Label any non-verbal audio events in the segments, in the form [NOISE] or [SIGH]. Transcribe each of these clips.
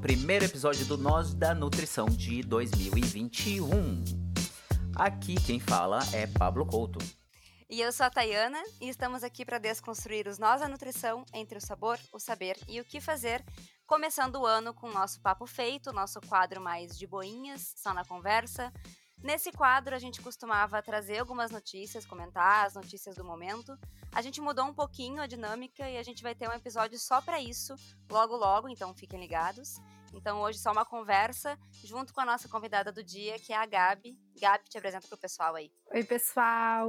primeiro episódio do Nós da Nutrição de 2021. Aqui quem fala é Pablo Couto. E eu sou a Tayana e estamos aqui para desconstruir os nós da nutrição entre o sabor, o saber e o que fazer, começando o ano com o nosso papo feito, nosso quadro mais de boinhas, só na conversa, Nesse quadro, a gente costumava trazer algumas notícias, comentar as notícias do momento. A gente mudou um pouquinho a dinâmica e a gente vai ter um episódio só para isso, logo logo, então fiquem ligados. Então hoje só uma conversa junto com a nossa convidada do dia, que é a Gabi. Gabi, te apresenta pro pessoal aí. Oi, pessoal.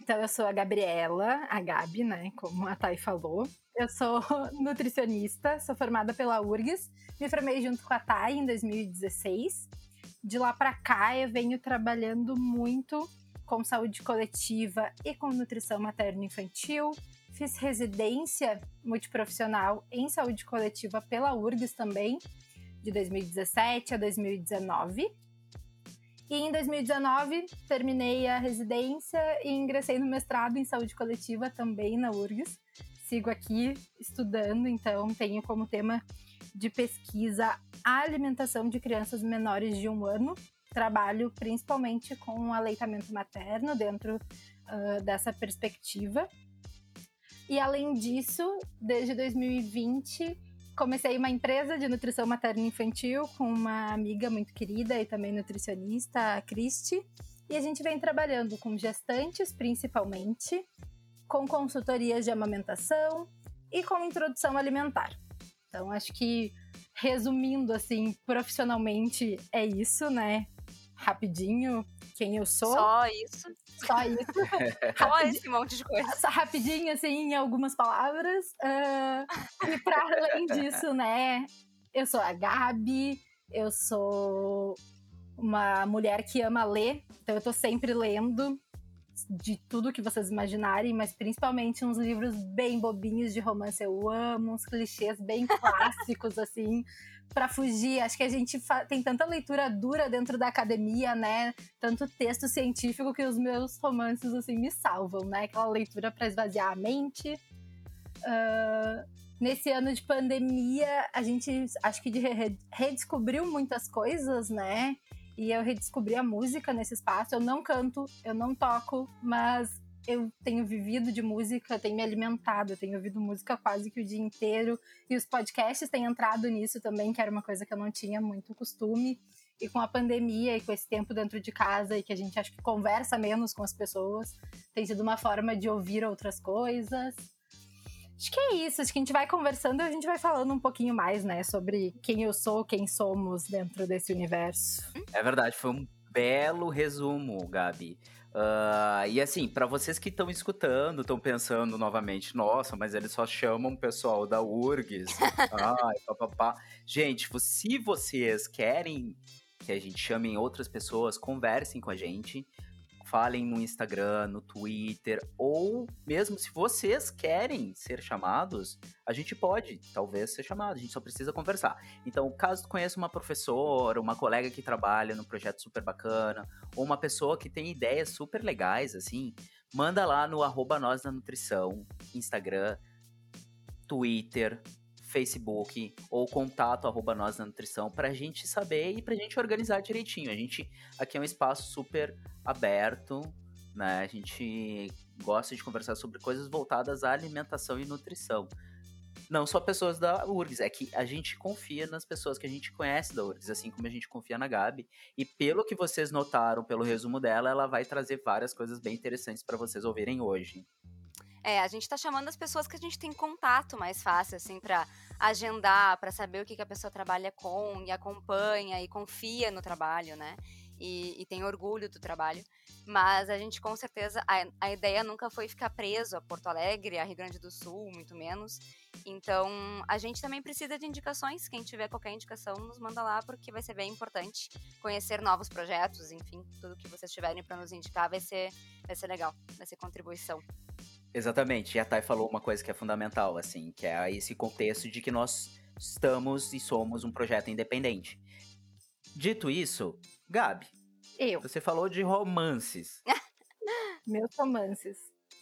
Então eu sou a Gabriela, a Gabi, né, como a Thay falou. Eu sou [LAUGHS] nutricionista, sou formada pela URGS, me formei junto com a Thay em 2016 de lá para cá eu venho trabalhando muito com saúde coletiva e com nutrição materno-infantil. Fiz residência multiprofissional em saúde coletiva pela URGS também, de 2017 a 2019. E em 2019 terminei a residência e ingressei no mestrado em saúde coletiva também na URGS. Sigo aqui estudando, então tenho como tema de pesquisa a alimentação de crianças menores de um ano. Trabalho principalmente com aleitamento materno dentro uh, dessa perspectiva. E além disso, desde 2020, comecei uma empresa de nutrição materna infantil com uma amiga muito querida e também nutricionista, a Cristi. E a gente vem trabalhando com gestantes, principalmente, com consultorias de amamentação e com introdução alimentar. Então, acho que resumindo assim, profissionalmente é isso, né? Rapidinho, quem eu sou. Só isso. Só isso. [LAUGHS] Só esse monte de coisa. Só rapidinho, assim, em algumas palavras. Uh, e para além disso, né? Eu sou a Gabi, eu sou uma mulher que ama ler, então eu tô sempre lendo de tudo que vocês imaginarem, mas principalmente uns livros bem bobinhos de romance eu amo, uns clichês bem [LAUGHS] clássicos, assim, para fugir. Acho que a gente tem tanta leitura dura dentro da academia, né? Tanto texto científico que os meus romances, assim, me salvam, né? Aquela leitura para esvaziar a mente. Uh, nesse ano de pandemia, a gente acho que redescobriu muitas coisas, né? E eu redescobri a música nesse espaço. Eu não canto, eu não toco, mas eu tenho vivido de música, tenho me alimentado, eu tenho ouvido música quase que o dia inteiro. E os podcasts têm entrado nisso também, que era uma coisa que eu não tinha muito costume. E com a pandemia e com esse tempo dentro de casa e que a gente acho que conversa menos com as pessoas, tem sido uma forma de ouvir outras coisas. Acho que é isso, acho que a gente vai conversando e a gente vai falando um pouquinho mais, né, sobre quem eu sou, quem somos dentro desse universo. É verdade, foi um belo resumo, Gabi. Uh, e assim, para vocês que estão escutando, estão pensando novamente, nossa, mas eles só chamam o pessoal da URGS. [LAUGHS] ai, papapá. Gente, se vocês querem que a gente chame outras pessoas, conversem com a gente falem no Instagram, no Twitter, ou mesmo se vocês querem ser chamados, a gente pode, talvez, ser chamado, a gente só precisa conversar. Então, caso tu conheça uma professora, uma colega que trabalha num projeto super bacana, ou uma pessoa que tem ideias super legais, assim, manda lá no arroba nós nutrição, Instagram, Twitter, Facebook ou contato arroba nós na nutrição para a gente saber e para a gente organizar direitinho. A gente aqui é um espaço super aberto, né? A gente gosta de conversar sobre coisas voltadas à alimentação e nutrição. Não só pessoas da URGS, é que a gente confia nas pessoas que a gente conhece da URGS, assim como a gente confia na Gabi. E pelo que vocês notaram, pelo resumo dela, ela vai trazer várias coisas bem interessantes para vocês ouvirem hoje. É, a gente tá chamando as pessoas que a gente tem contato mais fácil, assim, para agendar, para saber o que, que a pessoa trabalha com e acompanha e confia no trabalho, né? e, e tem orgulho do trabalho. Mas a gente com certeza a, a ideia nunca foi ficar preso a Porto Alegre, a Rio Grande do Sul, muito menos. Então a gente também precisa de indicações. Quem tiver qualquer indicação, nos manda lá, porque vai ser bem importante conhecer novos projetos, enfim, tudo que vocês tiverem para nos indicar vai ser, vai ser legal, vai ser contribuição. Exatamente. E a Thay falou uma coisa que é fundamental, assim, que é esse contexto de que nós estamos e somos um projeto independente. Dito isso, Gabi, Eu, você falou de romances. [LAUGHS] meus romances.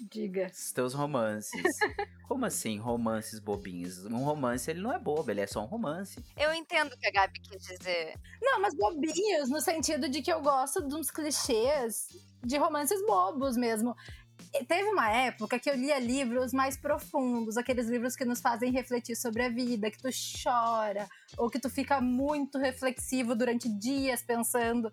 Diga. Os teus romances. [LAUGHS] Como assim, romances bobinhos? Um romance, ele não é bobo, ele é só um romance. Eu entendo o que a Gabi quis dizer. Não, mas bobinhos, no sentido de que eu gosto de uns clichês de romances bobos mesmo. Teve uma época que eu lia livros mais profundos, aqueles livros que nos fazem refletir sobre a vida, que tu chora, ou que tu fica muito reflexivo durante dias pensando.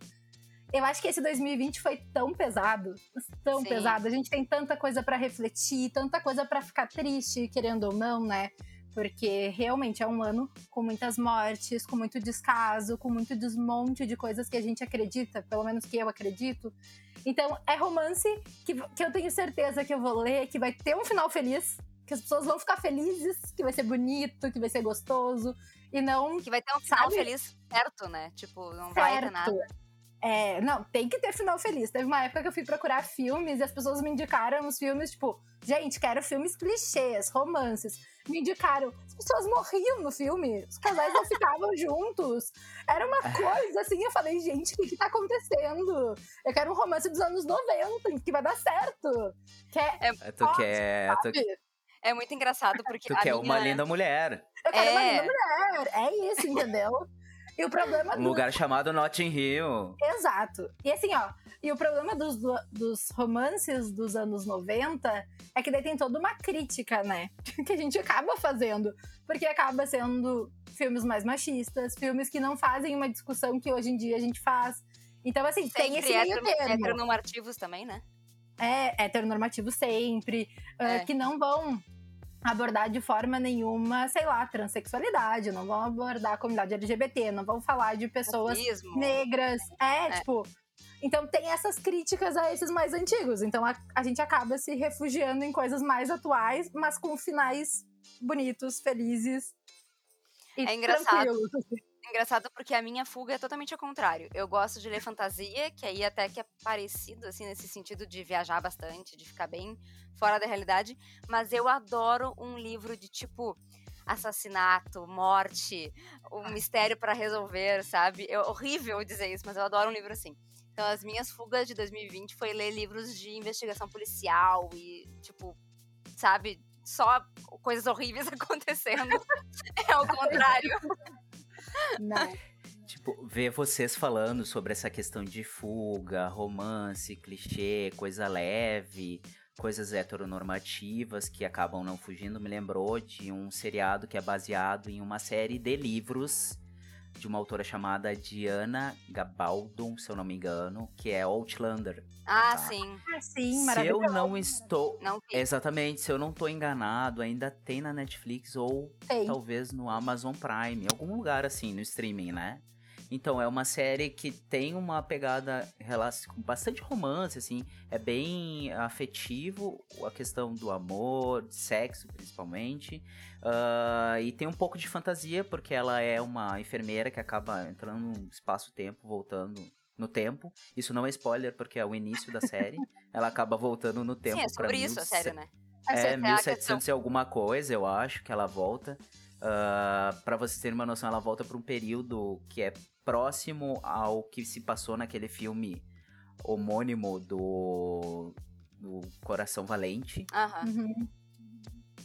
Eu acho que esse 2020 foi tão pesado, tão Sim. pesado. A gente tem tanta coisa pra refletir, tanta coisa pra ficar triste, querendo ou não, né? Porque realmente é um ano com muitas mortes, com muito descaso, com muito desmonte de coisas que a gente acredita, pelo menos que eu acredito. Então, é romance que, que eu tenho certeza que eu vou ler, que vai ter um final feliz, que as pessoas vão ficar felizes, que vai ser bonito, que vai ser gostoso, e não Que vai ter um final Sabe? feliz certo, né? Tipo, não vai ter certo. nada. É, não, tem que ter final feliz. Teve uma época que eu fui procurar filmes e as pessoas me indicaram uns filmes, tipo, gente, quero filmes clichês, romances. Me indicaram. As pessoas morriam no filme, os casais não ficavam [LAUGHS] juntos. Era uma coisa assim, eu falei, gente, o que, que tá acontecendo? Eu quero um romance dos anos 90, que vai dar certo. Que é, É, Tu quer, tu? É muito engraçado porque tu a quer minha... uma linda mulher. Eu quero uma É. linda mulher. É isso, entendeu? E o problema Um do, lugar chamado Notting Hill. Exato. E assim, ó, e o problema dos, dos romances dos anos 90 é que daí tem toda uma crítica, né? [LAUGHS] Que a gente acaba fazendo. Porque acaba sendo filmes mais machistas, filmes que não fazem uma discussão que hoje em dia a gente faz. Então, assim, tem esse Sempre meio termo. heteronormativos também, né? É, heteronormativo sempre, ah, É. que não vão abordar de forma nenhuma, sei lá, transexualidade, não vão abordar a comunidade LGBT, não vão falar de pessoas Racismo. negras. É, É. tipo. Então tem essas críticas a esses mais antigos. Então a, a gente acaba se refugiando em coisas mais atuais, mas com finais bonitos, felizes. E É engraçado. tranquilos. Engraçado porque a minha fuga é totalmente ao contrário. Eu gosto de ler fantasia, que aí até que é parecido, assim, nesse sentido de viajar bastante, de ficar bem fora da realidade. Mas eu adoro um livro de tipo assassinato, morte, um mistério pra resolver, sabe? É horrível dizer isso, mas eu adoro um livro assim. Então as minhas fugas de 2020 foi ler livros de investigação policial e, tipo, sabe? Só coisas horríveis [LAUGHS] acontecendo. é ao contrário. Não. [LAUGHS] Tipo, ver vocês falando sobre essa questão de fuga, romance, clichê, coisa leve, coisas heteronormativas que acabam não fugindo, me lembrou de um seriado que é baseado em uma série de livros de uma autora chamada Diana Gabaldon, se eu não me engano, que é Outlander. Ah, Tá. sim. Ah, sim, Se eu não estou Não. Exatamente, se eu não tô enganado, ainda tem na Netflix ou Tem. talvez no Amazon Prime, em algum lugar assim, no streaming, né? Então, é uma série que tem uma pegada com bastante romance, assim, é bem afetivo, a questão do amor, de sexo principalmente, ah, e tem um pouco de fantasia, porque ela é uma enfermeira que acaba entrando no espaço-tempo, voltando no tempo. Isso não é spoiler, porque é o início da série. [LAUGHS] ela acaba voltando no tempo Sim, é sobre isso a 1700 série, né? É, é a questão. 1700 e alguma coisa, eu acho, que ela volta. Ah, pra vocês terem uma noção, ela volta pra um período que é próximo ao que se passou naquele filme homônimo do, do Coração Valente. Aham. Uhum.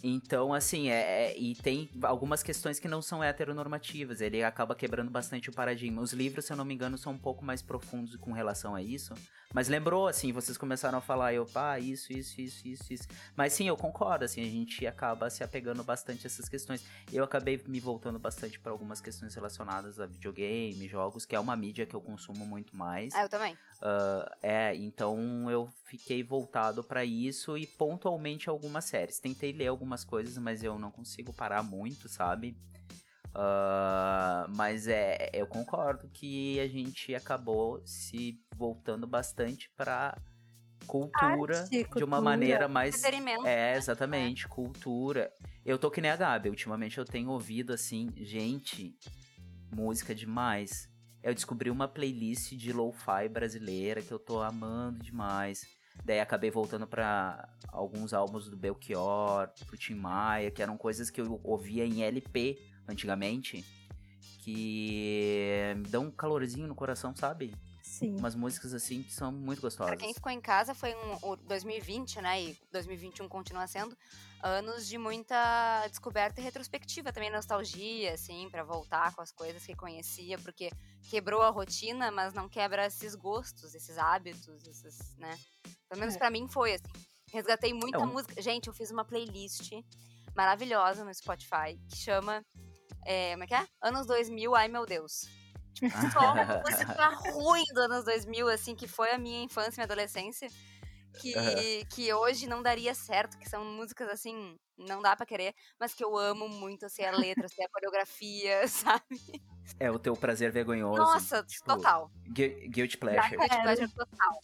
Então, assim, é, é- e tem algumas questões que não são heteronormativas. Ele acaba quebrando bastante o paradigma. Os livros, se eu não me engano, são um pouco mais profundos com relação a isso. Mas lembrou, assim, vocês começaram a falar, eu, pá, isso, isso, isso, isso, isso. Mas sim, eu concordo, assim, a gente acaba se apegando bastante a essas questões. Eu acabei me voltando bastante para algumas questões relacionadas a videogame, jogos, que é uma mídia que eu consumo muito mais. Ah, eu também. Ah, é, então eu fiquei voltado pra isso e pontualmente algumas séries. Tentei ler algumas coisas, mas eu não consigo parar muito, sabe? Ah, mas é, eu concordo que a gente acabou se voltando bastante pra cultura Arte, de uma maneira mais. É, exatamente, cultura. Eu tô que nem a Gabi, ultimamente eu tenho ouvido assim, gente, música demais. Eu descobri uma playlist de lo-fi brasileira que eu tô amando demais. Daí acabei voltando pra alguns álbuns do Belchior, pro Tim Maia, que eram coisas que eu ouvia em LP antigamente, que me dão um calorzinho no coração, sabe? Sim. Umas músicas assim que são muito Pra gostosas. quem ficou em casa, foi um, o 2020, né? E 2021 continua sendo anos de muita descoberta e retrospectiva, também nostalgia, assim, pra voltar com as coisas que conhecia, porque quebrou a rotina, mas não quebra esses gostos, esses hábitos, esses, né? Pelo menos É. pra mim foi assim. Resgatei muita É um- música. Gente, eu fiz uma playlist maravilhosa no Spotify que chama. É, como é que é? Anos 2000, ai meu Deus. Tipo, [LAUGHS] só música ruim dos anos 2000, assim, que foi a minha infância e minha adolescência, que, Aham. que hoje não daria certo, que são músicas, assim, não dá pra querer, mas que eu amo muito, sei a letra, sei a coreografia, [LAUGHS] sabe? É o teu prazer vergonhoso. Nossa, tipo, total. Gui- Guilty pleasure. Guilty pleasure total.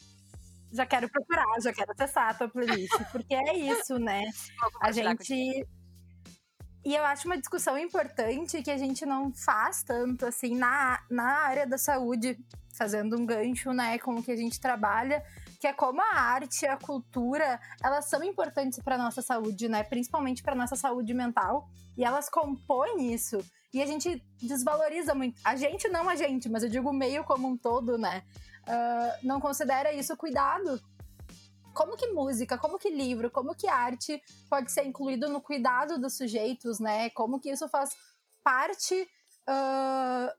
Já quero procurar, já quero acessar a tua playlist, porque é isso, né? [LAUGHS] A gente. E eu acho uma discussão importante que a gente não faz tanto assim na, na área da saúde, fazendo um gancho, né, com o que a gente trabalha, que é como a arte a cultura, elas são importantes para nossa saúde, né, principalmente para nossa saúde mental, e elas compõem isso. E a gente desvaloriza muito. A gente não a gente, mas eu digo o meio como um todo, né? ah, não considera isso cuidado. Como que música, como que livro, como que arte pode ser incluído no cuidado dos sujeitos, né? Como que isso faz parte ah,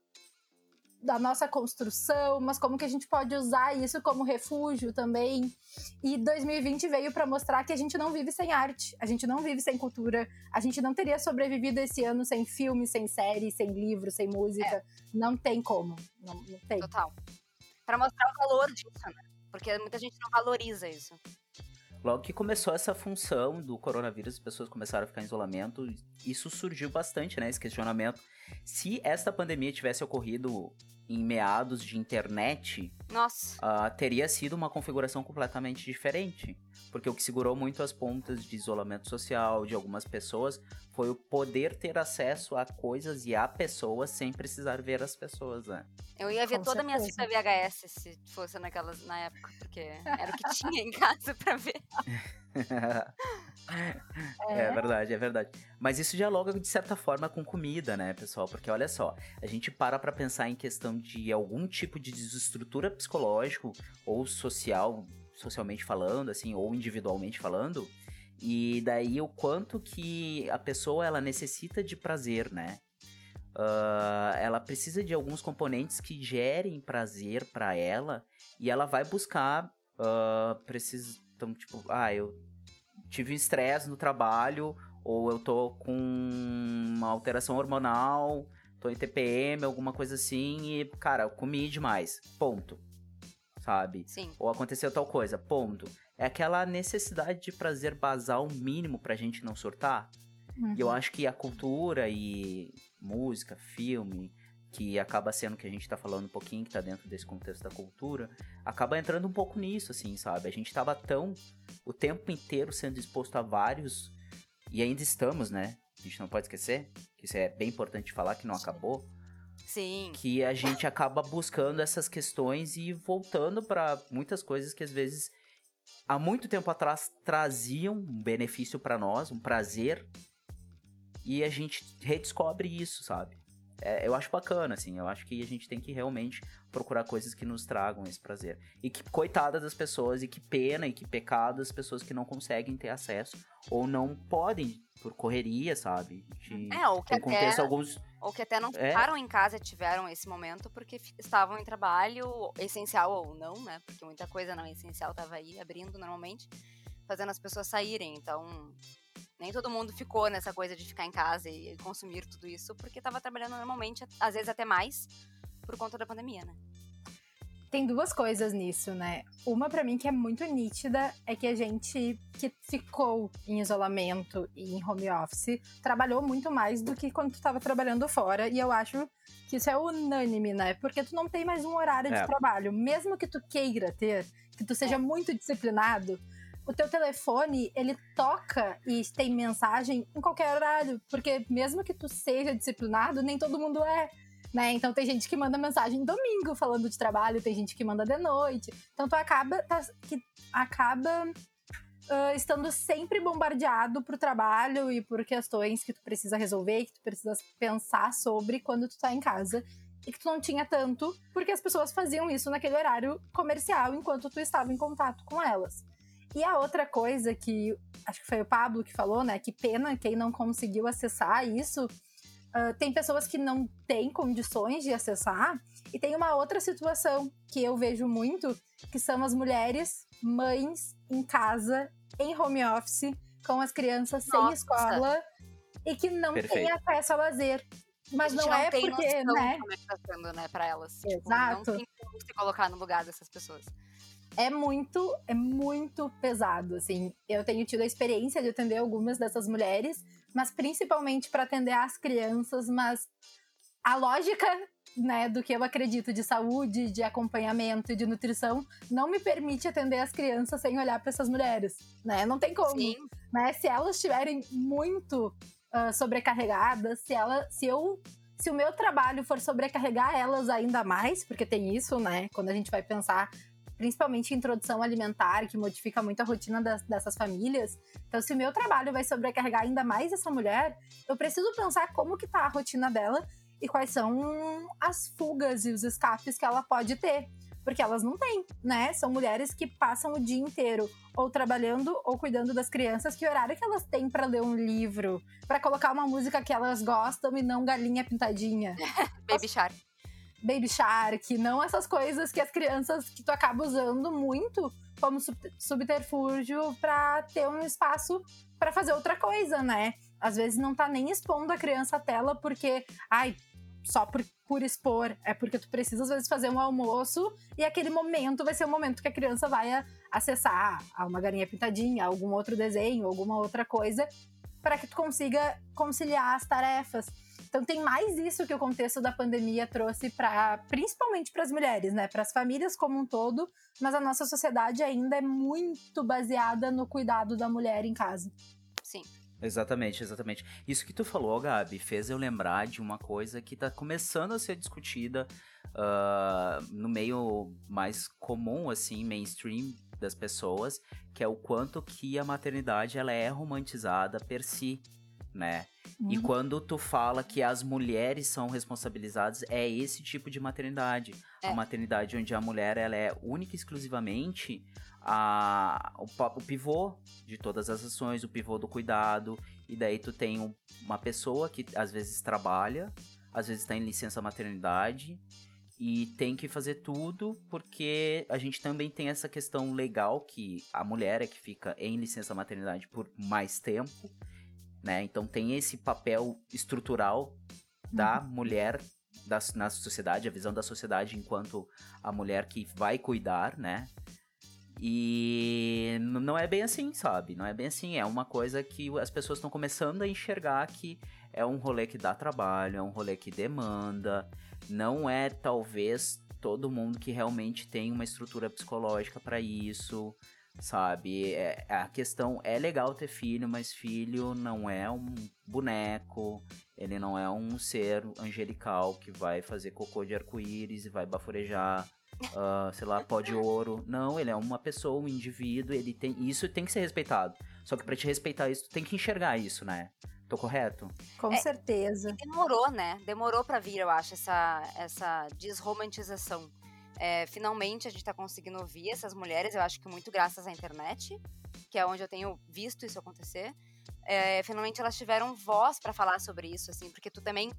da nossa construção, mas como que a gente pode usar isso como refúgio também. E 2020 veio para mostrar que a gente não vive sem arte, a gente não vive sem cultura, a gente não teria sobrevivido esse ano sem filme, sem série, sem livro, sem música. Não tem como, não, não tem. Total. Pra mostrar o valor disso, né? Porque muita gente não valoriza isso. Logo que começou essa função do coronavírus, as pessoas começaram a ficar em isolamento, isso surgiu bastante, né? Esse questionamento. Se esta pandemia tivesse ocorrido em meados de internet, Nossa. ah, teria sido uma configuração completamente diferente. Porque o que segurou muito as pontas de isolamento social de algumas pessoas foi o poder ter acesso a coisas e a pessoas sem precisar ver as pessoas, né? Eu ia ver Com toda a minha certeza. fita VHS se fosse naquelas, na época, porque era o que tinha em casa pra ver. [LAUGHS] É verdade, é verdade. Mas isso dialoga de certa forma com comida, né, pessoal? Porque olha só, a gente para pra pensar em questão de algum tipo de desestrutura psicológico ou social, socialmente falando, assim, ou individualmente falando, e daí o quanto que a pessoa ela necessita de prazer, né? Ah, ela precisa de alguns componentes que gerem prazer pra ela e ela vai buscar ah, precis... então, tipo, ah, eu tive estresse no trabalho, ou eu tô com uma alteração hormonal, tô em TPM, alguma coisa assim, e, cara, eu comi demais. Ponto. Sabe? Sim. Ou aconteceu tal coisa. Ponto. É aquela necessidade de prazer basal mínimo pra gente não surtar. E eu acho que a cultura e música, filme, que acaba sendo que a gente tá falando um pouquinho, que tá dentro desse contexto da cultura, acaba entrando um pouco nisso, assim, sabe? A gente tava tão o tempo inteiro sendo exposto a vários, e ainda estamos, né? A gente não pode esquecer, que isso é bem importante falar, que não acabou, Sim. que a gente acaba buscando essas questões e voltando pra muitas coisas que às vezes há muito tempo atrás traziam um benefício pra nós, um prazer, e a gente redescobre isso, sabe? É, eu acho bacana, assim, eu acho que a gente tem que realmente procurar coisas que nos tragam esse prazer. E que coitada das pessoas, e que pena, e que pecado das pessoas que não conseguem ter acesso, ou não podem, por correria, sabe? De, É, ou que até, alguns ou que até não É. ficaram em casa tiveram esse momento porque estavam em trabalho, essencial ou não, né? Porque muita coisa não essencial tava aí abrindo normalmente, fazendo as pessoas saírem. Então, nem todo mundo ficou nessa coisa de ficar em casa e consumir tudo isso porque tava trabalhando normalmente, às vezes até mais, por conta da pandemia, né? tem duas coisas nisso, né? Uma para mim que é muito nítida é que a gente que ficou em isolamento e em home office trabalhou muito mais do que quando tu estava trabalhando fora, e eu acho que isso é unânime, né? Porque tu não tem mais um horário É. de trabalho, mesmo que tu queira ter, que tu seja muito disciplinado, o teu telefone, ele toca e tem mensagem em qualquer horário, porque mesmo que tu seja disciplinado, nem todo mundo é. Né? Então tem gente que manda mensagem domingo falando de trabalho, tem gente que manda de noite. Então tu acaba tá- que acaba ah, estando sempre bombardeado pro trabalho e por questões que tu precisa resolver, que tu precisa pensar sobre quando tu tá em casa. E que tu não tinha tanto, porque as pessoas faziam isso naquele horário comercial enquanto tu estava em contato com elas. E a outra coisa que acho que foi o Pablo que falou, né? Que pena quem não conseguiu acessar isso. Ah, tem pessoas que não têm condições de acessar, e tem uma outra situação que eu vejo muito, que são as mulheres mães em casa, em home office, com as crianças sem Nossa. escola e que não têm acesso ao lazer. Mas gente não, é tem porque, noção né? como é que tá sendo, né, pra elas. Tipo, Exato. não tem como se colocar no lugar dessas pessoas. É muito, é muito pesado, assim. Eu tenho tido a experiência de atender algumas dessas mulheres, mas principalmente para atender as crianças, mas a lógica, né, do que eu acredito de saúde, de acompanhamento e de nutrição não me permite atender as crianças sem olhar para essas mulheres, né? Não tem como, Sim, né? Se elas estiverem muito ah, sobrecarregadas, se ela, se eu se o meu trabalho for sobrecarregar elas ainda mais, porque tem isso, né? Quando a gente vai pensar principalmente introdução alimentar, que modifica muito a rotina das- dessas famílias. Então, se o meu trabalho vai sobrecarregar ainda mais essa mulher, eu preciso pensar como que tá a rotina dela e quais são as fugas e os escapes que ela pode ter. Porque elas não têm, né? São mulheres que passam o dia inteiro ou trabalhando ou cuidando das crianças. Que horário que elas têm para ler um livro? para colocar uma música que elas gostam e não galinha pintadinha? [LAUGHS] Baby Shark. Baby Shark, não essas coisas que as crianças que tu acaba usando muito como sub- subterfúgio pra ter um espaço pra fazer outra coisa, né? Às vezes não tá nem expondo a criança à tela porque, ai, só por, por expor, é porque tu precisa às vezes fazer um almoço e aquele momento vai ser o momento que a criança vai acessar uma galinha pintadinha, algum outro desenho, alguma outra coisa, para que tu consiga conciliar as tarefas. Então tem mais isso que o contexto da pandemia trouxe para principalmente para as mulheres, né, para as famílias como um todo, mas a nossa sociedade ainda é muito baseada no cuidado da mulher em casa. Sim. Exatamente, exatamente. Isso que tu falou, Gabi, fez eu lembrar de uma coisa que tá começando a ser discutida ah, no meio mais comum, assim, mainstream das pessoas, que é o quanto que a maternidade ela é romantizada per si, né? E Uhum. quando tu fala que as mulheres são responsabilizadas, é esse tipo de maternidade. É. A maternidade onde a mulher ela é única e exclusivamente a, o, o pivô de todas as ações, o pivô do cuidado. E daí tu tem um- uma pessoa que às vezes trabalha, às vezes está em licença maternidade e tem que fazer tudo porque a gente também tem essa questão legal que a mulher é que fica em licença maternidade por mais tempo, né? Então tem esse papel estrutural da mulher da, na sociedade, a visão da sociedade enquanto a mulher que vai cuidar, né? E não é bem assim, sabe? Não é bem assim. É uma coisa que as pessoas estão começando a enxergar que é um rolê que dá trabalho, é um rolê que demanda. Não é, talvez, todo mundo que realmente tem uma estrutura psicológica para isso, sabe? É, a questão é legal ter filho, mas filho não é um boneco, ele não é um ser angelical que vai fazer cocô de arco-íris e vai baforejar ah, sei lá, pó de ouro. Não, ele é uma pessoa, um indivíduo, ele tem. Isso tem que ser respeitado. Só que pra te respeitar isso, tu tem que enxergar isso, né? Tô correto? Com É, certeza. Demorou, né? Demorou pra vir, eu acho, essa, essa desromantização. É, finalmente a gente tá conseguindo ouvir essas mulheres, eu acho que muito graças à internet, que é onde eu tenho visto isso acontecer. É, finalmente elas tiveram voz pra falar sobre isso, assim, porque tu também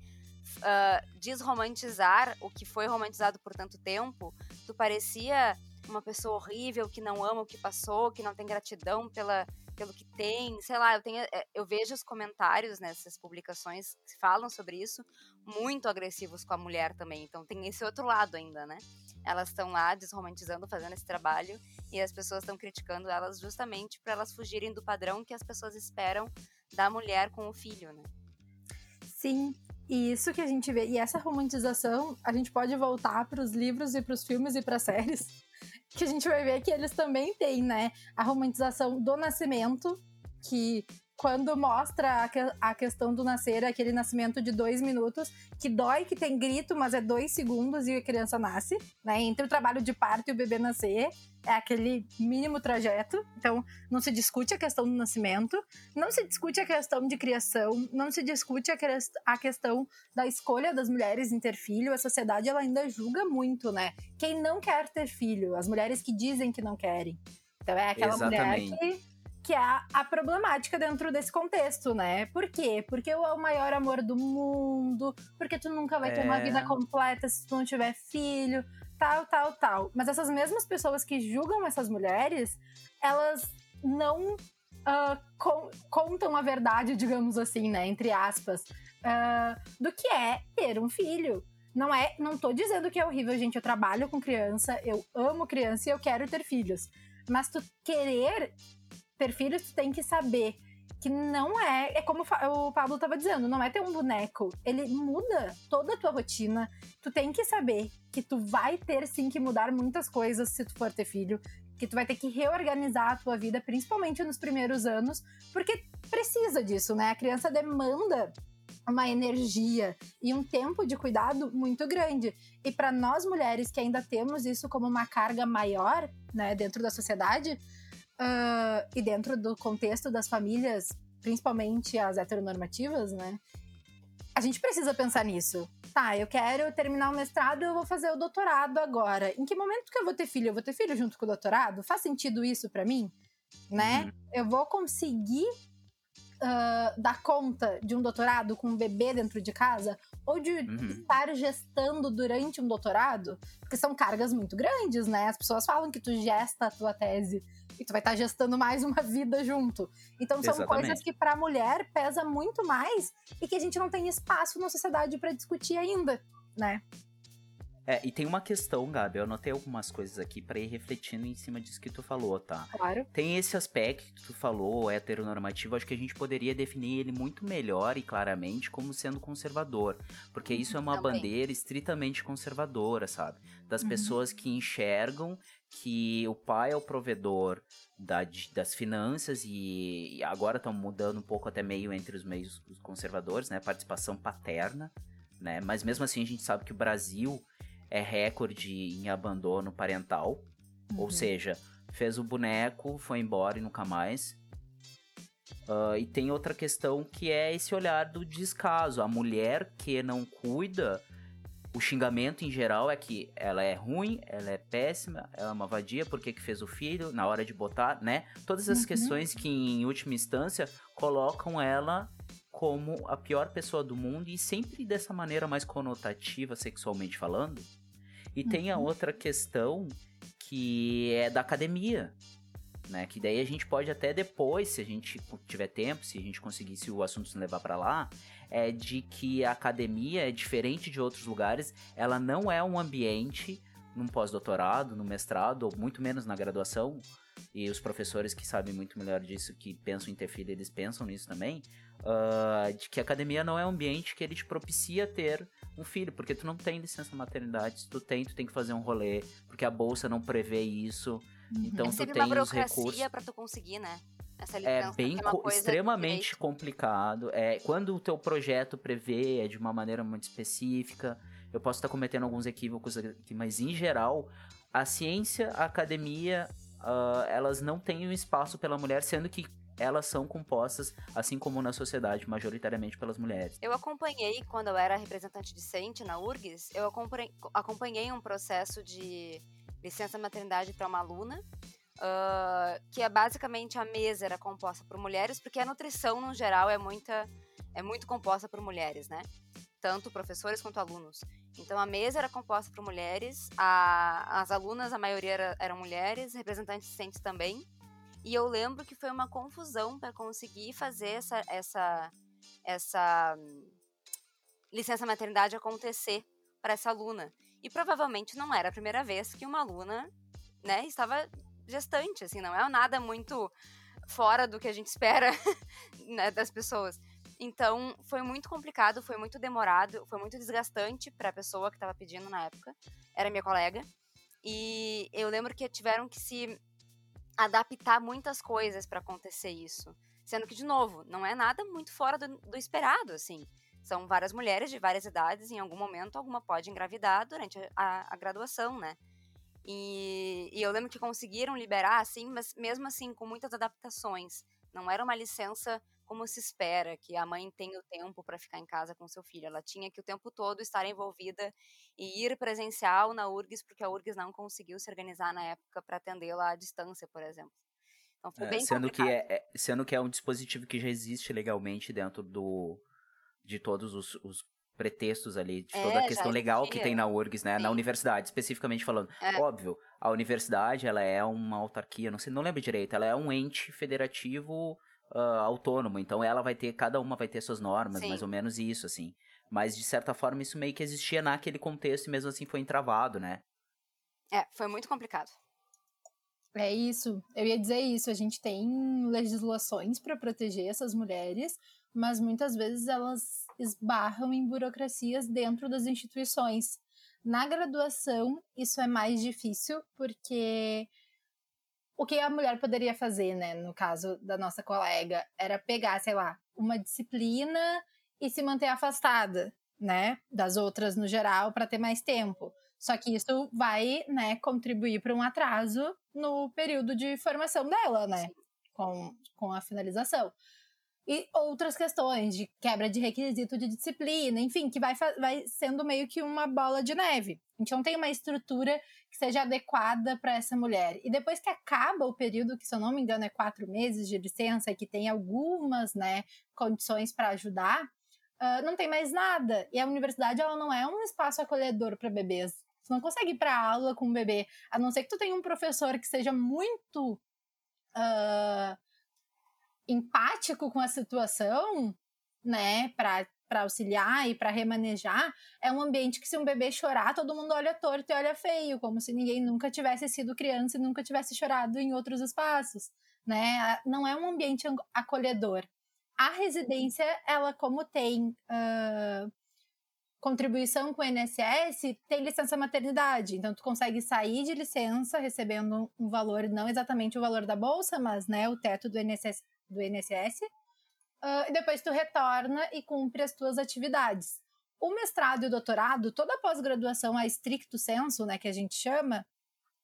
ah, desromantizar o que foi romantizado por tanto tempo, tu parecia uma pessoa horrível que não ama o que passou, que não tem gratidão pela, pelo que tem, sei lá, eu tenho, é, eu vejo os comentários nessas publicações que falam sobre isso, muito agressivos com a mulher também. Então tem esse outro lado ainda, né? Elas estão lá desromantizando, fazendo esse trabalho, e as pessoas estão criticando elas justamente para elas fugirem do padrão que as pessoas esperam da mulher com o filho, né? Sim, e isso que a gente vê, e essa romantização, a gente pode voltar para os livros e para os filmes e para séries, [LAUGHS] que a gente vai ver que eles também têm, né, a romantização do nascimento, que quando mostra a, que, a questão do nascer, aquele nascimento de dois minutos, que dói, que tem grito, mas é dois segundos e a criança nasce, né? Entre o trabalho de parto e o bebê nascer, é aquele mínimo trajeto. Então, não se discute a questão do nascimento, não se discute a questão de criação, não se discute a, a questão da escolha das mulheres em ter filho. A sociedade ela ainda julga muito, né? Quem não quer ter filho, as mulheres que dizem que não querem. Então, é aquela Exatamente. mulher que que é a, a, problemática dentro desse contexto, né? Por quê? Porque é o maior amor do mundo, porque tu nunca vai é... ter uma vida É. completa se tu não tiver filho, tal, tal, tal. Mas essas mesmas pessoas que julgam essas mulheres, elas não ah, con- contam a verdade, digamos assim, né? Entre aspas, ah, do que é ter um filho. Não é, não tô dizendo que é horrível, gente. Eu trabalho com criança, eu amo criança e eu quero ter filhos. Mas tu querer ter filhos, tu tem que saber que não é. É como o Pablo tava dizendo, não é ter um boneco. Ele muda toda a tua rotina. Tu tem que saber que tu vai ter sim que mudar muitas coisas se tu for ter filho. Que tu vai ter que reorganizar a tua vida, principalmente nos primeiros anos, porque precisa disso, né? A criança demanda uma energia e um tempo de cuidado muito grande. E para nós mulheres que ainda temos isso como uma carga maior, né, dentro da sociedade, ah, e dentro do contexto das famílias, principalmente as heteronormativas, né? A gente precisa pensar nisso. Tá, eu quero terminar o mestrado, eu vou fazer o doutorado agora. Em que momento que eu vou ter filho? Eu vou ter filho junto com o doutorado? Faz sentido isso pra mim? Né? Eu vou conseguir ah, dar conta de um doutorado com um bebê dentro de casa? Ou de Uhum. estar gestando durante um doutorado? Porque são cargas muito grandes, né? As pessoas falam que tu gesta a tua tese e tu vai estar gestando mais uma vida junto. Então são Exatamente. coisas que para a mulher pesa muito mais e que a gente não tem espaço na sociedade para discutir ainda, né? É, e tem uma questão, Gabi, eu anotei algumas coisas aqui pra ir refletindo em cima disso que tu falou, tá? Claro. Tem esse aspecto que tu falou, heteronormativo, acho que a gente poderia definir ele muito melhor e claramente como sendo conservador. Porque isso é uma Também. bandeira estritamente conservadora, sabe? Das Uhum. pessoas que enxergam que o pai é o provedor da- de- das finanças e, e agora estão mudando um pouco até meio entre os meios conservadores, né? Participação paterna, né? Mas mesmo assim a gente sabe que o Brasil é recorde em abandono parental. Ou Uhum. seja, fez o boneco, foi embora e nunca mais. Ah, e tem outra questão que é esse olhar do descaso. A mulher que não cuida, o xingamento em geral é que ela é ruim, ela é péssima, ela é uma vadia, por que que fez o filho, na hora de botar, né? Todas essas Uhum. questões que, em última instância, colocam ela como a pior pessoa do mundo e sempre dessa maneira mais conotativa, sexualmente falando. E tem a Uhum. outra questão que é da academia, né? Que daí a gente pode até depois, se a gente tiver tempo, se a gente conseguisse o assunto se levar pra lá, é de que a academia é diferente de outros lugares, ela não é um ambiente num pós-doutorado, no mestrado, ou muito menos na graduação, e os professores que sabem muito melhor disso, que pensam em ter filho, eles pensam nisso também, ah, de que a academia não é um ambiente que ele te propicia ter um filho, porque tu não tem licença maternidade, se tu tem, tu tem que fazer um rolê, porque a bolsa não prevê isso, então é tu tem uma os recursos. pra tu conseguir, né? Essa É licença, bem uma co- coisa extremamente direito. complicado. É, quando o teu projeto prevê é de uma maneira muito específica, eu posso estar cometendo alguns equívocos aqui, mas em geral, a ciência, a academia, ah, elas não têm um espaço pela mulher, sendo que elas são compostas, assim como na sociedade, majoritariamente pelas mulheres. Eu acompanhei, quando eu era representante discente na URGS, eu acompanhei um processo de licença maternidade para uma aluna, ah, que é basicamente a mesa era composta por mulheres, porque a nutrição, no geral, é, muita, é muito composta por mulheres, né? Tanto professores quanto alunos. Então a mesa era composta por mulheres, a- as alunas, a maioria era- eram mulheres, representantes discentes também. E eu lembro que foi uma confusão para conseguir fazer essa, essa, essa hum, licença maternidade acontecer para essa aluna. E provavelmente não era a primeira vez que uma aluna, né, estava gestante, assim, não é nada muito fora do que a gente [LAUGHS] espera né, das pessoas. Então, foi muito complicado, foi muito demorado, foi muito desgastante para a pessoa que estava pedindo na época. Era minha colega. E eu lembro que tiveram que se adaptar muitas coisas para acontecer isso. Sendo que, de novo, não é nada muito fora do, do, esperado, assim. São várias mulheres de várias idades, em algum momento alguma pode engravidar durante a, a graduação, né? E, e, eu lembro que conseguiram liberar, assim, mas mesmo assim com muitas adaptações. Não era uma licença como se espera que a mãe tenha o tempo para ficar em casa com seu filho. Ela tinha que o tempo todo estar envolvida e ir presencial na URGS, porque a URGS não conseguiu se organizar na época para atendê-la à distância, por exemplo. Então foi é, bem sendo complicado. que é, é, sendo que é um dispositivo que já existe legalmente dentro do de todos os, os pretextos ali, de toda é, a questão legal que tem na URGS, né? Sim. Na universidade, especificamente falando. É. Óbvio, a universidade, ela é uma autarquia, não sei, não lembro direito, ela é um ente federativo uh, autônomo, então ela vai ter, cada uma vai ter suas normas, Sim. mais ou menos isso, assim. Mas, de certa forma, isso meio que existia naquele contexto e mesmo assim foi entravado, né? É, foi muito complicado. É isso, eu ia dizer isso. A gente tem legislações para proteger essas mulheres, mas muitas vezes elas esbarram em burocracias dentro das instituições. Na graduação, isso é mais difícil, porque o que a mulher poderia fazer, né, no caso da nossa colega, era pegar, sei lá, uma disciplina e se manter afastada, né, das outras no geral para ter mais tempo. Só que isso vai, né, contribuir para um atraso no período de formação dela, né, com, com a finalização. E outras questões de quebra de requisito de disciplina, enfim, que vai, vai sendo meio que uma bola de neve. A gente não tem uma estrutura que seja adequada para essa mulher. E depois que acaba o período, que se eu não me engano é quatro meses de licença, que tem algumas né, condições para ajudar, uh, não tem mais nada. E a universidade ela não é um espaço acolhedor para bebês. Você não consegue ir para aula com um bebê, a não ser que tu tenha um professor que seja muito uh, empático com a situação, né, para para auxiliar e para remanejar, é um ambiente que se um bebê chorar, todo mundo olha torto e olha feio, como se ninguém nunca tivesse sido criança e nunca tivesse chorado em outros espaços, né? Não é um ambiente acolhedor. A residência, ela como tem uh, contribuição com o INSS, tem licença maternidade, então tu consegue sair de licença recebendo um valor, não exatamente o valor da bolsa, mas né, o teto do INSS, do INSS uh, e depois tu retorna e cumpre as tuas atividades. O mestrado e o doutorado, toda a pós-graduação a estricto senso, né, que a gente chama,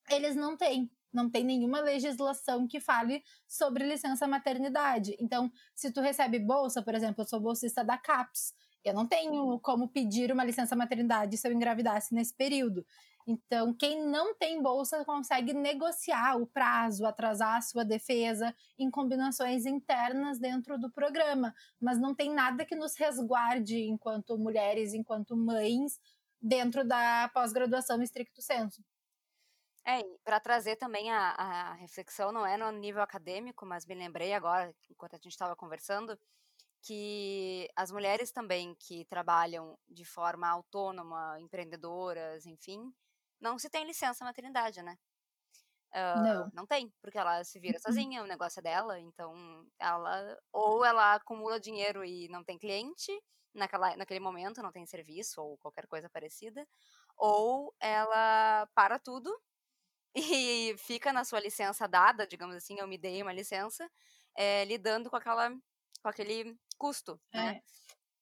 eles não têm. Não tem nenhuma legislação que fale sobre licença maternidade. Então, se tu recebe bolsa, por exemplo, eu sou bolsista da CAPES, eu não tenho como pedir uma licença maternidade se eu engravidasse nesse período. Então, quem não tem bolsa consegue negociar o prazo, atrasar a sua defesa em combinações internas dentro do programa, mas não tem nada que nos resguarde enquanto mulheres, enquanto mães, dentro da pós-graduação estricto senso. É, para trazer também a, a, reflexão, não é no nível acadêmico, mas me lembrei agora, enquanto a gente estava conversando, que as mulheres também que trabalham de forma autônoma, empreendedoras, enfim, não se tem licença maternidade, né? Uh, não. Não tem, porque ela se vira Uhum. sozinha, o negócio é dela, então ela ou ela acumula dinheiro e não tem cliente naquela, naquele momento, não tem serviço ou qualquer coisa parecida, ou ela para tudo [LAUGHS] e fica na sua licença dada, digamos assim, eu me dei uma licença, é, lidando com aquela com aquele custo, né?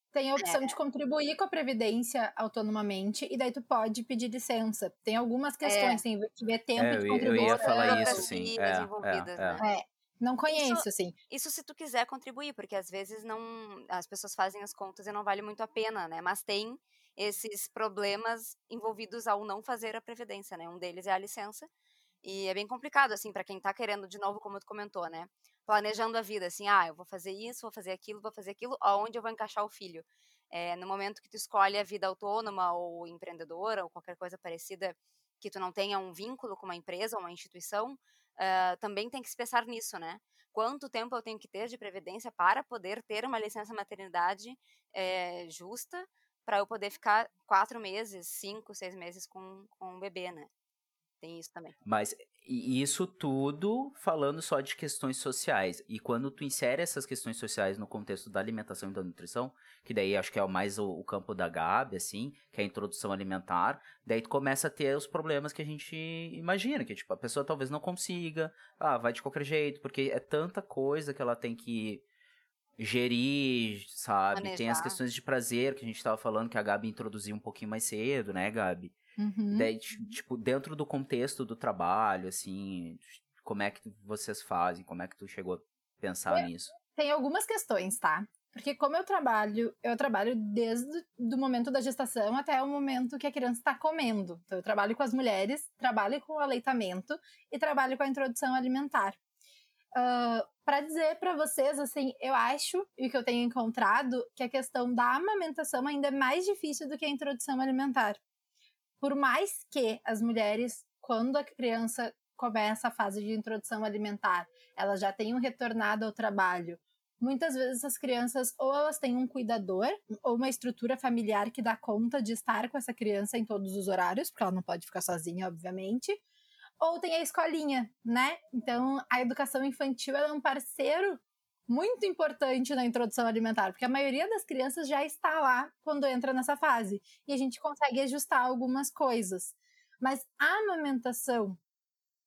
É. Tem a opção é. de contribuir com a Previdência autonomamente, e daí tu pode pedir licença. Tem algumas questões, é. tem que ver tempo é, de eu, contribuição. Eu ia falar isso, sim. É, envolvidas, é, né? É, não conheço, isso, assim. Isso se tu quiser contribuir, porque às vezes não as pessoas fazem as contas e não vale muito a pena, né? Mas tem esses problemas envolvidos ao não fazer a previdência, né? Um deles é a licença. E é bem complicado, assim, para quem tá querendo, de novo, como tu comentou, né? Planejando a vida, assim, ah, eu vou fazer isso, vou fazer aquilo, vou fazer aquilo, aonde eu vou encaixar o filho? É, no momento que tu escolhe a vida autônoma ou empreendedora ou qualquer coisa parecida que tu não tenha um vínculo com uma empresa ou uma instituição, uh, também tem que se pensar nisso, né? Quanto tempo eu tenho que ter de previdência para poder ter uma licença maternidade é, justa, para eu poder ficar quatro meses, cinco, seis meses com, com um bebê, né? Tem isso também. Mas isso tudo falando só de questões sociais. E quando tu insere essas questões sociais no contexto da alimentação e da nutrição, que daí acho que é mais o, o campo da Gabi, assim, que é a introdução alimentar, daí tu começa a ter os problemas que a gente imagina, que tipo, a pessoa talvez não consiga, ah, vai de qualquer jeito, porque é tanta coisa que ela tem que gerir, sabe? Manejar. Tem as questões de prazer que a gente tava falando que a Gabi introduziu um pouquinho mais cedo, né, Gabi? Uhum. Daí, tipo, dentro do contexto do trabalho, assim, como é que vocês fazem? Como é que tu chegou a pensar É. nisso? Tem algumas questões, tá? Porque como eu trabalho, eu trabalho desde o momento da gestação até o momento que a criança está comendo. Então eu trabalho com as mulheres, trabalho com o aleitamento e trabalho com a introdução alimentar. para dizer para vocês, assim, eu acho e o que eu tenho encontrado que a questão da amamentação ainda é mais difícil do que a introdução alimentar. Por mais que as mulheres, quando a criança começa a fase de introdução alimentar, elas já tenham retornado ao trabalho. Muitas vezes as crianças ou elas têm um cuidador ou uma estrutura familiar que dá conta de estar com essa criança em todos os horários, porque ela não pode ficar sozinha, obviamente. Ou tem a escolinha, né? Então a educação infantil é um parceiro muito importante na introdução alimentar, porque a maioria das crianças já está lá quando entra nessa fase e a gente consegue ajustar algumas coisas. Mas a amamentação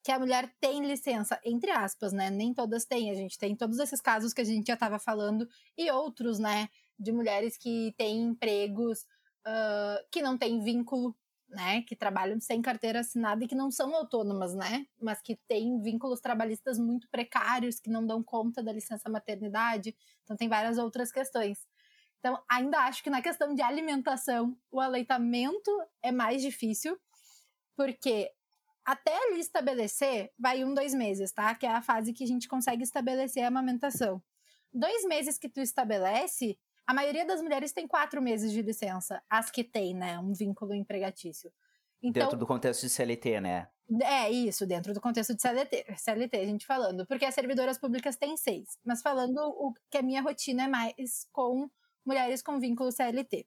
que a mulher tem licença, entre aspas, né? Nem todas têm. A gente tem todos esses casos que a gente já estava falando e outros, né? De mulheres que têm empregos uh, que não têm vínculo, né? Que trabalham sem carteira assinada e que não são autônomas, né? Mas que têm vínculos trabalhistas muito precários, que não dão conta da licença maternidade. Então, tem várias outras questões. Então, ainda acho que na questão de alimentação, o aleitamento é mais difícil, porque até ali estabelecer, vai um, dois meses, tá? Que é a fase que a gente consegue estabelecer a amamentação. Dois meses que tu estabelece, a maioria das mulheres tem quatro meses de licença. As que tem, né? Um vínculo empregatício. Então, Dentro do contexto de CLT, né? é isso, dentro do contexto de CLT, CLT, a gente falando. Porque as servidoras públicas têm seis. Mas falando o que a minha rotina é mais com mulheres com vínculo CLT.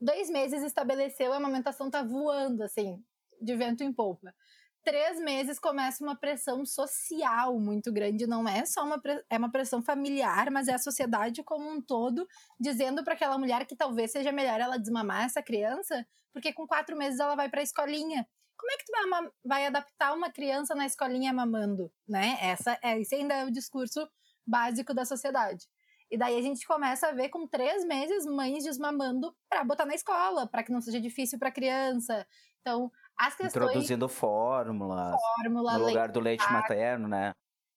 Dois meses estabeleceu, a amamentação tá voando, assim, de vento em polpa. Três meses começa uma pressão social muito grande, não é só uma, é uma pressão familiar, mas é a sociedade como um todo dizendo para aquela mulher que talvez seja melhor ela desmamar essa criança, porque com quatro meses ela vai para a escolinha. Como é que tu vai, vai, adaptar uma criança na escolinha mamando, né? Essa, é, esse ainda é o discurso básico da sociedade. E daí a gente começa a ver com três meses mães desmamando para botar na escola, para que não seja difícil para a criança. Então, as questões. Introduzindo fórmulas. Fórmula, no lugar leite, do leite materno, né?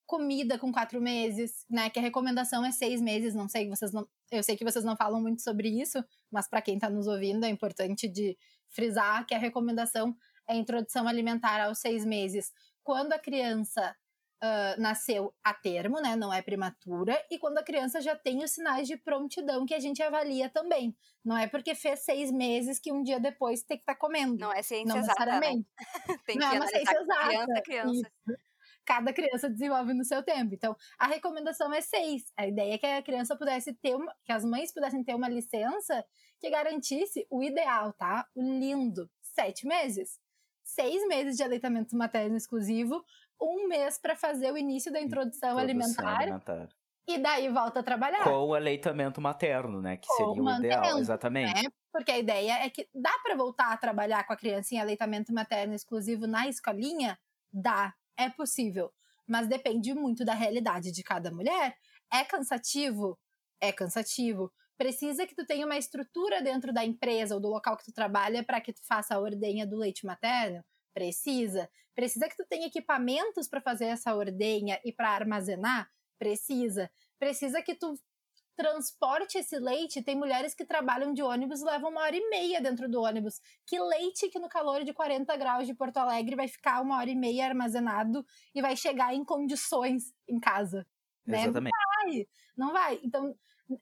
Comida com quatro meses, né? Que a recomendação é seis meses. Não sei, vocês não. Eu sei que vocês não falam muito sobre isso, mas para quem está nos ouvindo é importante de frisar que a recomendação é a introdução alimentar aos seis meses. Quando a criança Uh, nasceu a termo, né? Não é prematura, e quando a criança já tem os sinais de prontidão que a gente avalia também. Não é porque fez seis meses que um dia depois tem que estar tá comendo. Não é ciência não exata, necessariamente. Né? [LAUGHS] tem não que é uma ciência exata. criança, criança. Isso. Cada criança desenvolve no seu tempo. Então, a recomendação é seis. A ideia é que a criança pudesse ter uma, que as mães pudessem ter uma licença que garantisse o ideal, tá? O lindo. Sete meses. Seis meses de aleitamento materno exclusivo, um mês para fazer o início da introdução, Introdução alimentar, alimentar. e daí volta a trabalhar. Com o aleitamento materno, né? Que Com seria o ideal, mantendo, exatamente. Né? Porque a ideia é que dá para voltar a trabalhar com a criança em aleitamento materno exclusivo na escolinha? Dá, é possível. Mas depende muito da realidade de cada mulher. É cansativo? É cansativo. Precisa que tu tenha uma estrutura dentro da empresa ou do local que tu trabalha para que tu faça a ordenha do leite materno? Precisa. Precisa que tu tenha equipamentos para fazer essa ordenha e para armazenar? Precisa. Precisa que tu transporte esse leite. Tem mulheres que trabalham de ônibus e levam uma hora e meia dentro do ônibus. Que leite que no calor de 40 graus de Porto Alegre vai ficar uma hora e meia armazenado e vai chegar em condições em casa? Né? Exatamente. Não vai, não vai. Então,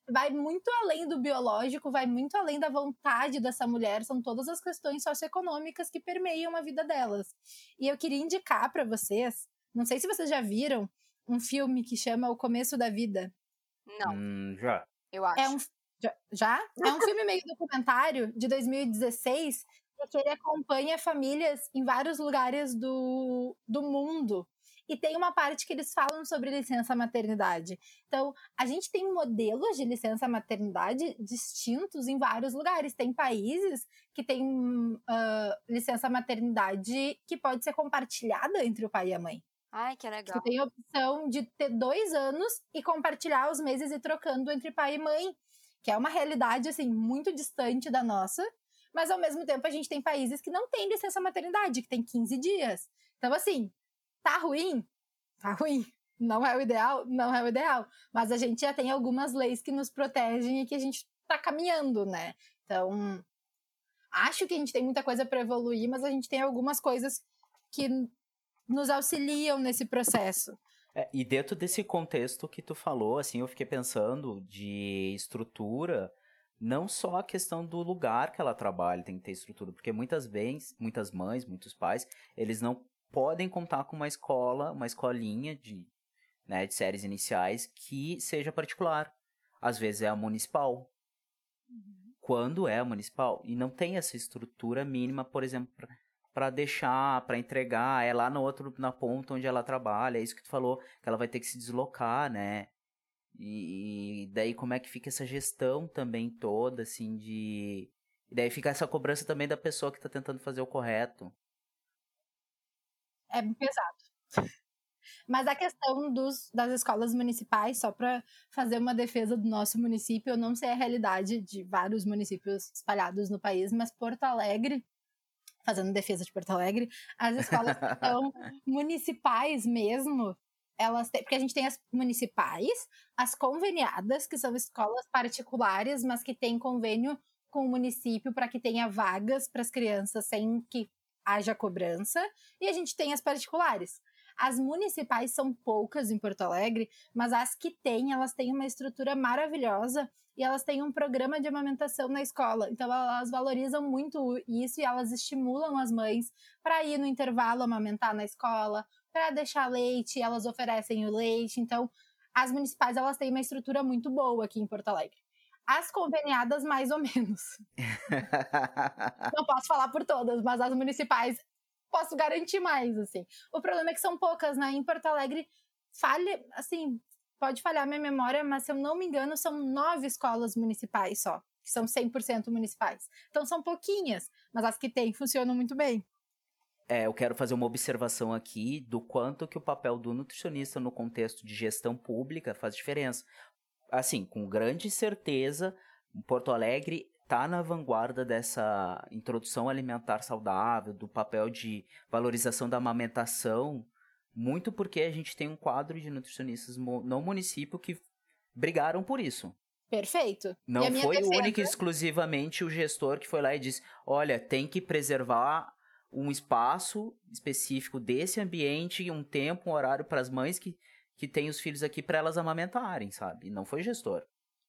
vai muito além do biológico, vai muito além da vontade dessa mulher, são todas as questões socioeconômicas que permeiam a vida delas. E eu queria indicar para vocês Não sei se vocês já viram um filme que chama O Começo da Vida. Não, Hum, já. eu acho. É um já? já? É um filme meio documentário de 2016 que ele acompanha famílias em vários lugares do, do mundo. E tem uma parte que eles falam sobre licença maternidade. Então, a gente tem modelos de licença maternidade distintos em vários lugares. Tem países que têm ah, licença maternidade que pode ser compartilhada entre o pai e a mãe. Ai, que legal. Tu tem a opção de ter dois anos e compartilhar os meses e trocando entre pai e mãe, que é uma realidade, assim, muito distante da nossa, mas ao mesmo tempo a gente tem países que não têm licença maternidade, que tem 15 dias. Então, assim, tá ruim? Tá ruim. Não é o ideal? Não é o ideal. Mas a gente já tem algumas leis que nos protegem e que a gente tá caminhando, né? Então, acho que a gente tem muita coisa para evoluir, mas a gente tem algumas coisas que nos auxiliam nesse processo. É, e dentro desse contexto que tu falou, assim, eu fiquei pensando de estrutura, não só a questão do lugar que ela trabalha tem que ter estrutura, porque muitas vezes, muitas mães, muitos pais, eles não podem contar com uma escola, uma escolinha de, né, de séries iniciais que seja particular. Às vezes é a municipal. Quando é a municipal e não tem essa estrutura mínima, por exemplo, para deixar, para entregar, é lá no outro na ponta onde ela trabalha, é isso que tu falou, que ela vai ter que se deslocar, né? E, e daí como é que fica essa gestão também toda, assim, de. E daí fica essa cobrança também da pessoa que tá tentando fazer o correto. É pesado. Mas a questão dos, das escolas municipais, só para fazer uma defesa do nosso município, eu não sei a realidade de vários municípios espalhados no país, mas Porto Alegre, fazendo defesa de Porto Alegre, as escolas que [LAUGHS] são municipais mesmo, elas têm, porque a gente tem as municipais, as conveniadas, que são escolas particulares, mas que têm convênio com o município para que tenha vagas para as crianças sem que haja cobrança, e a gente tem as particulares. As municipais são poucas em Porto Alegre, mas as que têm, elas têm uma estrutura maravilhosa e elas têm um programa de amamentação na escola. Então elas valorizam muito isso e elas estimulam as mães para ir no intervalo amamentar na escola, para deixar leite, elas oferecem o leite. Então as municipais elas têm uma estrutura muito boa aqui em Porto Alegre. As conveniadas mais ou menos. [LAUGHS] Não posso falar por todas, mas as municipais posso garantir mais, assim. O problema é que são poucas, né? Em Porto Alegre, falha, assim, pode falhar minha memória, mas se eu não me engano, são nove escolas municipais só, que são 100% municipais. Então são pouquinhas, mas as que tem funcionam muito bem. É, eu quero fazer uma observação aqui do quanto que o papel do nutricionista no contexto de gestão pública faz diferença. Assim, com grande certeza, Porto Alegre está na vanguarda dessa introdução alimentar saudável, do papel de valorização da amamentação, muito porque a gente tem um quadro de nutricionistas no município que brigaram por isso. Perfeito. Não foi defesa- único e exclusivamente o gestor que foi lá e disse: olha, tem que preservar um espaço específico desse ambiente, um tempo, um horário para as mães que, que têm os filhos aqui para elas amamentarem, sabe? Não foi gestor.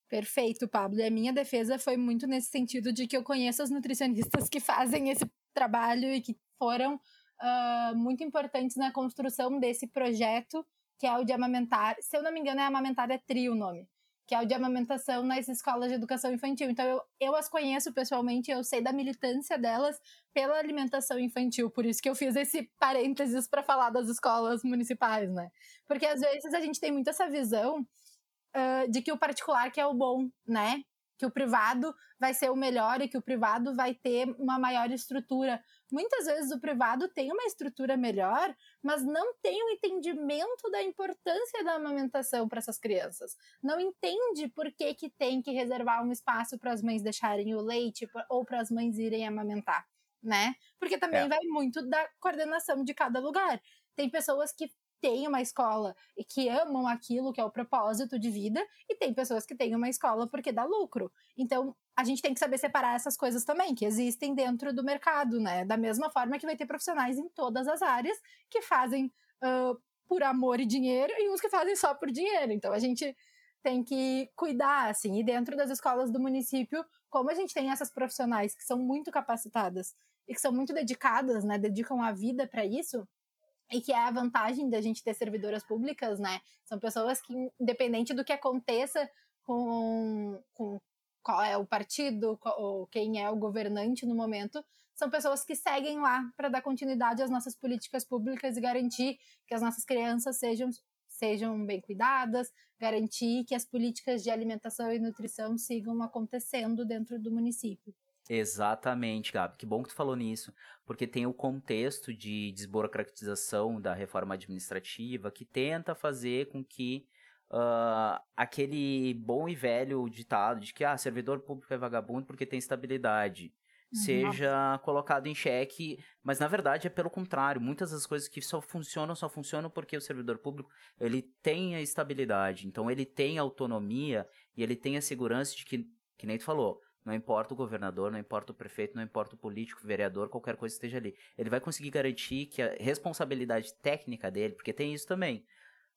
Perfeito, Pablo. E a minha defesa foi muito nesse sentido de que eu conheço as nutricionistas que [LAUGHS] fazem esse trabalho e que foram ah, muito importantes na construção desse projeto, que é o de amamentar. Se eu não me engano, é amamentar é trio o nome. Que é o de amamentação nas escolas de educação infantil. Então, eu, eu as conheço pessoalmente, eu sei da militância delas pela alimentação infantil. Por isso que eu fiz esse parênteses para falar das escolas municipais, né? Porque às vezes a gente tem muito essa visão ah, de que o particular que é o bom, né? Que o privado vai ser o melhor e que o privado vai ter uma maior estrutura. Muitas vezes o privado tem uma estrutura melhor, mas não tem o entendimento da importância da amamentação para essas crianças. Não entende por que, que tem que reservar um espaço para as mães deixarem o leite ou para as mães irem amamentar, né? Porque também É. vai muito da coordenação de cada lugar. Tem pessoas que têm uma escola e que amam aquilo que é o propósito de vida, e tem pessoas que têm uma escola porque dá lucro. Então, a gente tem que saber separar essas coisas também, que existem dentro do mercado, né? Da mesma forma que vai ter profissionais em todas as áreas que fazem ah, por amor e dinheiro e uns que fazem só por dinheiro. Então, a gente tem que cuidar, assim, e dentro das escolas do município, como a gente tem essas profissionais que são muito capacitadas e que são muito dedicadas, né? Dedicam a vida para isso, e que é a vantagem da gente ter servidoras públicas, né? São pessoas que, independente do que aconteça com, com qual é o partido ou quem é o governante no momento, são pessoas que seguem lá para dar continuidade às nossas políticas públicas e garantir que as nossas crianças sejam, sejam bem cuidadas, garantir que as políticas de alimentação e nutrição sigam acontecendo dentro do município. Exatamente, Gabi. Que bom que tu falou nisso, porque tem o contexto de desburocratização da reforma administrativa que tenta fazer com que uh, aquele bom e velho ditado de que ah, servidor público é vagabundo porque tem estabilidade uhum. seja colocado em xeque, mas na verdade é pelo contrário. Muitas das coisas que só funcionam, só funcionam porque o servidor público ele tem a estabilidade, então ele tem autonomia e ele tem a segurança de que, que nem tu falou, não importa o governador, não importa o prefeito, não importa o político, vereador, qualquer coisa esteja ali. Ele vai conseguir garantir que a responsabilidade técnica dele, porque tem isso também,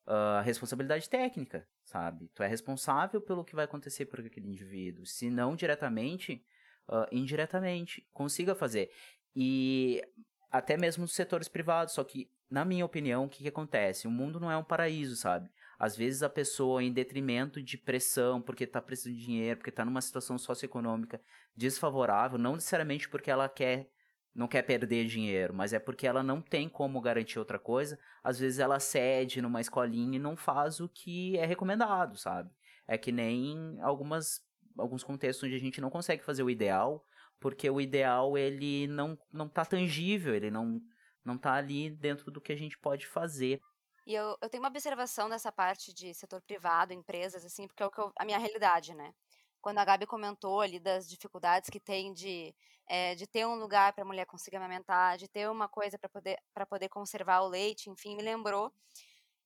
a uh, responsabilidade técnica, sabe? Tu é responsável pelo que vai acontecer por aquele indivíduo. Se não diretamente, uh, indiretamente, consiga fazer. E até mesmo nos setores privados, só que, na minha opinião, o que, que acontece? O mundo não é um paraíso, sabe? Às vezes a pessoa, em detrimento de pressão, porque está precisando de dinheiro, porque está numa situação socioeconômica desfavorável, não necessariamente porque ela quer não quer perder dinheiro, mas é porque ela não tem como garantir outra coisa. Às vezes ela cede numa escolinha e não faz o que é recomendado, sabe? É que nem algumas alguns contextos onde a gente não consegue fazer o ideal, porque o ideal ele não não tá tangível, ele não não tá ali dentro do que a gente pode fazer. E eu, eu tenho uma observação dessa parte de setor privado, empresas, assim, porque é o que eu, a minha realidade, né? Quando a Gabi comentou ali das dificuldades que tem de, é, de ter um lugar para a mulher conseguir amamentar, de ter uma coisa para poder, poder conservar o leite, enfim, me lembrou.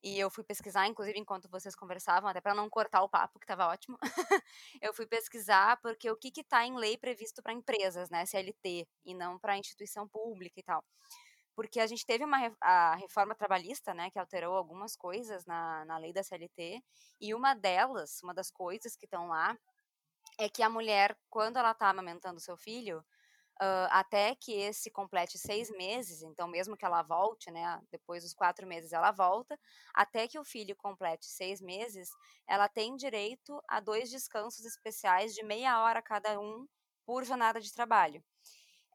E eu fui pesquisar, inclusive, enquanto vocês conversavam, até para não cortar o papo, que estava ótimo. [LAUGHS] eu fui pesquisar porque o que está em lei previsto para empresas, né, CLT, e não para instituição pública e tal porque a gente teve uma a reforma trabalhista, né, que alterou algumas coisas na, na lei da CLT, e uma delas, uma das coisas que estão lá, é que a mulher, quando ela está amamentando seu filho, uh, até que esse complete seis meses, então mesmo que ela volte, né, depois dos quatro meses ela volta, até que o filho complete seis meses, ela tem direito a dois descansos especiais de meia hora cada um por jornada de trabalho.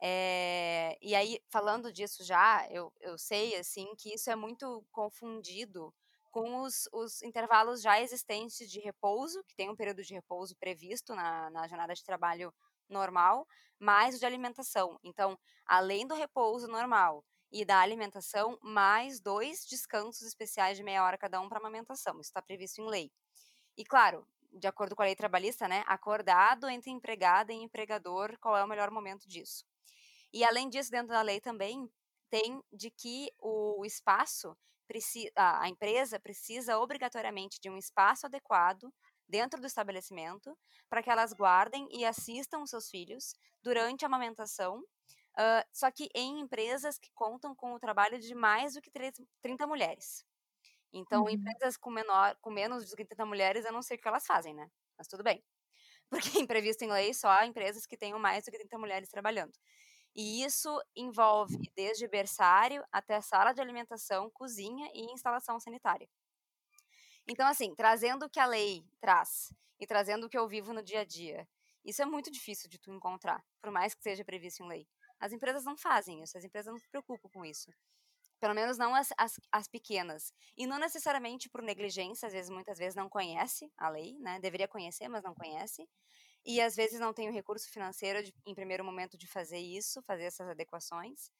É, e aí, falando disso já, eu, eu sei, assim, que isso é muito confundido com os, os intervalos já existentes de repouso, que tem um período de repouso previsto na, na jornada de trabalho normal, mais o de alimentação. Então, além do repouso normal e da alimentação, mais dois descansos especiais de meia hora cada um para amamentação. Isso está previsto em lei. E claro, de acordo com a lei trabalhista, né, acordado entre empregada e empregador qual é o melhor momento disso. E além disso, dentro da lei também tem de que o espaço precisa, a empresa precisa obrigatoriamente de um espaço adequado dentro do estabelecimento para que elas guardem e assistam os seus filhos durante a amamentação, uh, só que em empresas que contam com o trabalho de mais do que 30 mulheres. Então, uhum. empresas com, menor, com menos de 30 mulheres, eu não sei o que elas fazem, né? Mas tudo bem. [LAUGHS] Porque em previsto em lei só empresas que tenham mais do que 30 mulheres trabalhando. E isso envolve desde berçário até sala de alimentação, cozinha e instalação sanitária. Então, assim, trazendo o que a lei traz e trazendo o que eu vivo no dia a dia, isso é muito difícil de tu encontrar, por mais que seja previsto em lei. As empresas não fazem isso, as empresas não se preocupam com isso. Pelo menos não as, as, as pequenas. E não necessariamente por negligência, às vezes, muitas vezes não conhece a lei, né? Deveria conhecer, mas não conhece e às vezes não tem o recurso financeiro de, em primeiro momento de fazer isso, fazer essas adequações,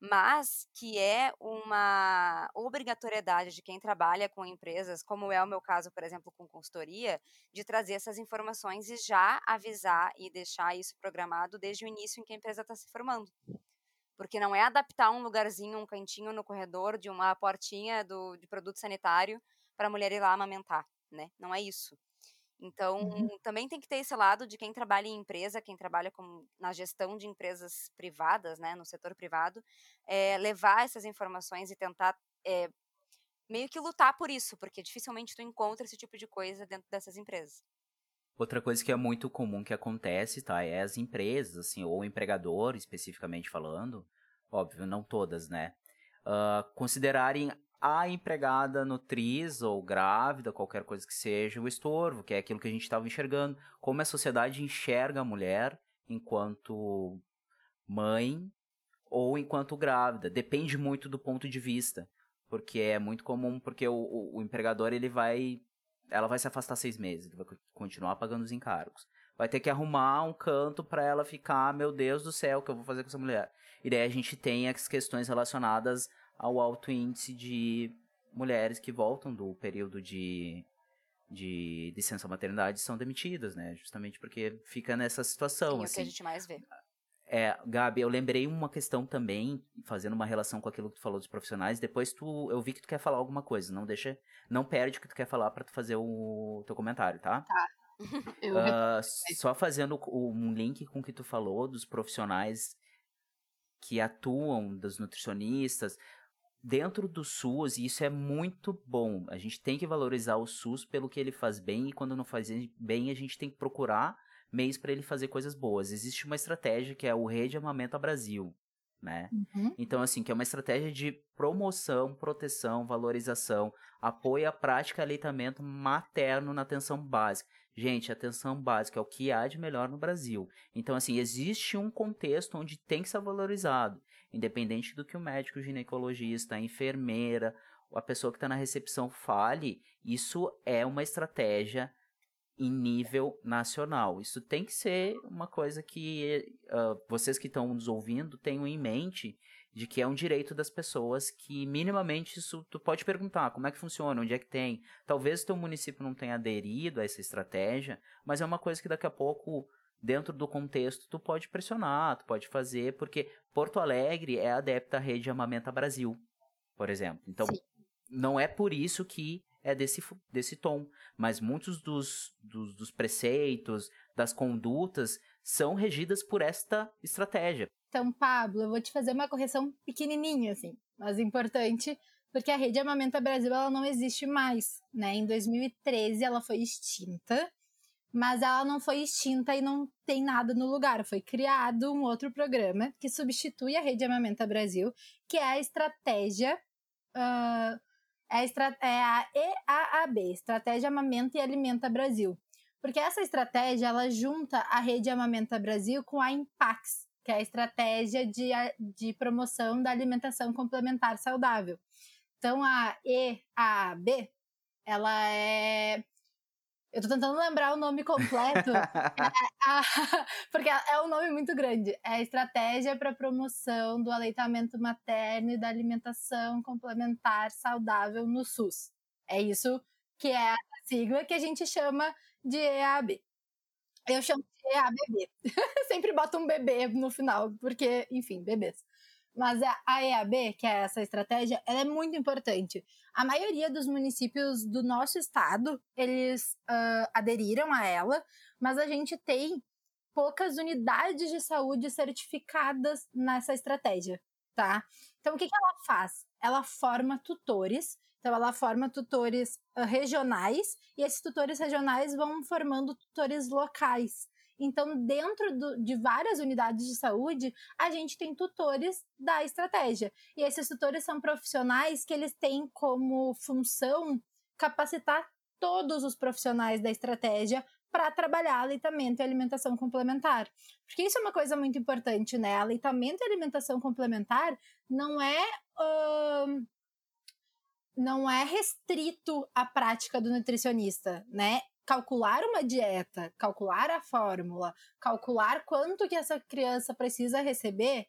mas que é uma obrigatoriedade de quem trabalha com empresas, como é o meu caso, por exemplo, com consultoria, de trazer essas informações e já avisar e deixar isso programado desde o início em que a empresa está se formando. Porque não é adaptar um lugarzinho, um cantinho no corredor de uma portinha do, de produto sanitário para a mulher ir lá amamentar, né? Não é isso. Então, uhum. também tem que ter esse lado de quem trabalha em empresa, quem trabalha com, na gestão de empresas privadas, né, no setor privado, é, levar essas informações e tentar é, meio que lutar por isso, porque dificilmente tu encontra esse tipo de coisa dentro dessas empresas. Outra coisa que é muito comum que acontece, tá, é as empresas, assim, ou o empregador, especificamente falando, óbvio, não todas, né, uh, considerarem a empregada nutriz ou grávida, qualquer coisa que seja, o estorvo, que é aquilo que a gente estava enxergando, como a sociedade enxerga a mulher enquanto mãe ou enquanto grávida. Depende muito do ponto de vista, porque é muito comum, porque o, o, o empregador ele vai, ela vai se afastar seis meses, ele vai continuar pagando os encargos vai ter que arrumar um canto para ela ficar, meu Deus do céu, o que eu vou fazer com essa mulher? E daí a gente tem as questões relacionadas ao alto índice de mulheres que voltam do período de, de licença maternidade são demitidas, né? Justamente porque fica nessa situação. Sim, assim. é o que a assim. gente mais vê. É, Gabi, eu lembrei uma questão também, fazendo uma relação com aquilo que tu falou dos profissionais. Depois tu, eu vi que tu quer falar alguma coisa. Não deixa, não perde o que tu quer falar para tu fazer o teu comentário, tá? Tá. [LAUGHS] Uh, só fazendo um link com o que tu falou dos profissionais que atuam, dos nutricionistas, dentro do SUS, e isso é muito bom. A gente tem que valorizar o SUS pelo que ele faz bem, e quando não faz bem, a gente tem que procurar meios para ele fazer coisas boas. Existe uma estratégia que é o Rede Amamenta Brasil, né? Uhum. Então, assim, que é uma estratégia de promoção, proteção, valorização, apoio à prática de aleitamento materno na atenção básica. Gente, atenção básica é o que há de melhor no Brasil. Então, assim, existe um contexto onde tem que ser valorizado, independente do que o médico, ginecologista, a enfermeira, a pessoa que está na recepção fale, isso é uma estratégia em nível nacional. Isso tem que ser uma coisa que uh, vocês que estão nos ouvindo tenham em mente de que é um direito das pessoas que minimamente isso tu pode perguntar como é que funciona, onde é que tem. Talvez o teu município não tenha aderido a essa estratégia, mas é uma coisa que daqui a pouco dentro do contexto tu pode pressionar, tu pode fazer, porque Porto Alegre é adepta à rede Amamenta Brasil, por exemplo. Então, Sim. não é por isso que é desse, desse tom, mas muitos dos, dos, dos preceitos, das condutas, são regidas por esta estratégia. Então, Pablo, eu vou te fazer uma correção pequenininha, assim, mas importante, porque a Rede Amamenta Brasil ela não existe mais, né? Em 2013 ela foi extinta, mas ela não foi extinta e não tem nada no lugar. Foi criado um outro programa que substitui a Rede Amamenta Brasil, que é a estratégia. Uh, é, a estra é a EAAB, Estratégia Amamenta e Alimenta Brasil. Porque essa estratégia ela junta a Rede Amamenta Brasil com a Impax, que é a estratégia de, de promoção da alimentação complementar saudável. Então, a EAB, ela é. Eu tô tentando lembrar o nome completo, [LAUGHS] é a, [LAUGHS] porque é um nome muito grande. É a Estratégia para Promoção do Aleitamento Materno e da Alimentação Complementar Saudável no SUS. É isso que é a sigla que a gente chama de EAB. Eu chamo de EABB. [LAUGHS] Sempre boto um bebê no final, porque, enfim, bebês. Mas a EAB, que é essa estratégia, ela é muito importante. A maioria dos municípios do nosso estado, eles uh, aderiram a ela, mas a gente tem poucas unidades de saúde certificadas nessa estratégia, tá? Então, o que, que ela faz? Ela forma tutores então, ela forma tutores uh, regionais e esses tutores regionais vão formando tutores locais. Então, dentro do, de várias unidades de saúde, a gente tem tutores da estratégia. E esses tutores são profissionais que eles têm como função capacitar todos os profissionais da estratégia para trabalhar aleitamento e alimentação complementar. Porque isso é uma coisa muito importante, né? Aleitamento e alimentação complementar não é. Não é restrito à prática do nutricionista, né? Calcular uma dieta, calcular a fórmula, calcular quanto que essa criança precisa receber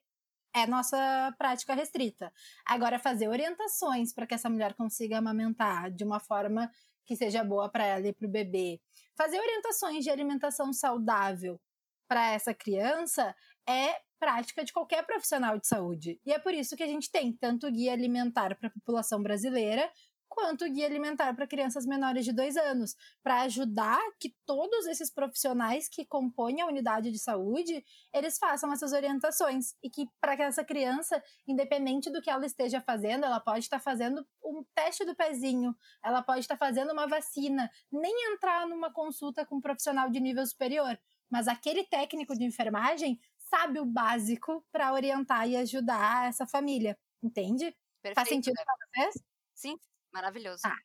é nossa prática restrita. Agora, fazer orientações para que essa mulher consiga amamentar de uma forma que seja boa para ela e para o bebê, fazer orientações de alimentação saudável para essa criança é prática de qualquer profissional de saúde. E é por isso que a gente tem tanto guia alimentar para a população brasileira quanto guia alimentar para crianças menores de dois anos, para ajudar que todos esses profissionais que compõem a unidade de saúde, eles façam essas orientações e que para que essa criança, independente do que ela esteja fazendo, ela pode estar fazendo um teste do pezinho, ela pode estar fazendo uma vacina, nem entrar numa consulta com um profissional de nível superior, mas aquele técnico de enfermagem sabe o básico para orientar e ajudar essa família, entende? Perfeito, Faz sentido Gabi. pra vocês? Sim, maravilhoso. Tá.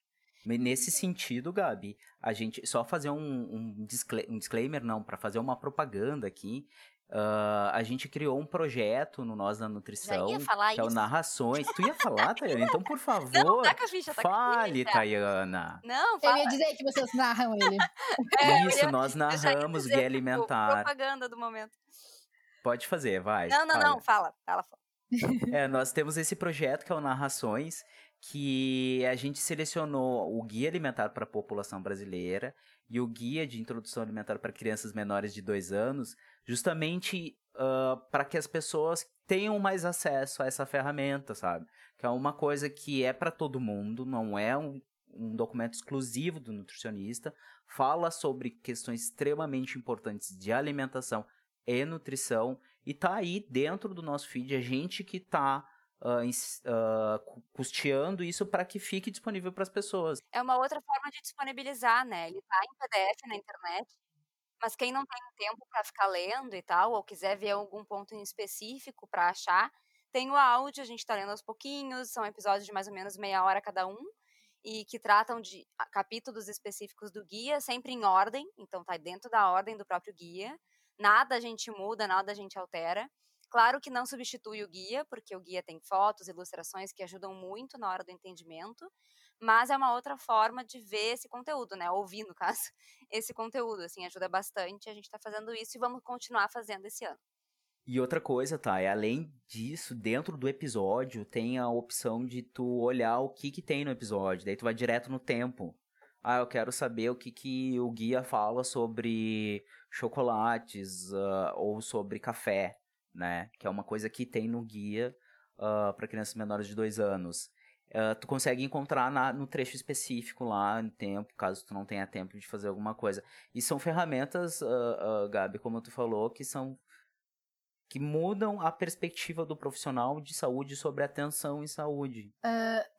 Nesse sentido, Gabi, a gente só fazer um, um, discla- um disclaimer, não, para fazer uma propaganda aqui. ah, a gente criou um projeto no Nós da Já Nutrição, ia falar que é o isso. Narrações. Tu ia falar, [LAUGHS] Tayana? Então, por Não, favor, taca a ficha, a fale, ficha. Tayana. Não, Eu fala. ia dizer que vocês narram ele. [LAUGHS] É, eu Isso, ia- nós [LAUGHS] eu já narramos Guia tipo, Alimentar. Propaganda do momento. Pode fazer, vai. Não, não, fala. não, fala, fala. fala. É, nós temos esse projeto que é o Narrações, que a gente selecionou o Guia Alimentar para a População Brasileira e o Guia de Introdução Alimentar para Crianças Menores de 2 anos, justamente para que as pessoas tenham mais acesso a essa ferramenta, sabe? Que é uma coisa que é para todo mundo, não é um, um documento exclusivo do nutricionista, fala sobre questões extremamente importantes de alimentação e nutrição, e tá aí dentro do nosso feed a gente que tá ah, cu- custeando isso para que fique disponível para as pessoas. É uma outra forma de disponibilizar, né? Ele tá em PDF na internet, mas quem não tem tempo para ficar lendo e tal, ou quiser ver algum ponto em específico para achar, tem o áudio, a gente tá lendo aos pouquinhos, são episódios de mais ou menos meia hora cada um, e que tratam de capítulos específicos do guia, sempre em ordem, então tá dentro da ordem do próprio guia. Nada a gente muda, nada a gente altera. Claro que não substitui o guia, porque o guia tem fotos, ilustrações que ajudam muito na hora do entendimento, mas é uma outra forma de ver esse conteúdo, né? Ouvir, no [LAUGHS] caso, esse conteúdo, assim, ajuda bastante. A gente tá fazendo isso e vamos continuar fazendo esse ano. E outra coisa, tá? É além disso, dentro do episódio tem a opção de tu olhar o que que tem no episódio, daí tu vai direto no tempo. Ah, eu quero saber o que que o guia fala sobre chocolates ah, ou sobre café, né? Que é uma coisa que tem no guia para crianças menores de dois anos. Ah, tu consegue encontrar na- no trecho específico lá, no tempo, caso tu não tenha tempo de fazer alguma coisa. E são ferramentas, ah, ah, Gabi, como tu falou, que são que mudam a perspectiva do profissional de saúde sobre atenção em saúde.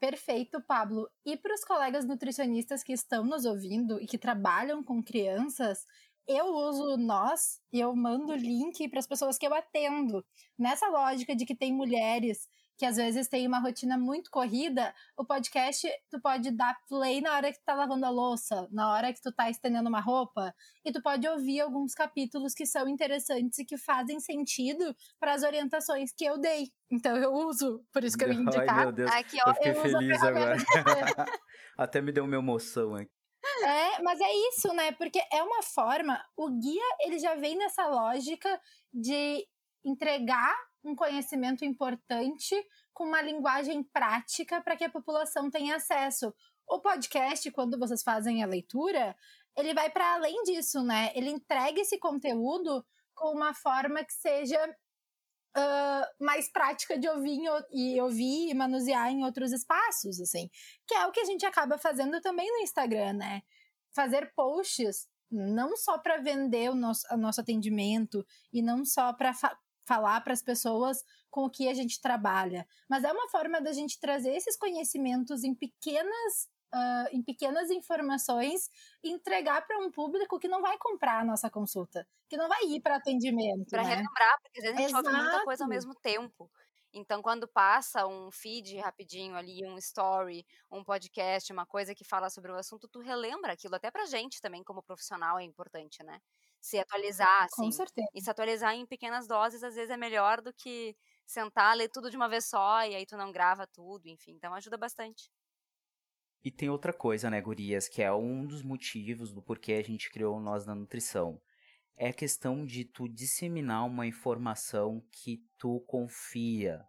Perfeito, Pablo. E para os colegas nutricionistas que estão nos ouvindo e que trabalham com crianças, eu uso nós e eu mando link para as pessoas que eu atendo. Nessa lógica de que tem mulheres que às vezes têm uma rotina muito corrida, o podcast tu pode dar play na hora que tu tá lavando a louça, na hora que tu tá estendendo uma roupa, e tu pode ouvir alguns capítulos que são interessantes e que fazem sentido para as orientações que eu dei. Então eu uso, por isso que eu [LAUGHS] ia indicar. Ai, meu Deus. Ai, que Eu ó, fiquei eu feliz agora. [LAUGHS] Até me deu uma emoção aqui. É, mas é isso, né? Porque é uma forma, o guia ele já vem nessa lógica de entregar um conhecimento importante com uma linguagem prática para que a população tenha acesso. O podcast, quando vocês fazem a leitura, ele vai para além disso, né? Ele entrega esse conteúdo com uma forma que seja ah, mais prática de ouvir e ouvir e manusear em outros espaços, assim. Que é o que a gente acaba fazendo também no Instagram, né? Fazer posts não só para vender o nosso, o nosso atendimento e não só para falar para as pessoas com o que a gente trabalha, mas é uma forma da gente trazer esses conhecimentos em pequenas ah, em pequenas informações entregar para um público que não vai comprar a nossa consulta, que não vai ir para atendimento, Pra né? relembrar, porque às vezes a gente ouve muita coisa ao Exato. mesmo tempo. Então, quando passa um feed rapidinho ali, um story, um podcast, uma coisa que fala sobre o assunto, tu relembra aquilo. Até pra gente também, como profissional, é importante, né? Se atualizar, Com assim. certeza. E se atualizar em pequenas doses, às vezes é melhor do que sentar, ler tudo de uma vez só, e aí tu não grava tudo, enfim. Então, ajuda bastante. E tem outra coisa, né, gurias, que é um dos motivos do porquê a gente criou o Nós da Nutrição. É a questão de tu disseminar uma informação que tu confia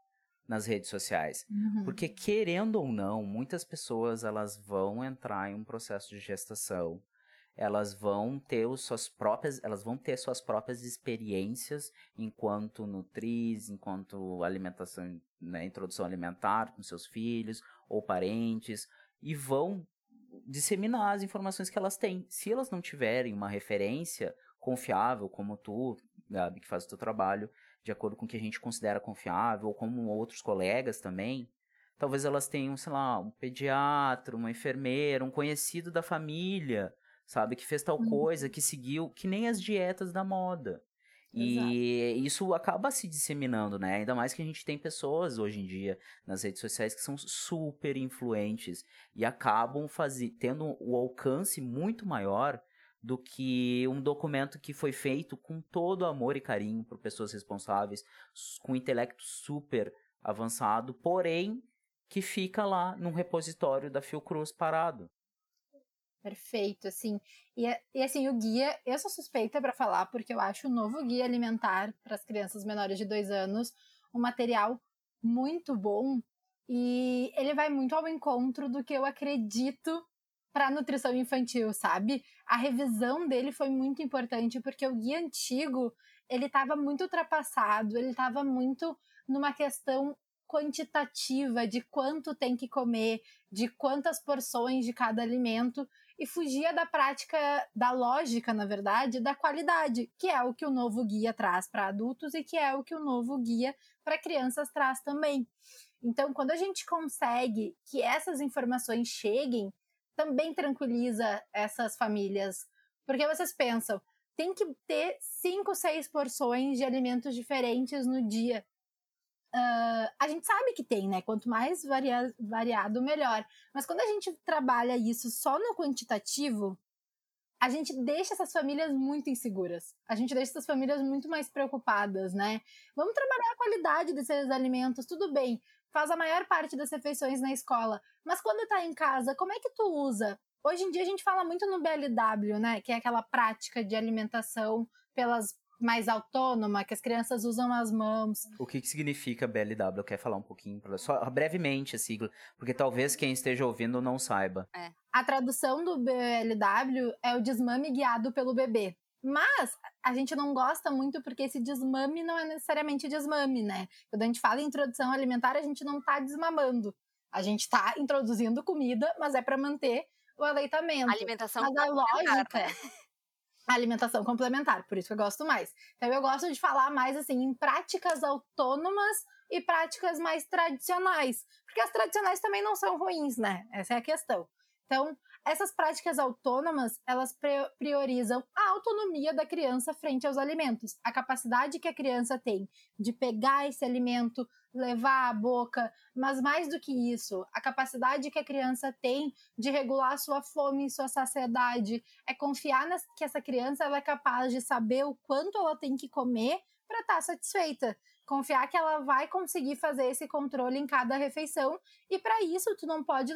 nas redes sociais. Uhum. Porque querendo ou não, muitas pessoas elas vão entrar em um processo de gestação. Elas vão ter suas próprias, elas vão ter suas próprias experiências enquanto nutriz, enquanto alimentação, né, introdução alimentar com seus filhos ou parentes e vão disseminar as informações que elas têm. Se elas não tiverem uma referência confiável, como tu, Gabi, que faz o teu trabalho, de acordo com o que a gente considera confiável, ou como outros colegas também, talvez elas tenham, sei lá, um pediatra, uma enfermeira, um conhecido da família, sabe, que fez tal Uhum. coisa, que seguiu, que nem as dietas da moda. E isso acaba se disseminando, né? Ainda mais que a gente tem pessoas hoje em dia nas redes sociais que são super influentes e acabam fazer, tendo o alcance muito maior do que um documento que foi feito com todo amor e carinho por pessoas responsáveis, com intelecto super avançado, porém que fica lá num repositório da Fiocruz parado. Perfeito, assim. E, e assim, o guia, eu sou suspeita para falar, porque eu acho o novo guia alimentar para as crianças menores de dois anos um material muito bom e ele vai muito ao encontro do que eu acredito para nutrição infantil, sabe? A revisão dele foi muito importante porque o guia antigo ele estava muito ultrapassado, ele estava muito numa questão quantitativa de quanto tem que comer, de quantas porções de cada alimento e fugia da prática, da lógica, na verdade, da qualidade, que é o que o novo guia traz para adultos e que é o que o novo guia para crianças traz também. Então, quando a gente consegue que essas informações cheguem, também tranquiliza essas famílias. Porque vocês pensam, tem que ter cinco, seis porções de alimentos diferentes no dia. Uh, a gente sabe que tem, né? Quanto mais varia variado, melhor. Mas quando a gente trabalha isso só no quantitativo, a gente deixa essas famílias muito inseguras. A gente deixa essas famílias muito mais preocupadas, né? Vamos trabalhar a qualidade desses alimentos, tudo bem. Faz a maior parte das refeições na escola. Mas quando tá em casa, como é que tu usa? Hoje em dia a gente fala muito no BLW, né? Que é aquela prática de alimentação pelas mais autônoma, que as crianças usam as mãos. O que, que significa BLW? Quer falar um pouquinho, só brevemente a sigla, porque talvez quem esteja ouvindo não saiba. É. A tradução do BLW é o desmame guiado pelo bebê. Mas a gente não gosta muito porque esse desmame não é necessariamente desmame, né? Quando a gente fala em introdução alimentar, a gente não está desmamando. A gente está introduzindo comida, mas é para manter o aleitamento. Alimentação mas a lógica, né? [LAUGHS] alimentação complementar, por isso que eu gosto mais. Então eu gosto de falar mais assim em práticas autônomas e práticas mais tradicionais, porque as tradicionais também não são ruins, né? Essa é a questão. Então, essas práticas autônomas, elas priorizam a autonomia da criança frente aos alimentos, a capacidade que a criança tem de pegar esse alimento, levar à boca, mas mais do que isso, a capacidade que a criança tem de regular sua fome sua saciedade, é confiar nas, que essa criança ela é capaz de saber o quanto ela tem que comer para estar tá satisfeita. Confiar que ela vai conseguir fazer esse controle em cada refeição e para isso tu não pode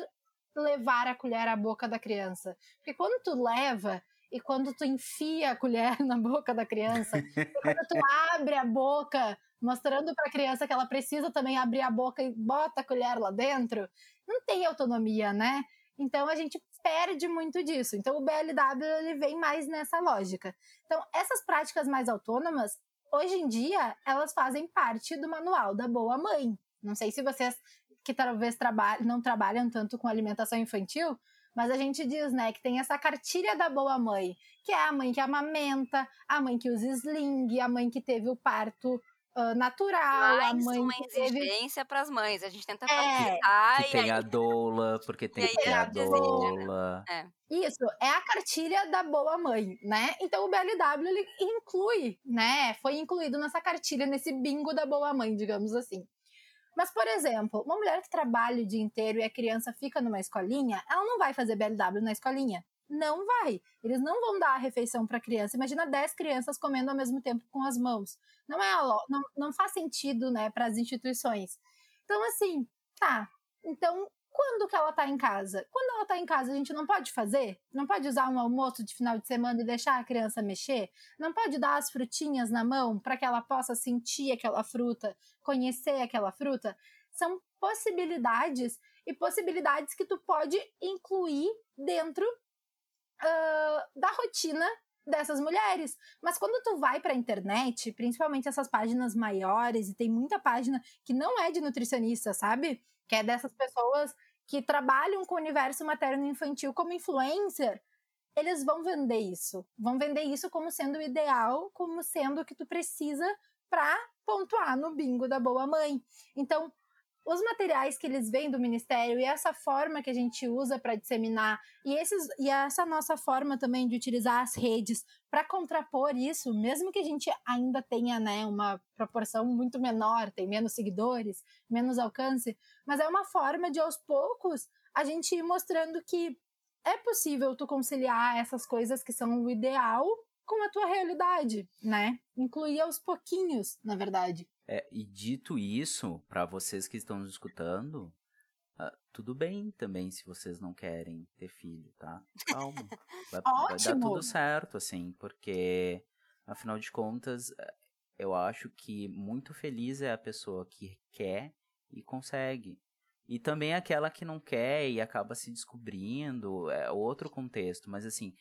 levar a colher à boca da criança. Porque quando tu leva e quando tu enfia a colher [LAUGHS] na boca da criança, e quando tu abre a boca, mostrando para a criança que ela precisa também abrir a boca e bota a colher lá dentro, não tem autonomia, né? Então a gente perde muito disso. Então o BLW ele vem mais nessa lógica. Então essas práticas mais autônomas, hoje em dia, elas fazem parte do manual da boa mãe. Não sei se vocês que talvez traba não trabalham tanto com alimentação infantil, mas a gente diz, né, que tem essa cartilha da boa mãe, que é a mãe que amamenta, a mãe que usa sling, a mãe que teve o parto uh, natural, Mais a mãe uma que teve... exigência para as mães. A gente tenta É, facilitar Que e tem aí... a doula, porque tem E que ter a doula. É. Isso, é a cartilha da boa mãe, né? Então o BLW ele inclui, né? Foi incluído nessa cartilha, nesse bingo da boa mãe, digamos assim. Mas, por exemplo, uma mulher que trabalha o dia inteiro e a criança fica numa escolinha, ela não vai fazer BLW na escolinha. Não vai. Eles não vão dar a refeição para a criança. Imagina 10 crianças comendo ao mesmo tempo com as mãos. Não é não, não faz sentido, né, para as instituições. Então, assim, tá. Então, quando que ela tá em casa? Quando ela tá em casa, a gente não pode fazer? Não pode usar um almoço de final de semana e deixar a criança mexer? Não pode dar as frutinhas na mão para que ela possa sentir aquela fruta, conhecer aquela fruta? São possibilidades e possibilidades que tu pode incluir dentro uh, da rotina dessas mulheres. Mas quando tu vai para a internet, principalmente essas páginas maiores, e tem muita página que não é de nutricionista, sabe? Que é dessas pessoas que trabalham com o universo materno infantil como influencer, eles vão vender isso. Vão vender isso como sendo o ideal, como sendo o que tu precisa para pontuar no bingo da boa mãe. Então, os materiais que eles vêm do ministério e essa forma que a gente usa para disseminar e, esses, e essa nossa forma também de utilizar as redes para contrapor isso, mesmo que a gente ainda tenha né, uma proporção muito menor, tem menos seguidores, menos alcance, mas é uma forma de aos poucos a gente ir mostrando que é possível tu conciliar essas coisas que são o ideal com a tua realidade, né? Incluir aos pouquinhos, na verdade. É, e dito isso, para vocês que estão nos escutando, uh, tudo bem também se vocês não querem ter filho, tá? Calma. [LAUGHS] Vai, vai dar tudo certo, assim, porque, afinal de contas, eh, eu acho que muito feliz é a pessoa que quer e consegue. E também aquela que não quer e acaba se descobrindo, é outro contexto, mas assim,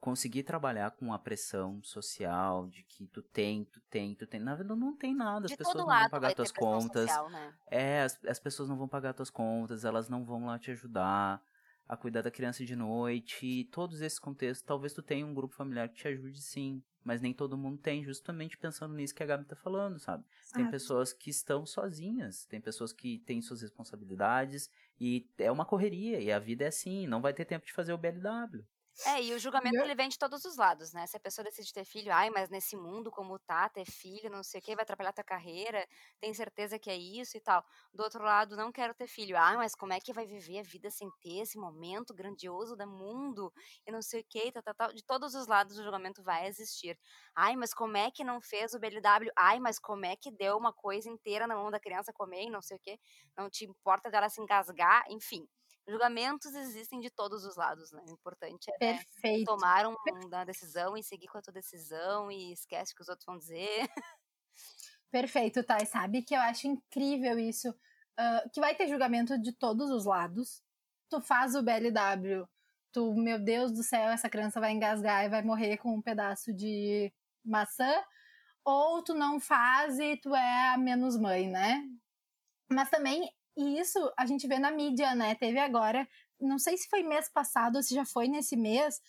conseguir trabalhar com a pressão social de que tu tem, tu tem, tu tem. Na verdade, não tem nada. As de pessoas não vão pagar tuas contas. Social, né? É, as, as pessoas não vão pagar tuas contas, elas não vão lá te ajudar a cuidar da criança de noite. Todos esses contextos, talvez tu tenha um grupo familiar que te ajude sim. Mas nem todo mundo tem, justamente pensando nisso que a Gabi tá falando, sabe? Tem ah, pessoas que estão sozinhas, tem pessoas que têm suas responsabilidades e é uma correria, e a vida é assim, não vai ter tempo de fazer o BLW. É, e o julgamento ele vem de todos os lados, né? Se a pessoa decide ter filho, ai, mas nesse mundo como tá, ter filho, não sei o que, vai atrapalhar tua carreira, tem certeza que é isso e tal. Do outro lado, não quero ter filho. Ah, mas como é que vai viver a vida sem ter esse momento grandioso do mundo e não sei o que, tal, tal, tal. De todos os lados o julgamento vai existir. Ai, mas como é que não fez o BLW? Ai, mas como é que deu uma coisa inteira na mão da criança comer e não sei o que? Não te importa dela se engasgar, enfim julgamentos existem de todos os lados, né? O importante é Perfeito. tomar um, uma decisão e seguir com a tua decisão e esquece o que os outros vão dizer. Perfeito, Thay. Sabe que eu acho incrível isso. Uh, que vai ter julgamento de todos os lados. Tu faz o BLW, tu, meu Deus do céu, essa criança vai engasgar e vai morrer com um pedaço de maçã. Ou tu não faz e tu é a menos mãe, né? Mas também e isso a gente vê na mídia, né? Teve agora, não sei se foi mês passado ou se já foi nesse mês,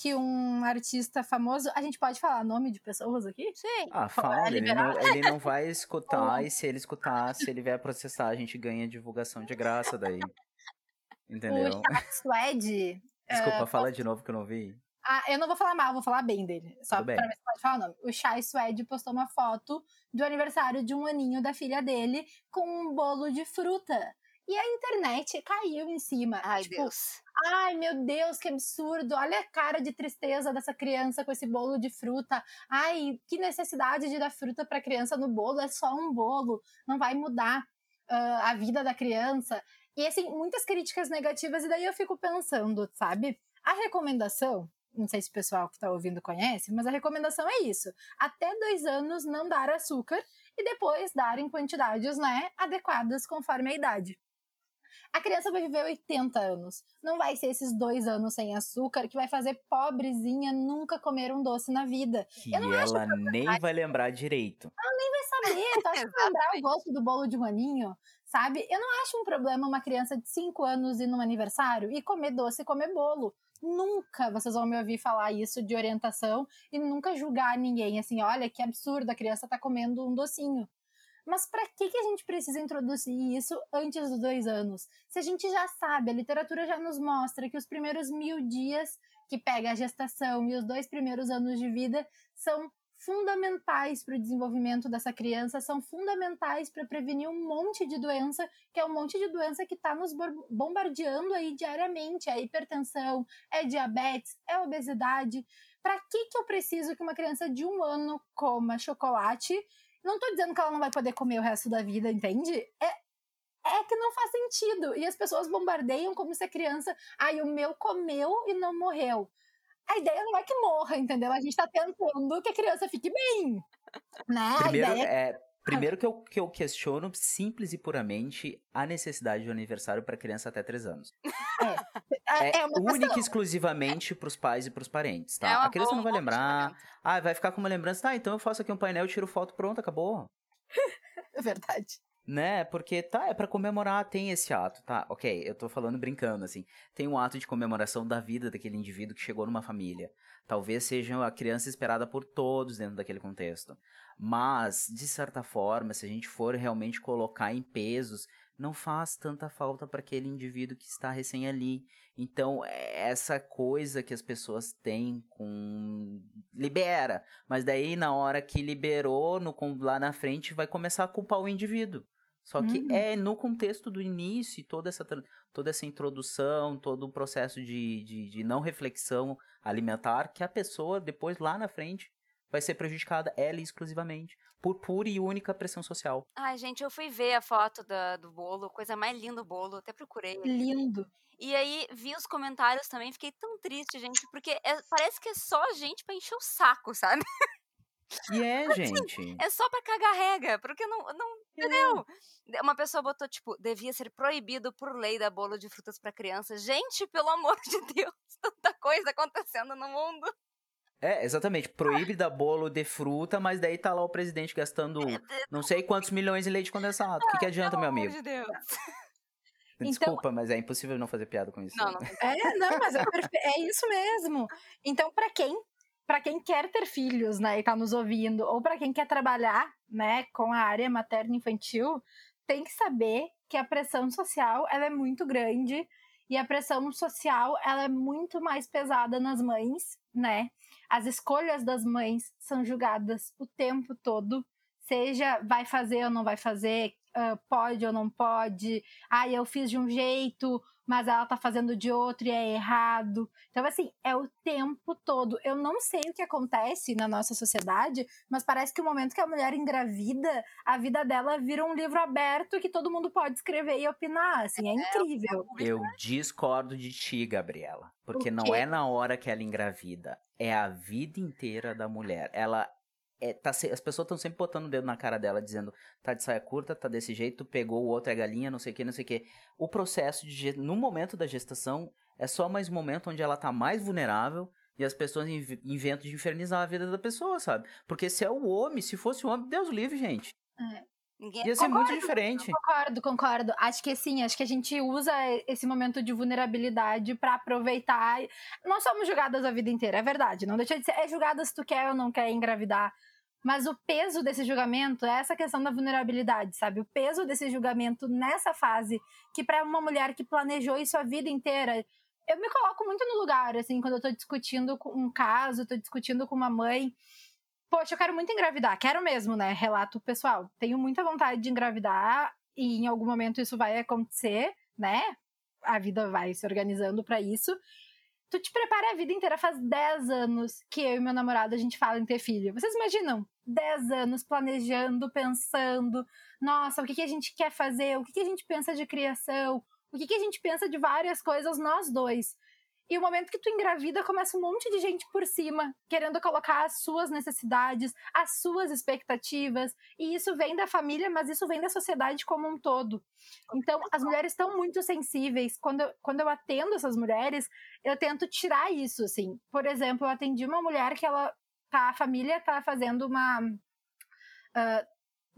que um artista famoso. A gente pode falar nome de pessoas aqui? Sim. Ah, fala. É ele, não, ele não vai escutar, [LAUGHS] e se ele escutar, se ele vier processar, a gente ganha divulgação de graça daí. Entendeu? O Suede. Desculpa, uh, fala de novo que eu não vi. Ah, eu não vou falar mal, vou falar bem dele. Só Tudo pra ver se pode falar o nome. O Chai Suede postou uma foto do aniversário de um aninho da filha dele com um bolo de fruta. E a internet caiu em cima. Ai, tipo, Deus. Ai, meu Deus, que absurdo. Olha a cara de tristeza dessa criança com esse bolo de fruta. Ai, que necessidade de dar fruta pra criança no bolo. É só um bolo. Não vai mudar uh, a vida da criança. E, assim, muitas críticas negativas. E daí eu fico pensando, sabe? A recomendação não sei se o pessoal que está ouvindo conhece, mas a recomendação é isso: até dois anos não dar açúcar e depois dar em quantidades né, adequadas conforme a idade. A criança vai viver 80 anos. Não vai ser esses dois anos sem açúcar que vai fazer pobrezinha nunca comer um doce na vida. E ela nem vai lembrar direito. Ela nem vai saber. Tu acha que lembrar o gosto do bolo de um aninho? Sabe? Eu não acho um problema uma criança de 5 anos ir num aniversário e comer doce e comer bolo. Nunca vocês vão me ouvir falar isso de orientação e nunca julgar ninguém assim, olha que absurdo, a criança tá comendo um docinho. Mas para que, que a gente precisa introduzir isso antes dos dois anos? Se a gente já sabe, a literatura já nos mostra que os primeiros mil dias que pega a gestação e os dois primeiros anos de vida são fundamentais para o desenvolvimento dessa criança, são fundamentais para prevenir um monte de doença, que é um monte de doença que está nos bombardeando aí diariamente. É hipertensão, é diabetes, é obesidade. Para que, que eu preciso que uma criança de um ano coma chocolate? Não estou dizendo que ela não vai poder comer o resto da vida, entende? É, é que não faz sentido. E as pessoas bombardeiam como se a criança, ai, o meu comeu e não morreu a ideia não é que morra, entendeu? A gente tá tentando que a criança fique bem. Né? Primeiro, ideia... é, primeiro que, eu, que eu questiono simples e puramente a necessidade de um aniversário para criança até 3 anos. É, é, é única e exclusivamente pros pais e pros parentes, tá? É a criança não vai lembrar. Ah, vai ficar com uma lembrança. Tá, então eu faço aqui um painel, tiro foto, pronto, acabou. [LAUGHS] É verdade. Né? Porque tá, é pra comemorar, tem esse ato, tá? Ok, eu tô falando brincando, assim. Tem um ato de comemoração da vida daquele indivíduo que chegou numa família. Talvez seja a criança esperada por todos dentro daquele contexto. Mas, de certa forma, se a gente for realmente colocar em pesos, não faz tanta falta para aquele indivíduo que está recém ali. Então, é essa coisa que as pessoas têm com. libera. Mas daí, na hora que liberou, no, lá na frente, vai começar a culpar o indivíduo. Só que Uhum. é no contexto do início, toda essa, toda essa introdução, todo o processo de, de, de não reflexão alimentar, que a pessoa, depois, lá na frente, vai ser prejudicada ela exclusivamente, por pura e única pressão social. Ai, gente, eu fui ver a foto da- do bolo, coisa mais linda o bolo, até procurei. Lindo. E aí vi os comentários também, fiquei tão triste, gente, porque é- parece que é só gente pra encher o saco, sabe? [LAUGHS] E é, gente. É só pra cagar regra, porque não, não É. entendeu? Uma pessoa botou, tipo, devia ser proibido por lei dar bolo de frutas pra criança. Gente, pelo [LAUGHS] amor de Deus, tanta coisa acontecendo no mundo. É, exatamente. Proíbe dar bolo de fruta, mas daí tá lá o presidente gastando não sei quantos milhões em leite condensado. O que, que adianta, meu Pelo amor amigo? de Deus. [LAUGHS] Desculpa, mas é impossível não fazer piada com isso. Não, não. [LAUGHS] É, não, mas é, perfe- é isso mesmo. Então, pra quem para quem quer ter filhos, né, e tá nos ouvindo, ou pra quem quer trabalhar, né, com a área materna infantil, tem que saber que a pressão social ela é muito grande e a pressão social ela é muito mais pesada nas mães, né? As escolhas das mães são julgadas o tempo todo, seja vai fazer ou não vai fazer, ah, pode ou não pode, ah, eu fiz de um jeito, mas ela tá fazendo de outro e é errado. Então, assim, é o tempo todo. Eu não sei o que acontece na nossa sociedade, mas parece que o momento que a mulher engravida, a vida dela vira um livro aberto que todo mundo pode escrever e opinar. Assim, é incrível. Eu discordo de ti, Gabriela. Porque não é na hora que ela engravida. É a vida inteira da mulher. Ela. É, tá, as pessoas estão sempre botando o dedo na cara dela, dizendo: tá de saia curta, tá desse jeito, pegou o outro é galinha, não sei o que, não sei o que. O processo de. No momento da gestação, é só mais um momento onde ela tá mais vulnerável e as pessoas inv- inventam de infernizar a vida da pessoa, sabe? Porque se é o homem, se fosse o homem, Deus livre, gente. Ninguém Ia ser muito Concordo, diferente. Concordo, concordo. Acho que sim, acho que a gente usa esse momento de vulnerabilidade pra aproveitar. Nós somos julgadas a vida inteira, é verdade. Não deixa de ser. É julgada se tu quer ou não quer engravidar. Mas o peso desse julgamento é essa questão da vulnerabilidade, sabe? O peso desse julgamento nessa fase, que pra uma mulher que planejou isso a vida inteira. Eu me coloco muito no lugar, assim, quando eu tô discutindo um caso, tô discutindo com uma mãe. Poxa, eu quero muito engravidar, quero mesmo, né? Relato pessoal. Tenho muita vontade de engravidar e em algum momento isso vai acontecer, né? A vida vai se organizando pra isso. Tu te prepara a vida inteira, faz 10 anos que eu e meu namorado a gente fala em ter filho. Vocês imaginam? 10 anos planejando, pensando, nossa, o que, que a gente quer fazer, o que, que a gente pensa de criação, o que, que a gente pensa de várias coisas, nós dois. E o momento que tu engravida, começa um monte de gente por cima, querendo colocar as suas necessidades, as suas expectativas. E isso vem da família, mas isso vem da sociedade como um todo. Então, as mulheres estão muito sensíveis. Quando eu, quando eu atendo essas mulheres, eu tento tirar isso, assim. Por exemplo, eu atendi uma mulher que ela tá, a família tá fazendo uma. ah,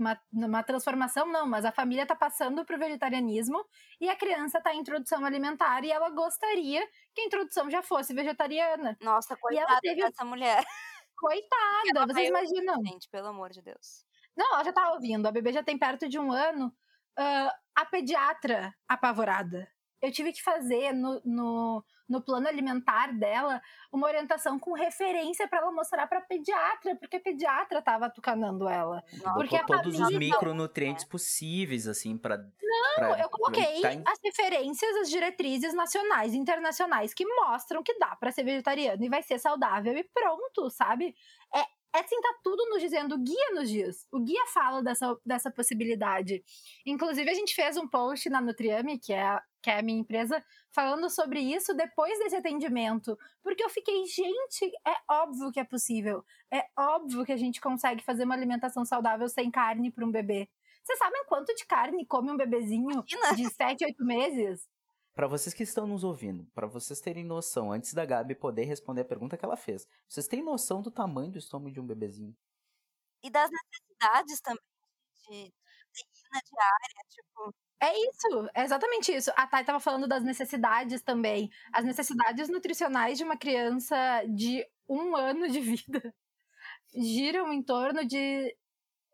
uma, uma transformação, não, mas a família tá passando pro vegetarianismo e a criança tá em introdução alimentar e ela gostaria que a introdução já fosse vegetariana. Nossa, coitada teve- dessa mulher. Coitada, vocês imaginam? Gente, pelo amor de Deus. Não, ela já tá ouvindo. A bebê já tem perto de um ano. Ah, a pediatra apavorada. Eu tive que fazer no, no, no plano alimentar dela uma orientação com referência pra ela mostrar pra pediatra, porque a pediatra tava atucanando ela. Porque Botou a todos os família- micronutrientes possíveis, assim, pra. Não, Eu coloquei Tá as referências, as diretrizes nacionais e internacionais que mostram que dá pra ser vegetariano e vai ser saudável e pronto, sabe? É, é assim, tá tudo nos dizendo, o guia nos diz. O guia fala dessa, dessa possibilidade. Inclusive, a gente fez um post na Nutriame, que é, que é a minha empresa, falando sobre isso depois desse atendimento. Porque eu fiquei, gente, é óbvio que é possível. É óbvio que a gente consegue fazer uma alimentação saudável sem carne para um bebê. Vocês sabem quanto de carne come um bebezinho Imagina. de 7, 8 meses? Pra vocês que estão nos ouvindo, pra vocês terem noção, antes da Gabi poder responder a pergunta que ela fez, vocês têm noção do tamanho do estômago de um bebezinho? E das necessidades também. De... proteína diária, tipo. É isso, é exatamente isso. A Thay estava falando das necessidades também. As necessidades nutricionais de uma criança de um ano de [LAUGHS] vida giram em torno de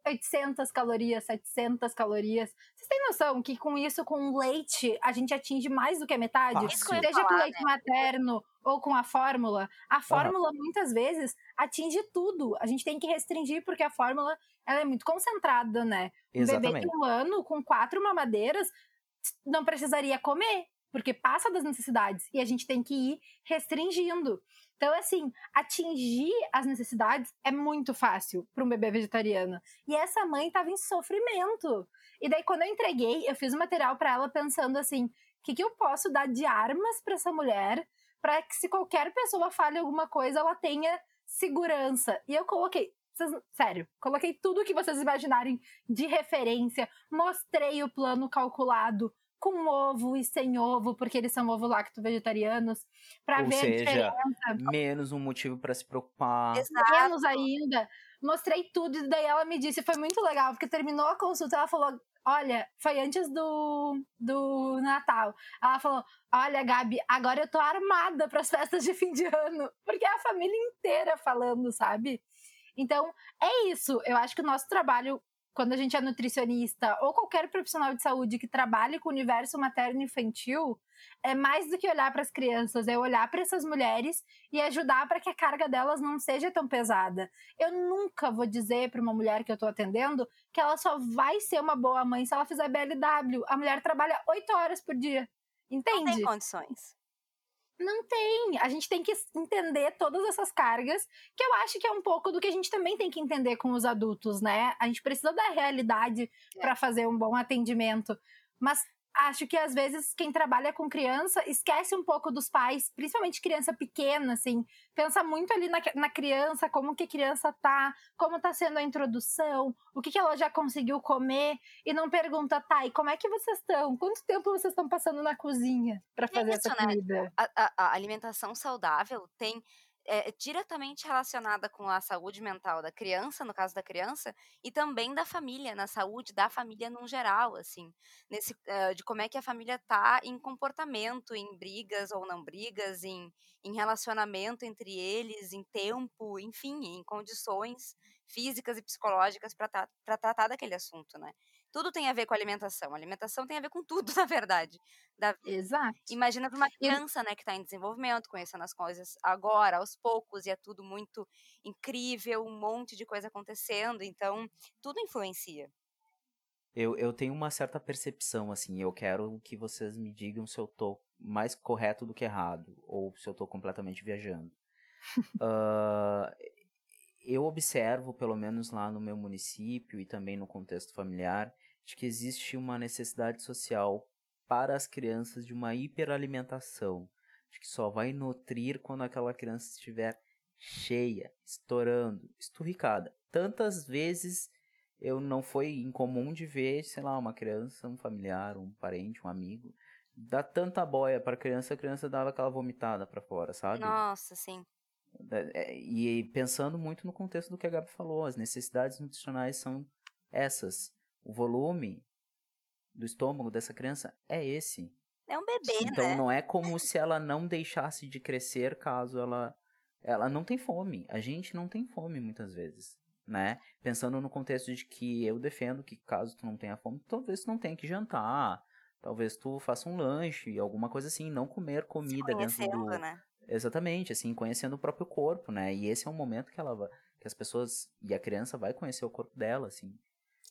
800 calorias, 700 calorias. Vocês têm noção que com isso, com leite, a gente atinge mais do que a metade? Fácil. Isso Seja com leite né? materno ou com a fórmula. A fórmula, muitas vezes, atinge tudo. A gente tem que restringir, porque a fórmula ela é muito concentrada, né? Um bebê Exatamente. de um ano, com quatro mamadeiras, não precisaria comer, porque passa das necessidades. E a gente tem que ir restringindo. Então, assim, atingir as necessidades é muito fácil para um bebê vegetariano. E essa mãe estava em sofrimento. E daí, quando eu entreguei, eu fiz o material para ela pensando assim: o que, que eu posso dar de armas para essa mulher para que, se qualquer pessoa fale alguma coisa, ela tenha segurança. E eu coloquei. Sério, coloquei tudo que vocês imaginarem de referência, mostrei o plano calculado com ovo e sem ovo, porque eles são ovo-lacto vegetarianos, para ver a seja, diferença menos um motivo pra se preocupar. Exato. menos ainda. Mostrei tudo e daí ela me disse, foi muito legal, porque terminou a consulta, ela falou, olha, foi antes do, do Natal. Ela falou, olha, Gabi, agora eu tô armada [LAUGHS] para as festas de fim de ano, porque é a família inteira falando, sabe? Então, é isso. Eu acho que o nosso trabalho, quando a gente é nutricionista ou qualquer profissional de saúde que trabalhe com o universo materno e infantil, é mais do que olhar para as crianças, é olhar para essas mulheres e ajudar para que a carga delas não seja tão pesada. Eu nunca vou dizer para uma mulher que eu estou atendendo que ela só vai ser uma boa mãe se ela fizer BLW. A mulher trabalha oito horas por dia. Não Entende? tem condições. Não tem. A gente tem que entender todas essas cargas, que eu acho que é um pouco do que a gente também tem que entender com os adultos, né? A gente precisa da realidade para fazer um bom atendimento. Mas acho que às vezes quem trabalha com criança esquece um pouco dos pais, principalmente criança pequena, assim, pensa muito ali na, na criança, como que a criança tá, como tá sendo a introdução, o que, que ela já conseguiu comer, e não pergunta, tá, e como é que vocês estão? Quanto tempo vocês estão passando na cozinha para É fazer isso, essa né? comida? a, a- a alimentação saudável tem é, diretamente relacionada com a saúde mental da criança, no caso da criança, e também da família, na saúde da família num geral, assim, nesse eh, de como é que a família tá em comportamento, em brigas ou não brigas, em, em relacionamento entre eles, em tempo, enfim, em condições físicas e psicológicas para tratar daquele assunto, né? Tudo tem a ver com alimentação. Alimentação tem a ver com tudo, [LAUGHS] na verdade, da Exato. Imagina para uma criança, né, que está em desenvolvimento, conhecendo as coisas agora, aos poucos, e é tudo muito incrível, um monte de coisa acontecendo, então tudo influencia. Eu, eu tenho uma certa percepção, assim, eu quero que vocês me digam se eu tô mais correto do que errado, ou se eu tô completamente viajando. Ah, eu observo, pelo menos lá no meu município e também no contexto familiar, de que existe uma necessidade social para as crianças de uma hiperalimentação, de que só vai nutrir quando aquela criança estiver cheia, estourando, esturricada. Tantas vezes eu não foi incomum de ver, sei lá, uma criança, um familiar, um parente, um amigo, dar tanta boia para a criança, a criança dava aquela vomitada para fora, sabe? Nossa, sim. É, E pensando muito no contexto do que a Gabi falou, as necessidades nutricionais são essas. O volume do estômago dessa criança é esse. É um bebê, Então né? não é como [LAUGHS] se ela não deixasse de crescer caso ela ela não tem fome. A gente não tem fome muitas vezes, né? Pensando no contexto de que eu defendo que caso tu não tenha fome, talvez tu não tenha que jantar, talvez tu faça um lanche, alguma coisa assim, não comer comida dentro do né? Exatamente, assim, conhecendo o próprio corpo, né? E esse é um momento que ela que as pessoas e a criança vai conhecer o corpo dela, assim.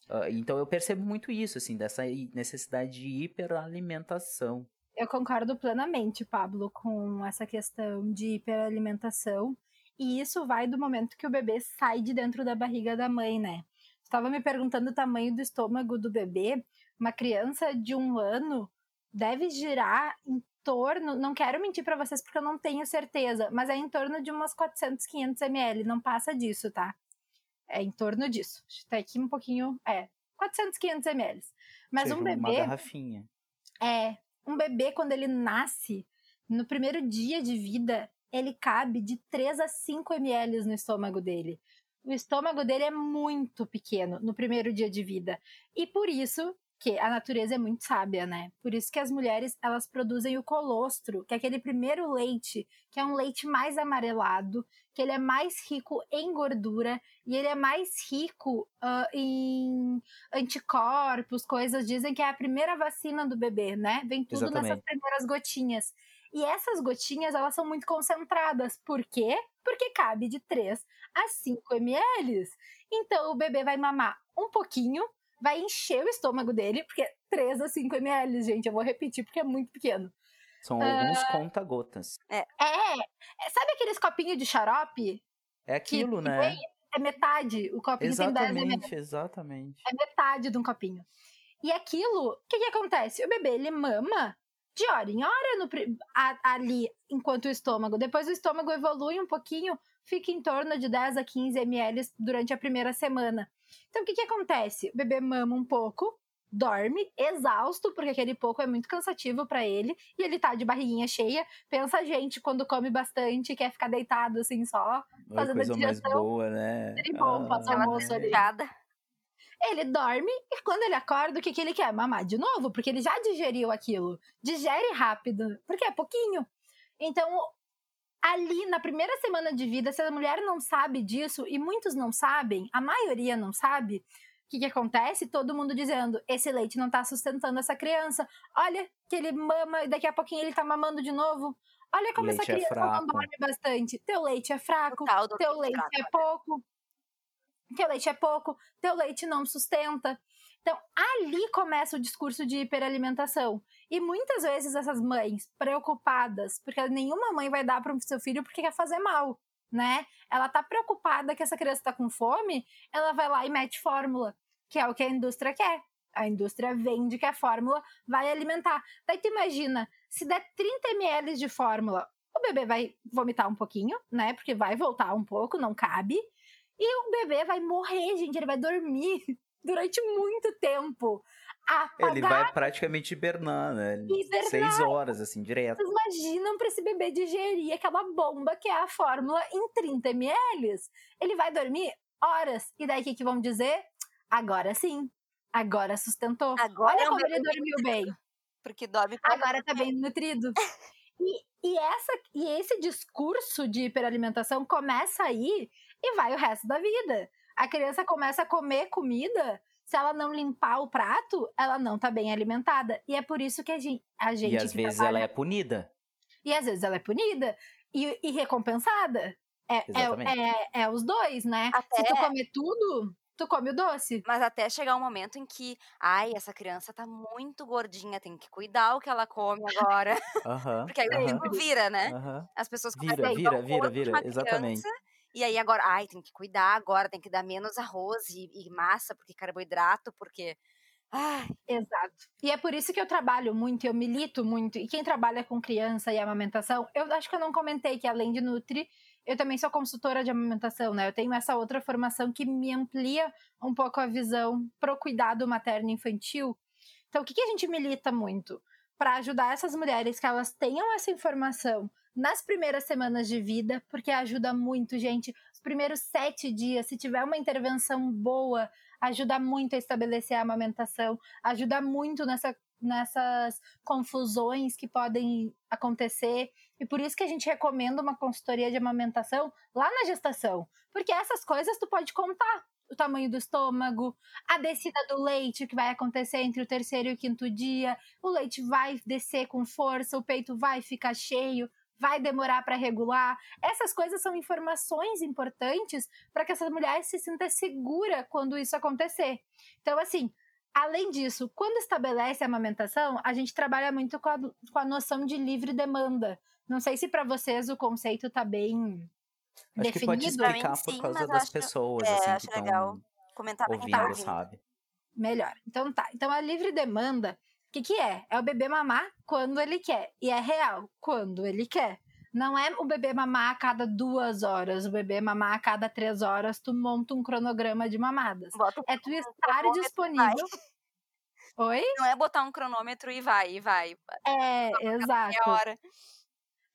Ah, então eu percebo muito isso, assim, dessa necessidade de hiperalimentação. Eu concordo plenamente, Pablo, com essa questão de hiperalimentação. E isso vai do momento que o bebê sai de dentro da barriga da mãe, né? Estava me perguntando o tamanho do estômago do bebê. Uma criança de um ano deve girar em torno, não quero mentir para vocês porque eu não tenho certeza, mas é em torno de umas 400, 500 ml, não passa disso, tá? É em torno disso. Tá aqui um pouquinho, é, 400, 500 ml. Mas Seja um uma bebê garrafinha. é, um bebê, quando ele nasce, no primeiro dia de vida, ele cabe de 3 a 5 ml no estômago dele. o estômago dele é muito pequeno no primeiro dia de vida. E por isso que a natureza é muito sábia, né? Por isso que as mulheres, elas produzem o colostro, que é aquele primeiro leite, que é um leite mais amarelado, que ele é mais rico em gordura e ele é mais rico uh, em anticorpos, coisas. Dizem que é a primeira vacina do bebê, né? Vem tudo Exatamente. nessas primeiras gotinhas. E essas gotinhas, elas são muito concentradas. Por quê? Porque cabe de 3 a 5 ml. Então, o bebê vai mamar um pouquinho, vai encher o estômago dele, porque 3 a 5 ml, gente, eu vou repetir porque é muito pequeno. São alguns conta-gotas. É, é, sabe aqueles copinhos de xarope? É aquilo, que né? vem- É metade, o copinho tem 10 ml. Exatamente, exatamente. É metade de um copinho. E aquilo, o que, que acontece? O bebê, ele mama de hora em hora no ali, enquanto o estômago. Depois o estômago evolui um pouquinho, fica em torno de 10 a 15 ml durante a primeira semana. Então, o que, que acontece? O bebê mama um pouco, dorme, exausto, porque aquele pouco é muito cansativo pra ele, e ele tá de barriguinha cheia. Pensa a gente quando come bastante, quer ficar deitado assim só. Olha Fazendo coisa mais digestão, boa, né? seria bom passar Aquela almoço ali. Ele dorme e quando ele acorda, o que, que ele quer? Mamar de novo, porque ele já digeriu aquilo. Digere rápido, porque é pouquinho. Então, ali na primeira semana de vida, se a mulher não sabe disso, e muitos não sabem, a maioria não sabe, o que, que acontece? Todo mundo dizendo: esse leite não tá sustentando essa criança. Olha que ele mama e daqui a pouquinho ele tá mamando de novo. Olha como essa Leite é criança não fraco. dorme bastante. Teu leite é fraco teu leite leite fraco, é pouco, teu leite é pouco, teu leite não sustenta. Então, ali começa o discurso de hiperalimentação. E muitas vezes essas mães preocupadas, porque nenhuma mãe vai dar para o seu filho porque quer fazer mal, né? Ela tá preocupada que essa criança tá com fome, ela vai lá e mete fórmula, que é o que a indústria quer. A indústria vende que a fórmula vai alimentar. Daí tu imagina, se der 30 ml de fórmula, o bebê vai vomitar um pouquinho, né? Porque vai voltar um pouco, não cabe. E o bebê vai morrer, gente. Ele vai dormir [LAUGHS] durante muito tempo. Ele Apagado. vai praticamente hibernar, né? Hibernar. Seis horas, assim, direto. Vocês imaginam para esse bebê digerir aquela bomba que é a fórmula em 30 ml? Ele vai dormir horas. E daí o que, que vão dizer? Agora sim. Agora sustentou. Agora Olha é como ele dormiu bem. Porque dorme pra Agora tá bem nutrido. E, e, essa, e esse discurso de hiperalimentação começa aí e vai o resto da vida. A criança começa a comer comida, se ela não limpar o prato, ela não tá bem alimentada. E é por isso que a gente. A gente E às que vezes trabalha- ela é punida. E às vezes ela é punida e, e recompensada. É, é, é, é os dois, né? Se tu Até- comer tudo, tu come o doce. Mas até chegar um momento em que, ai, essa criança tá muito gordinha, tem que cuidar o que ela come agora. [LAUGHS] Porque aí o aham, tempo vira, né? aham. As pessoas Vira, começam a vira, o vira, vira, uma exatamente. criança, E aí agora, ai, tem que cuidar agora, tem que dar menos arroz e, e massa, porque carboidrato, porque. Exato. E é por isso que eu trabalho muito, eu milito muito. E quem trabalha com criança e amamentação, eu acho que eu não comentei que além de Nutri, eu também sou consultora de amamentação, né? Eu tenho essa outra formação que me amplia um pouco a visão pro cuidado materno infantil. Então, o que, que a gente milita muito? Para ajudar essas mulheres que elas tenham essa informação nas primeiras semanas de vida, porque ajuda muito, gente. Os primeiros sete dias, se tiver uma intervenção boa, ajuda muito a estabelecer a amamentação, ajuda muito nessa, nessas confusões que podem acontecer. E por isso que a gente recomenda uma consultoria de amamentação lá na gestação. Porque essas coisas tu pode contar. O tamanho do estômago, a descida do leite que vai acontecer entre o terceiro e o quinto dia, o leite vai descer com força, o peito vai ficar cheio, vai demorar para regular. Essas coisas são informações importantes para que essa mulher se sinta segura quando isso acontecer. Então, assim, além disso, quando estabelece a amamentação, a gente trabalha muito com a, com a noção de livre demanda. Não sei se para vocês o conceito está bem Acho que pode definido. Pra mim, explicar por sim, causa das acho- pessoas, é, assim, acho que legal. estão comentar pra quem tá ouvindo, sabe? Melhor. Então tá. Então a livre demanda, que, que é? É o bebê mamar quando ele quer. E é real, quando ele quer. Não é o bebê mamar a cada duas horas, o bebê mamar a cada três horas, tu monta um cronograma de mamadas. Bota É tu estar disponível. Oi? Não é botar um cronômetro e vai, e vai. É, Meia exato. hora.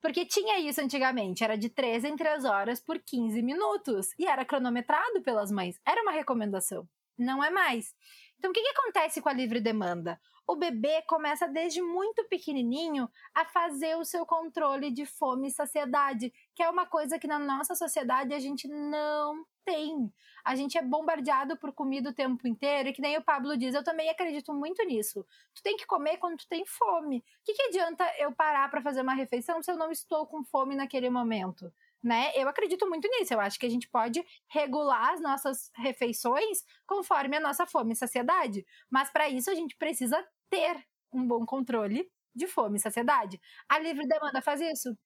Porque tinha isso antigamente, era de 3 em 3 horas por 15 minutos. E era cronometrado pelas mães. Era uma recomendação. Não é mais. Então, o que, que acontece com a livre demanda? O bebê começa desde muito pequenininho a fazer o seu controle de fome e saciedade, que é uma coisa que na nossa sociedade a gente não tem. A gente é bombardeado por comida o tempo inteiro, e que nem o Pablo diz, eu também acredito muito nisso. Tu tem que comer quando tu tem fome. O que, que adianta eu parar para fazer uma refeição se eu não estou com fome naquele momento? né? Eu acredito muito nisso. Eu acho que a gente pode regular as nossas refeições conforme a nossa fome e saciedade. Mas para isso a gente precisa ter um bom controle de fome e saciedade. A livre demanda faz isso?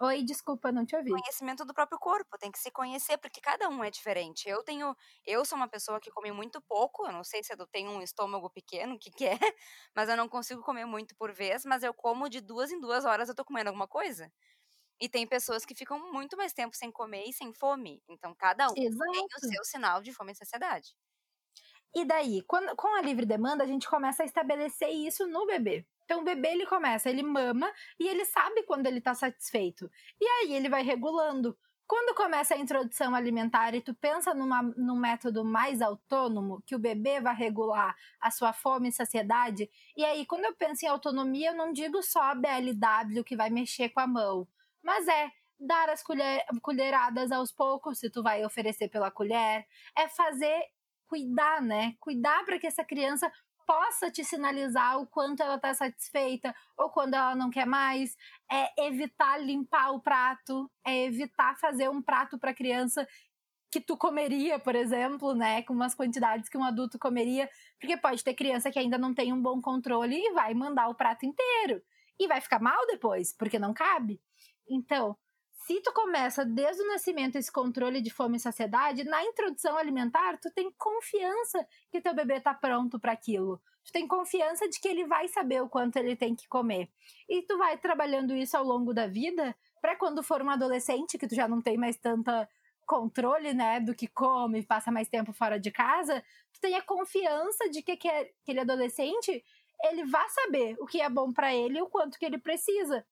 Oi, desculpa, não te ouvi. Conhecimento do próprio corpo, tem que se conhecer, porque cada um é diferente. Eu tenho, eu sou uma pessoa que come muito pouco, eu não sei se eu tenho um estômago pequeno, o que que é, [LAUGHS] mas eu não consigo comer muito por vez, mas eu como de duas em duas horas eu tô comendo alguma coisa. E tem pessoas que ficam muito mais tempo sem comer e sem fome. Então, cada um Exato. tem o seu sinal de fome e saciedade. E daí, quando, com a livre demanda, a gente começa a estabelecer isso no bebê. Então, o bebê, ele começa, ele mama e ele sabe quando ele tá satisfeito. E aí, ele vai regulando. Quando começa a introdução alimentar e tu pensa numa, num método mais autônomo, que o bebê vai regular a sua fome e saciedade, e aí, quando eu penso em autonomia, eu não digo só a BLW que vai mexer com a mão. Mas é dar as colher, colheradas aos poucos, se tu vai oferecer pela colher, é fazer cuidar, né? Cuidar para que essa criança possa te sinalizar o quanto ela está satisfeita ou quando ela não quer mais, é evitar limpar o prato, é evitar fazer um prato para criança que tu comeria, por exemplo, né, com umas quantidades que um adulto comeria, porque pode ter criança que ainda não tem um bom controle e vai mandar o prato inteiro e vai ficar mal depois, porque não cabe. Então, se tu começa desde o nascimento esse controle de fome e saciedade, na introdução alimentar, tu tem confiança que teu bebê tá pronto para aquilo. Tu tem confiança de que ele vai saber o quanto ele tem que comer. E tu vai trabalhando isso ao longo da vida, para quando for um adolescente que tu já não tem mais tanta controle, né, do que come, passa mais tempo fora de casa, tu tenha confiança de que aquele adolescente ele vai saber o que é bom para ele e o quanto que ele precisa.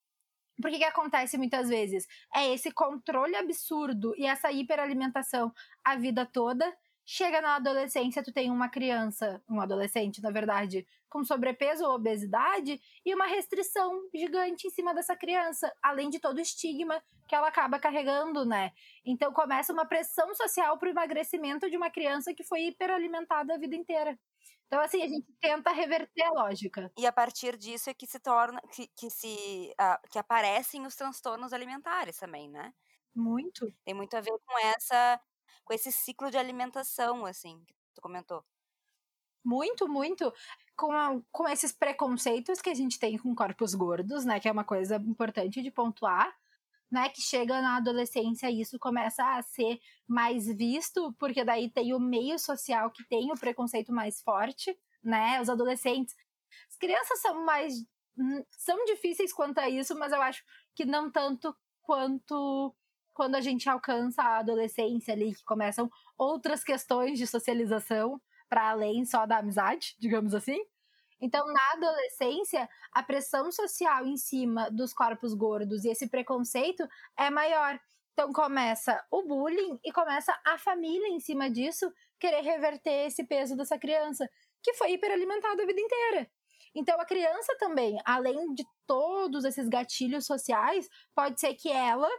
Porque que acontece muitas vezes? É esse controle absurdo e essa hiperalimentação a vida toda. Chega na adolescência, tu tem uma criança, um adolescente, na verdade, com sobrepeso ou obesidade e uma restrição gigante em cima dessa criança, além de todo o estigma que ela acaba carregando, né? Então começa uma pressão social para o emagrecimento de uma criança que foi hiperalimentada a vida inteira. Então, assim, a gente tenta reverter a lógica. E a partir disso é que se torna, que, que se, uh, que aparecem os transtornos alimentares também, né? Muito. Tem muito a ver com essa, com esse ciclo de alimentação, assim, que tu comentou. Muito, muito. Com, a, com esses preconceitos que a gente tem com corpos gordos, né? Que é uma coisa importante de pontuar né, que chega na adolescência e isso começa a ser mais visto, porque daí tem o meio social que tem o preconceito mais forte, né? Os adolescentes. As crianças são mais. Hum, são difíceis quanto a isso, mas eu acho que não tanto quanto quando a gente alcança a adolescência ali, que começam outras questões de socialização para além só da amizade, digamos assim. Então, na adolescência, a pressão social em cima dos corpos gordos e esse preconceito é maior. Então, começa o bullying e começa a família em cima disso querer reverter esse peso dessa criança, que foi hiperalimentada a vida inteira. Então, a criança também, além de todos esses gatilhos sociais, pode ser que ela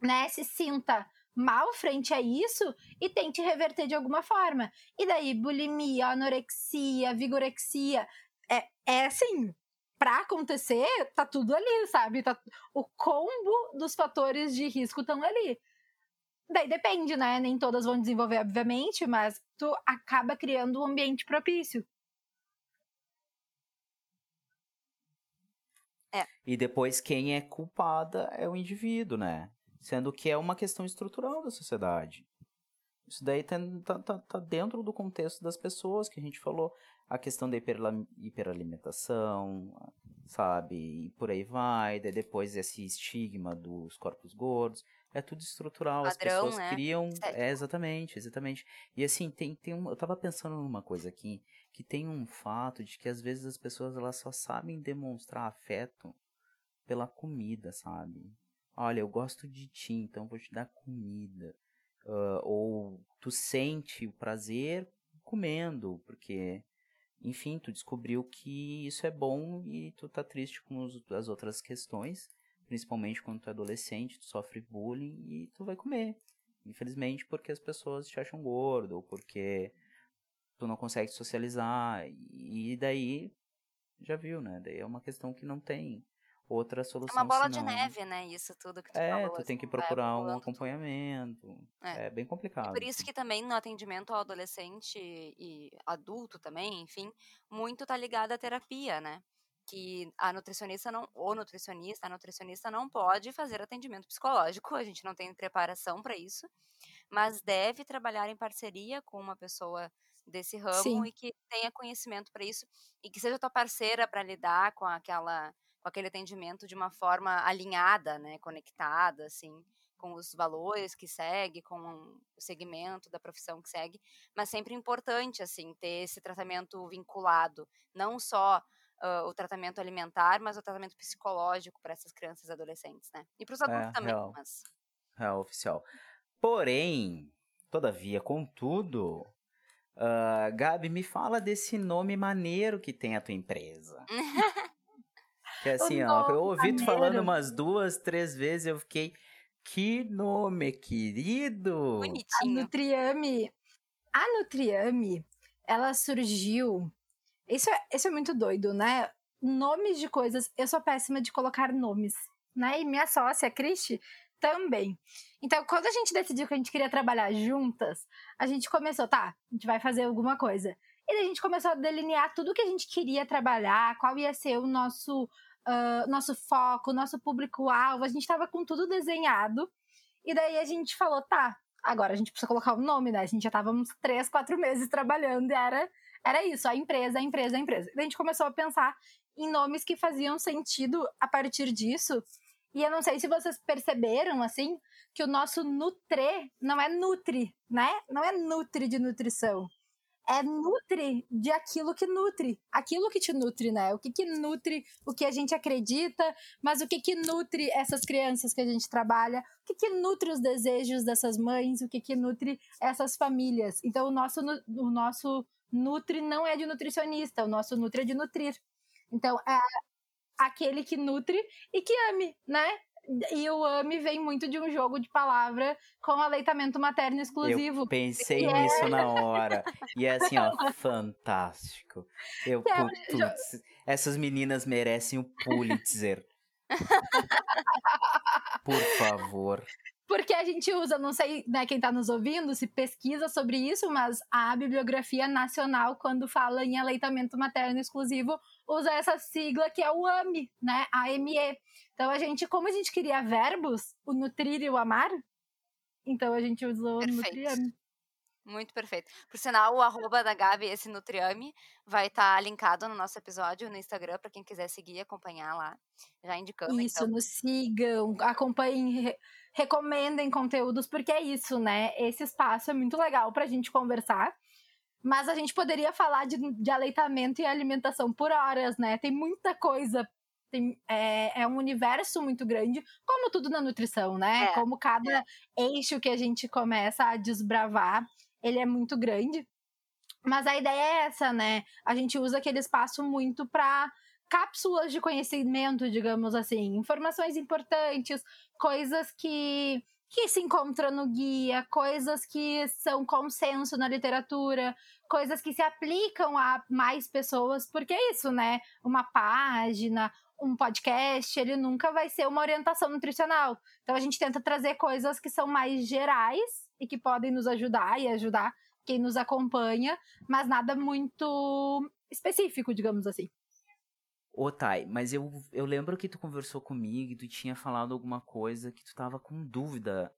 né, se sinta mal frente a isso e tente reverter de alguma forma. E daí, bulimia, anorexia, vigorexia, é, é assim, para acontecer, tá tudo ali, sabe? Tá, o combo dos fatores de risco estão ali. Daí depende, né? Nem todas vão desenvolver, obviamente, mas tu acaba criando um ambiente propício. É. E depois quem é culpada é o indivíduo, né? Sendo que é uma questão estrutural da sociedade. Isso daí tá, tá, tá, tá dentro do contexto das pessoas que a gente falou. A questão da hiperalimentação, sabe? E por aí vai. Daí depois esse estigma dos corpos gordos. É tudo estrutural. Padrão, As pessoas né? criam. É, exatamente, exatamente. E assim, tem, tem um, eu tava pensando numa coisa aqui. Que tem um fato de que às vezes as pessoas elas só sabem demonstrar afeto pela comida, sabe? Olha, eu gosto de ti, então vou te dar comida. Uh, ou tu sente o prazer comendo, porque, enfim, tu descobriu que isso é bom e tu tá triste com os, as outras questões, principalmente quando tu é adolescente, tu sofre bullying e tu vai comer. Infelizmente, porque as pessoas te acham gordo, ou porque tu não consegue socializar, e daí já viu, né? Daí é uma questão que não tem outra solução. É uma bola senão... de neve, né? Isso tudo que tu É, falou, tu tem assim, que vai procurar um acompanhamento. É. É, bem complicado. E por isso que também no atendimento ao adolescente e adulto também, enfim, muito tá ligado à terapia, né? Que a nutricionista não, o nutricionista, a nutricionista não pode fazer atendimento psicológico, a gente não tem preparação para isso, mas deve trabalhar em parceria com uma pessoa desse ramo Sim. e que tenha conhecimento para isso e que seja tua parceira para lidar com aquela com aquele atendimento de uma forma alinhada, né, conectada assim, com os valores que segue, com o segmento da profissão que segue, mas sempre importante assim ter esse tratamento vinculado, não só ah, o tratamento alimentar, mas o tratamento psicológico para essas crianças e adolescentes, né? E para os adultos É, também, real. mas Real oficial. Porém, todavia, contudo, ah, Gabi, me fala desse nome maneiro que tem a tua empresa. [LAUGHS] Que assim, ó, eu ouvi tu falando umas duas, três vezes, eu fiquei. Que nome, querido! A bonitinho. Nutriame, a Nutriame, ela surgiu. Isso é, isso é muito doido, né? Nomes de coisas. Eu sou péssima de colocar nomes, né? E minha sócia, a Cristi, também. Então, quando a gente decidiu que a gente queria trabalhar juntas, a gente começou, tá, a gente vai fazer alguma coisa. E daí a gente começou a delinear tudo que a gente queria trabalhar, qual ia ser o nosso, ah, nosso foco, nosso público-alvo. A gente estava com tudo desenhado. E daí a gente falou, tá, agora a gente precisa colocar o nome, né? A gente já tava uns três, quatro meses trabalhando e era, era isso, a empresa, a empresa, a empresa. Daí a gente começou a pensar em nomes que faziam sentido a partir disso. E eu não sei se vocês perceberam, assim, que o nosso Nutre não é Nutri, né? Não é Nutri de nutrição. É Nutri de aquilo que nutre. Aquilo que te nutre, né? O que que nutre o que a gente acredita, mas o que que nutre essas crianças que a gente trabalha, o que que nutre os desejos dessas mães, o que que nutre essas famílias. Então, o nosso, o nosso Nutri não é de nutricionista, o nosso Nutri é de nutrir. Então, é aquele que nutre e que ame, né? E o ame vem muito de um jogo de palavra com aleitamento materno exclusivo. Eu pensei É. nisso na [LAUGHS] hora. E é assim, ó, fantástico. Eu, É, pu- putz, essas meninas merecem o Pulitzer. Por favor. Porque a gente usa, não sei né, quem está nos ouvindo, se pesquisa sobre isso, mas a bibliografia nacional, quando fala em aleitamento materno exclusivo, usa essa sigla que é o AME, né? AME. Então a gente, como a gente queria verbos, o nutrir e o amar, então a gente usou o Perfeito. nutriame. Muito perfeito. Por sinal, o arroba da Gabi, esse Nutriame, vai estar linkado no nosso episódio no Instagram, para quem quiser seguir e acompanhar lá. Já indicando, Isso, então. nos sigam, acompanhem, re- recomendem conteúdos, porque é isso, né? Esse espaço é muito legal pra gente conversar. Mas a gente poderia falar de, de aleitamento e alimentação por horas, né? Tem muita coisa. Tem, é, é um universo muito grande, como tudo na nutrição, né? É, como cada eixo que a gente começa a desbravar, ele é muito grande. Mas a ideia é essa, né? A gente usa aquele espaço muito para cápsulas de conhecimento, digamos assim, informações importantes, coisas que que se encontram no guia, coisas que são consenso na literatura, coisas que se aplicam a mais pessoas, porque é isso, né? Uma página, um podcast, ele nunca vai ser uma orientação nutricional. Então a gente tenta trazer coisas que são mais gerais e que podem nos ajudar e ajudar quem nos acompanha, mas nada muito específico, digamos assim. Ô, Thay, mas eu, eu lembro que tu conversou comigo e tu tinha falado alguma coisa que tu tava com dúvida.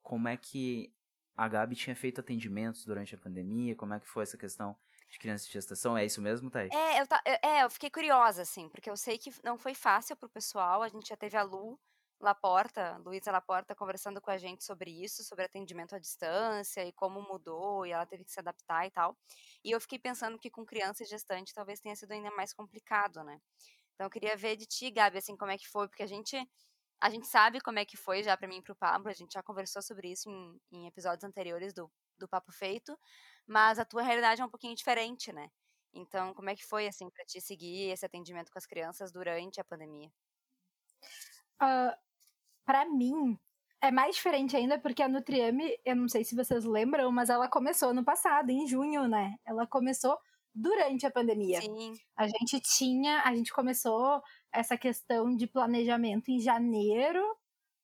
Como é que a Gabi tinha feito atendimentos durante a pandemia? Como é que foi essa questão de criança de gestação? É isso mesmo, Thay? É eu, eu- é, eu fiquei curiosa, assim, porque eu sei que não foi fácil pro pessoal. A gente já teve a Lu Laporta, Luísa Laporta, conversando com a gente sobre isso, sobre atendimento à distância e como mudou, e ela teve que se adaptar e tal. E eu fiquei pensando que com criança e gestante talvez tenha sido ainda mais complicado, né? Então eu queria ver de ti, Gabi, assim, como é que foi, porque a gente a gente sabe como é que foi já para mim e pro Pablo, a gente já conversou sobre isso em, em episódios anteriores do, do Papo Feito, mas a tua realidade é um pouquinho diferente, né? Então, como é que foi, assim, para ti seguir esse atendimento com as crianças durante a pandemia? Uh, para mim, é mais diferente ainda porque a Nutriame, eu não sei se vocês lembram, mas ela começou no passado, em junho, né? Ela começou durante a pandemia. Sim. A gente tinha, a gente começou essa questão de planejamento em janeiro,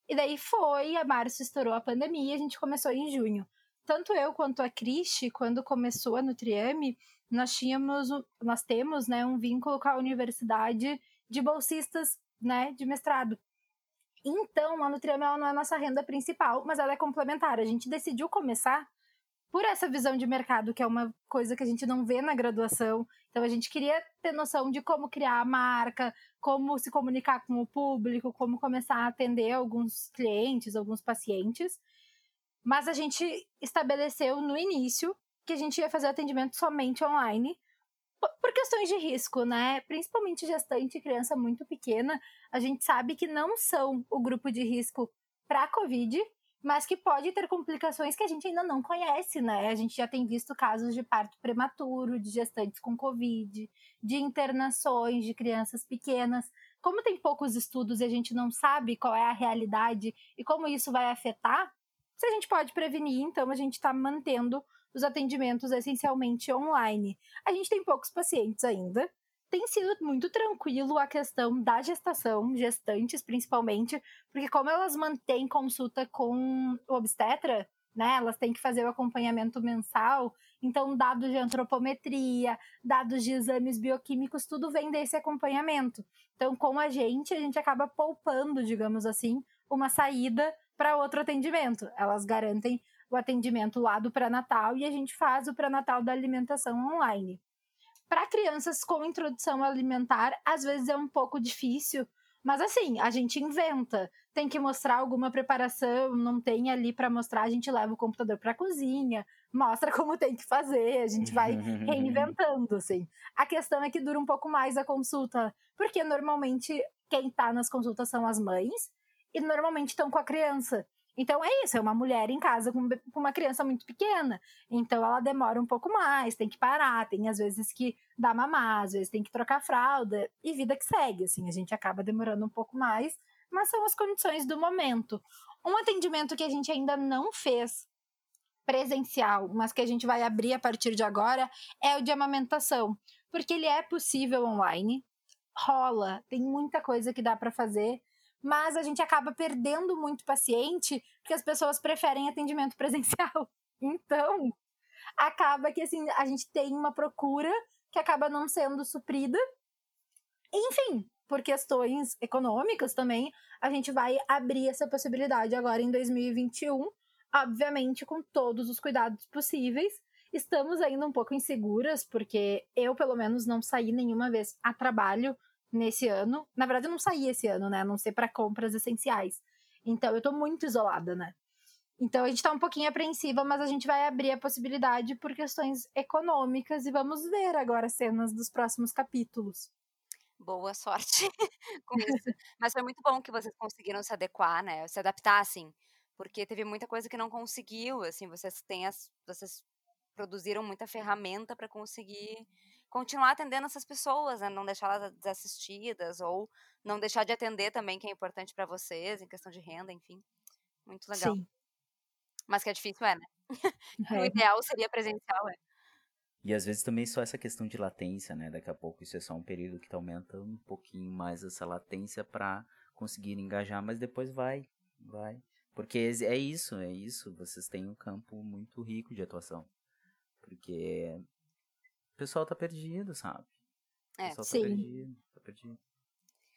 e daí foi, a março estourou a pandemia, a gente começou em junho. Tanto eu quanto a Cristi, quando começou a Nutriame, nós tínhamos, nós temos, né, um vínculo com a universidade de bolsistas, né, de mestrado. Então, a Nutriame não é a nossa renda principal, mas ela é complementar. A gente decidiu começar por essa visão de mercado, que é uma coisa que a gente não vê na graduação. Então a gente queria ter noção de como criar a marca, como se comunicar com o público, como começar a atender alguns clientes, alguns pacientes. Mas a gente estabeleceu no início que a gente ia fazer atendimento somente online, por questões de risco, né? Principalmente gestante e criança muito pequena, a gente sabe que não são o grupo de risco para a Covid, mas que pode ter complicações que a gente ainda não conhece, né? A gente já tem visto casos de parto prematuro, de gestantes com Covid, de internações de crianças pequenas. Como tem poucos estudos e a gente não sabe qual é a realidade e como isso vai afetar, se a gente pode prevenir, então a gente está mantendo os atendimentos essencialmente online. A gente tem poucos pacientes ainda, tem sido muito tranquilo a questão da gestação, gestantes principalmente, porque como elas mantêm consulta com o obstetra, né, elas têm que fazer o acompanhamento mensal, então dados de antropometria, dados de exames bioquímicos, tudo vem desse acompanhamento. Então, com a gente, a gente acaba poupando, digamos assim, uma saída para outro atendimento. Elas garantem o atendimento lá do pré-natal e a gente faz o pré-natal da alimentação online. Para crianças com introdução alimentar, às vezes é um pouco difícil, mas assim, a gente inventa. Tem que mostrar alguma preparação, não tem ali para mostrar, a gente leva o computador para a cozinha, mostra [LAUGHS] como tem que fazer, a gente vai [LAUGHS] reinventando, assim. A questão é que dura um pouco mais a consulta, porque normalmente quem está nas consultas são as mães e normalmente estão com a criança. Então é isso, é uma mulher em casa com uma criança muito pequena. Então ela demora um pouco mais, tem que parar, tem às vezes que dar mamar, às vezes tem que trocar fralda e vida que segue, assim, a gente acaba demorando um pouco mais, mas são as condições do momento. Um atendimento que a gente ainda não fez presencial, mas que a gente vai abrir a partir de agora é o de amamentação, porque ele é possível online, rola, tem muita coisa que dá para fazer mas a gente acaba perdendo muito paciente porque as pessoas preferem atendimento [LAUGHS] presencial. Então, acaba que assim, a gente tem uma procura que acaba não sendo suprida. Enfim, por questões econômicas também, a gente vai abrir essa possibilidade agora em 2021, obviamente com todos os cuidados possíveis. Estamos ainda um pouco inseguras, porque eu, pelo menos, não saí nenhuma vez a trabalho nesse ano. Na verdade, eu não saí esse ano, né? A não ser para compras essenciais. Então, eu tô muito isolada, né? Então, a gente tá um pouquinho apreensiva, mas a gente vai abrir a possibilidade por questões econômicas e vamos ver agora cenas dos próximos capítulos. Boa sorte [LAUGHS] com isso. mas foi muito bom que vocês conseguiram se adequar, né? Se adaptar, assim. Porque teve muita coisa que não conseguiu, assim, vocês têm as. Vocês produziram muita ferramenta para conseguir continuar atendendo essas pessoas, né? Não deixar elas desassistidas ou não deixar de atender também, que é importante para vocês, em questão de renda, enfim. Muito legal. Sim. Mas que é difícil, é, né? [LAUGHS] É. o ideal seria presencial, é. E às vezes também só essa questão de latência, né? Daqui a pouco isso é só um período que tá aumentando um pouquinho mais essa latência para conseguir engajar, mas depois vai, vai. Porque é isso, é isso. Vocês têm um campo muito rico de atuação. Porque pessoal tá perdido, sabe? É, o pessoal sim. tá perdido, tá perdido.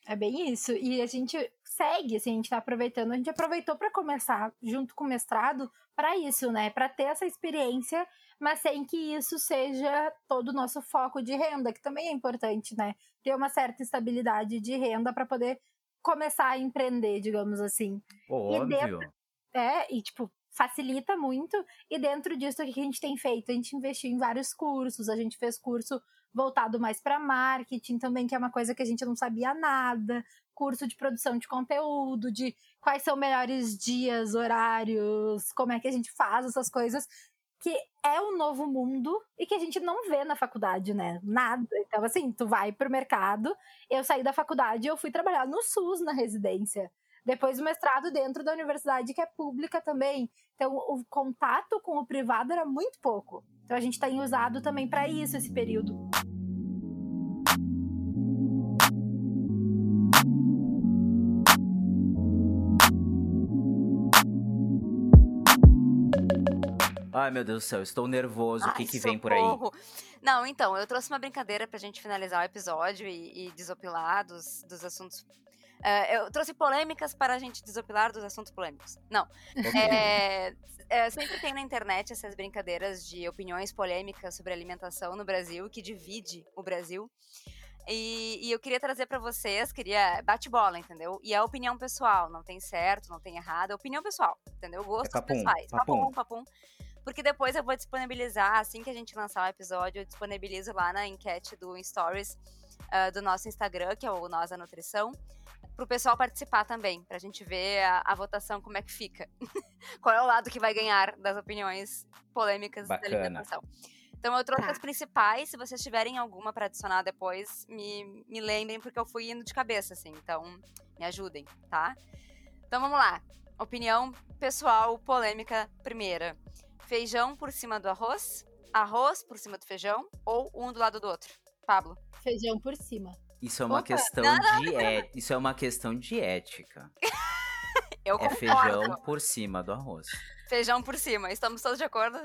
É bem isso. E a gente segue, assim, a gente tá aproveitando. A gente aproveitou para começar junto com o mestrado para isso, né? Para ter essa experiência, mas sem que isso seja todo o nosso foco de renda, que também é importante, né? Ter uma certa estabilidade de renda para poder começar a empreender, digamos assim. Óbvio. E dentro, é, e tipo, facilita muito. E dentro disso, o que a gente tem feito? A gente investiu em vários cursos, a gente fez curso voltado mais para marketing também, que é uma coisa que a gente não sabia nada, curso de produção de conteúdo, de quais são melhores dias, horários, como é que a gente faz essas coisas, que é o novo mundo e que a gente não vê na faculdade, né? Nada. Então, assim, tu vai pro mercado, eu saí da faculdade e eu fui trabalhar no SUS na residência. Depois o mestrado dentro da universidade, que é pública também. Então, o contato com o privado era muito pouco. Então, a gente tem usado também para isso esse período. Ai, meu Deus do céu, estou nervoso. o que, Ai, que vem por aí? Não, então, eu trouxe uma brincadeira pra gente finalizar o episódio e, e desopilar dos, dos assuntos. É, eu trouxe polêmicas para a gente desopilar dos assuntos polêmicos. Não. É, é, sempre tem na internet essas brincadeiras de opiniões polêmicas sobre alimentação no Brasil, que divide o Brasil. E, e eu queria trazer pra vocês, queria bate-bola, entendeu? E é opinião pessoal, não tem certo, não tem errado, é opinião pessoal, entendeu? Gostos papum, pessoais. papum. papum, papum. Porque depois eu vou disponibilizar, assim que a gente lançar o episódio, eu disponibilizo lá na enquete do Stories ah, do nosso Instagram, que é o Nossa Nutrição, pro pessoal participar também, pra gente ver a, a votação como é que fica. [LAUGHS] Qual é o lado que vai ganhar das opiniões polêmicas Bacana. da alimentação. Então eu trouxe Tá. as principais, se vocês tiverem alguma pra adicionar depois, me, me lembrem, porque eu fui indo de cabeça, assim, então me ajudem, tá? Então vamos lá. Opinião pessoal, polêmica primeira. Feijão por cima do arroz, arroz por cima do feijão ou um do lado do outro? Pablo. Feijão por cima. Isso é uma Opa, questão de é... Isso é uma questão de ética. [LAUGHS] Eu É concordo. feijão por cima do arroz. Feijão por cima. Estamos todos de acordo?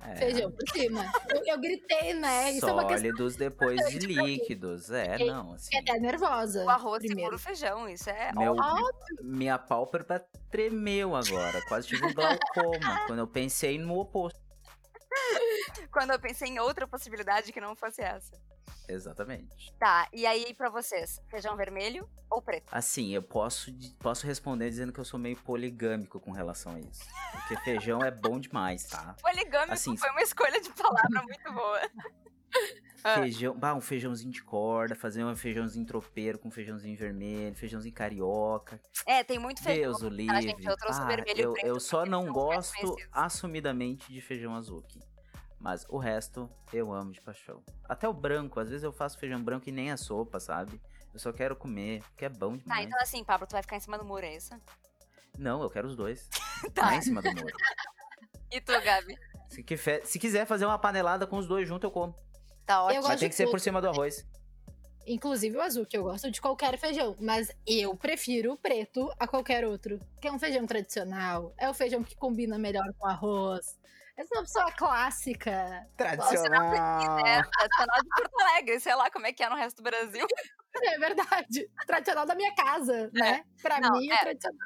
É. Feijão por cima. Eu, eu gritei, né? Isso é uma questão Sólidos depois de líquidos. É, Fiquei- não, assim. até nervosa. O arroz primeiro. segura o feijão. Isso é Meu, óbvio. minha pálpebra tremeu agora. Quase tive um glaucoma quando eu pensei no oposto. [LAUGHS] Quando eu pensei em outra possibilidade que não fosse essa. Exatamente. Tá, e aí pra vocês? Feijão vermelho ou preto? Assim, eu posso, posso responder dizendo que eu sou meio poligâmico com relação a isso. Porque feijão é bom demais, tá? Poligâmico Assim, foi uma escolha de palavra muito boa. Ah. [LAUGHS] Feijão, bah, um feijãozinho de corda, fazer um feijãozinho tropeiro com feijãozinho vermelho, feijãozinho carioca. É, tem muito feijão. Deus o livre. gente? Eu Ah, vermelho eu, eu só não gosto assumidamente de feijão azuki. Mas o resto eu amo de paixão. Até o branco, às vezes eu faço feijão branco e nem a sopa, sabe? Eu só quero comer, porque é bom Tá, demais. então assim, Pablo, tu vai ficar em cima do muro, é isso? Não, eu quero os dois. [LAUGHS] Tá. Em cima do muro. E tu, Gabi? Se, quiser- se quiser fazer uma panelada com os dois junto, eu como. Tá Eu ótimo. gosto Mas tem que ser por cima do arroz. Inclusive o azul, que eu gosto de qualquer feijão. Mas eu prefiro o preto a qualquer outro. Que é um feijão tradicional. É o feijão que combina melhor com arroz. Eu sou uma pessoa clássica. Tradicional. É, tradicional de Porto Alegre, sei lá como é que é no resto do Brasil. É verdade. Tradicional da minha casa, né? Pra Não, mim, é é. tradicional.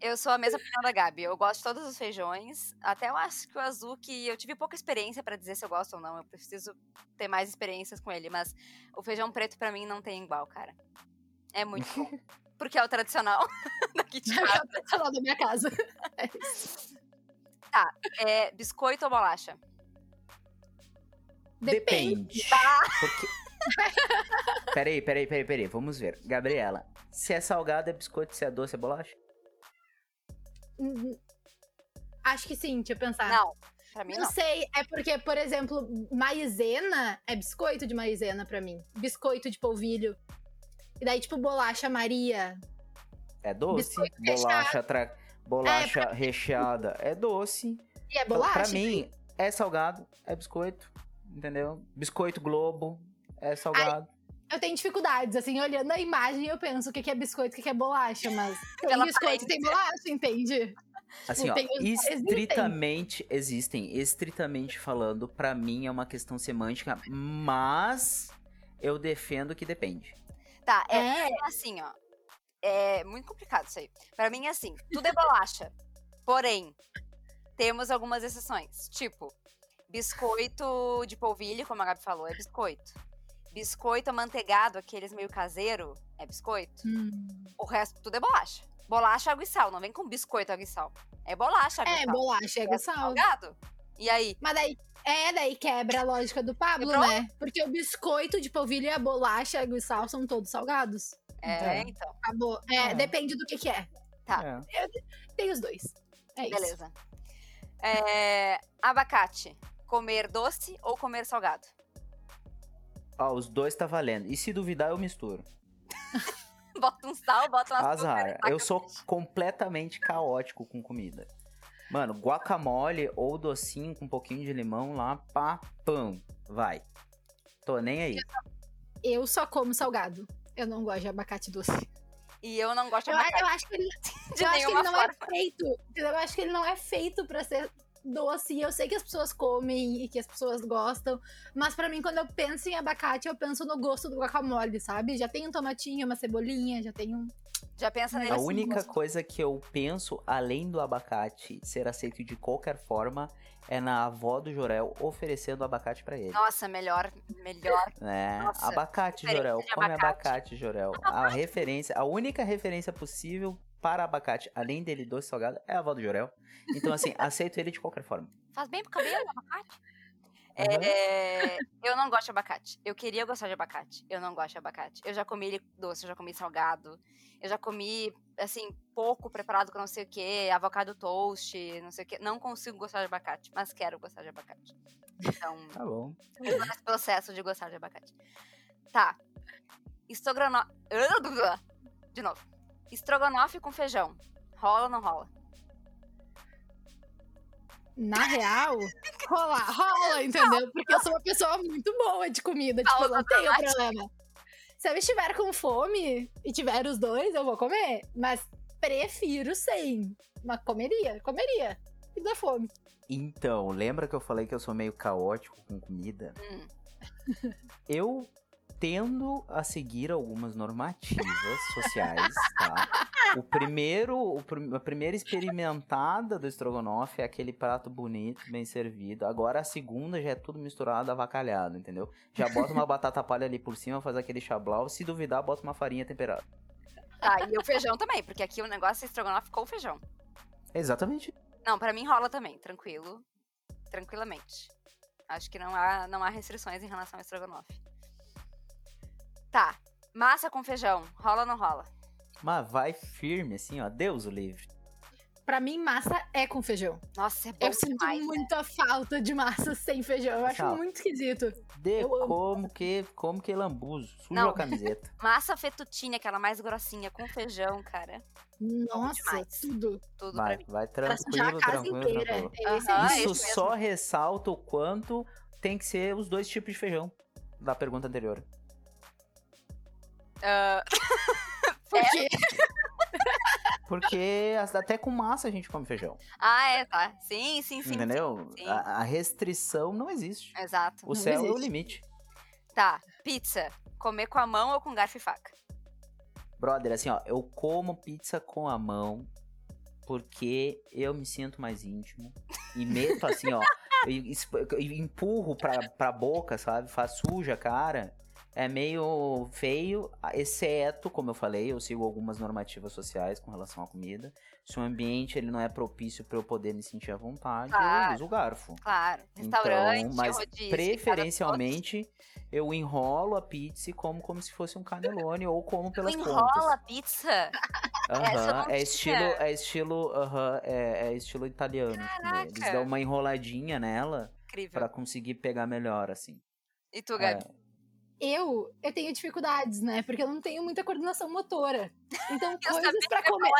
Eu sou a mesma opinião da Gabi. Eu gosto de todos os feijões. Até eu acho que o azul, que eu tive pouca experiência pra dizer se eu gosto ou não. Eu preciso ter mais experiências com ele. Mas o feijão preto pra mim não tem igual, cara. É muito bom. [LAUGHS] Porque é o tradicional [LAUGHS] daqui de É casa. o tradicional da minha casa. [LAUGHS] É isso. É biscoito ou bolacha? Depende. Porque... [LAUGHS] peraí, peraí, peraí, peraí. Vamos ver. Gabriela, se é salgado é biscoito, se é doce é bolacha? Hum, Acho que sim, deixa eu pensar. Não, pra mim Não não. sei, é porque, por exemplo, maizena é biscoito de maizena pra mim. Biscoito de polvilho. E daí, tipo, bolacha Maria. É doce. Biscoito Bolacha, tra... bolacha recheada é doce. E é Pra- bolacha? Pra mim, é salgado, é biscoito. Entendeu? Biscoito Globo é salgado. Eu tenho dificuldades, assim, olhando a imagem eu penso o que que é biscoito, o que que é bolacha, mas [LAUGHS] tem biscoito tem bolacha, entende? Assim, ó, os- existem. estritamente existem, estritamente falando, pra mim é uma questão semântica, mas eu defendo que depende. Tá, é, É. é assim, ó. É muito complicado isso aí. Pra mim é assim, tudo é bolacha. Porém, temos algumas exceções. Tipo, biscoito de polvilho, como a Gabi falou, é biscoito. Biscoito amanteigado, aqueles meio caseiro, é biscoito. Hum. O resto tudo é bolacha. Bolacha, água e sal. Não vem com biscoito, água e sal. É bolacha, água É, sal. bolacha, É água e sal. salgado. E aí? Mas daí, é, daí quebra a lógica do Pablo, Quebrou? né? Porque o biscoito de polvilho e a bolacha, água e sal são todos salgados. É, É. então. Acabou. É, É. depende do que que é. Tá. É. Tem os dois. É isso. Beleza. É, abacate. Comer doce ou comer salgado? Ó, os dois tá valendo. E se duvidar, eu misturo. [LAUGHS] Bota um sal, bota uma Azar. Eu sou completamente caótico com comida. Mano, guacamole ou docinho com um pouquinho de limão lá, pá, pam. Vai. Tô nem aí. Eu só como salgado. Eu não gosto de abacate doce. E eu não gosto de Eu, abacate eu acho que ele, [LAUGHS] de eu acho que ele não forma. é feito. Eu acho que ele não é feito pra ser doce. Eu sei que as pessoas comem e que as pessoas gostam. Mas pra mim, quando eu penso em abacate, eu penso no gosto do guacamole, sabe? Já tem um tomatinho, uma cebolinha, já tem um. Já pensa nele A assim, única gosto. coisa que eu penso, além do abacate ser aceito de qualquer forma, é na avó do Jorel oferecendo abacate pra ele. Nossa, melhor, melhor. né? Nossa, abacate, Jorel. Come abacate. abacate, Jorel. A referência, a única referência possível para abacate, além dele doce salgado, é a avó do Jorel. Então, assim, [LAUGHS] aceito ele de qualquer forma. Faz bem pro cabelo, abacate? É, eu não gosto de abacate. Eu queria gostar de abacate. Eu não gosto de abacate. Eu já comi ele doce, eu já comi salgado. Eu já comi, assim, pouco preparado com não sei o que, avocado toast, não sei o que. Não consigo gostar de abacate, mas quero gostar de abacate. Então, Tá bom. nesse processo de gostar de abacate. Tá. Estrogonofe. De novo. Estrogonofe com feijão. Rola ou não rola? Na real, rola, rola, entendeu? Porque eu sou uma pessoa muito boa de comida. Tipo, não tenho problema. Se eu estiver com fome e tiver os dois, eu vou comer. Mas prefiro sem. Mas comeria, comeria. E dá fome. Então, lembra que eu falei que eu sou meio caótico com comida? Hum. [LAUGHS] Eu tendo a seguir algumas normativas sociais, tá? O primeiro, o a primeira experimentada do estrogonofe é aquele prato bonito, bem servido. Agora a segunda já é tudo misturado, avacalhado, entendeu? Já bota uma batata palha ali por cima, faz aquele chablau. Se duvidar, bota uma farinha temperada. Tá, e o feijão também, porque aqui o negócio é estrogonofe com feijão. Exatamente. Não, pra mim rola também, tranquilo. Tranquilamente. Acho que não há, não há restrições em relação ao estrogonofe. Tá. Massa com feijão. Rola ou não rola? Mas vai firme, assim, ó. Deus o livre. Pra mim, massa é com feijão. Nossa, é bom Eu sinto demais. né? muita falta de massa [LAUGHS] sem feijão. Eu acho Tchau. muito esquisito. De Eu amo. como que, como que lambuzo. Sujo Não. a camiseta. [LAUGHS] Massa fettuccine, aquela mais grossinha, com feijão, cara. Nossa, tudo. Tudo Vai, vai tranquilo, a casa tranquilo, inteira. tranquilo. É esse aí. é Isso só ressalta o quanto tem que ser os dois tipos de feijão da pergunta anterior. Ah, [LAUGHS] Por quê? [LAUGHS] Porque até com massa a gente come feijão. ah, é, tá. Sim, sim, sim. entendeu? sim. A, a restrição não existe. Exato. O Não céu é o existe. limite. Tá. Pizza. Comer com a mão ou com garfo e faca? Brother, assim, ó, eu como pizza com a mão porque eu me sinto mais íntimo. E meto assim, ó, [LAUGHS] e, empurro pra, pra boca, sabe? Faz suja a cara. É meio feio, exceto, como eu falei, eu sigo algumas normativas sociais com relação à comida. Se o ambiente ele não é propício pra eu poder me sentir à vontade, eu Claro. uso o garfo. Claro. Restaurante, Então, mas rodízio, preferencialmente eu enrolo a pizza e como como se fosse um canelone ou como pelas um. Tu enrola a pontas. pizza? Eu não é estilo, é estilo, aham, é, é estilo italiano. né? Eles dão uma enroladinha nela pra conseguir pegar melhor assim. E tu, Gabi? É, Eu, eu tenho dificuldades, né? Porque eu não tenho muita coordenação motora. Então, [LAUGHS] Eu coisas ia comer.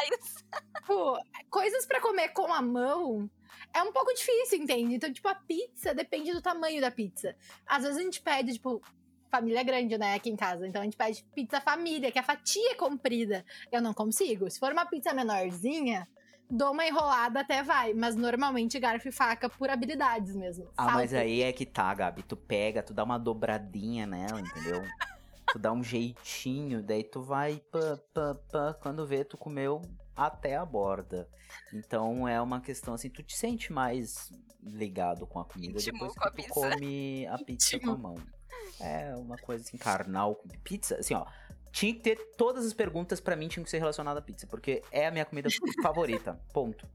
Tipo, coisas pra comer com a mão é um pouco difícil, entende? Então, tipo, a pizza depende do tamanho da pizza. Às vezes a gente pede, tipo, família grande, né, aqui em casa. Então a gente pede pizza família, que a fatia é comprida. Eu não consigo. Se for uma pizza menorzinha, dou uma enrolada até vai. Mas normalmente garfo e faca por habilidades mesmo. Ah, mas Salto. aí é que tá, Gabi. Tu pega, tu dá uma dobradinha nela, entendeu? [LAUGHS] tu dá um jeitinho, daí tu vai, pá, pá, pá, quando vê, tu comeu até a borda. Então é uma questão assim, tu te sente mais ligado com a comida Íntimo depois com que a tu pizza. come a pizza com a mão. É uma coisa assim, carnal. Pizza, assim, ó. Tinha que ter todas as perguntas pra mim tinham que ser relacionadas à pizza, porque é a minha comida [LAUGHS] favorita. Ponto.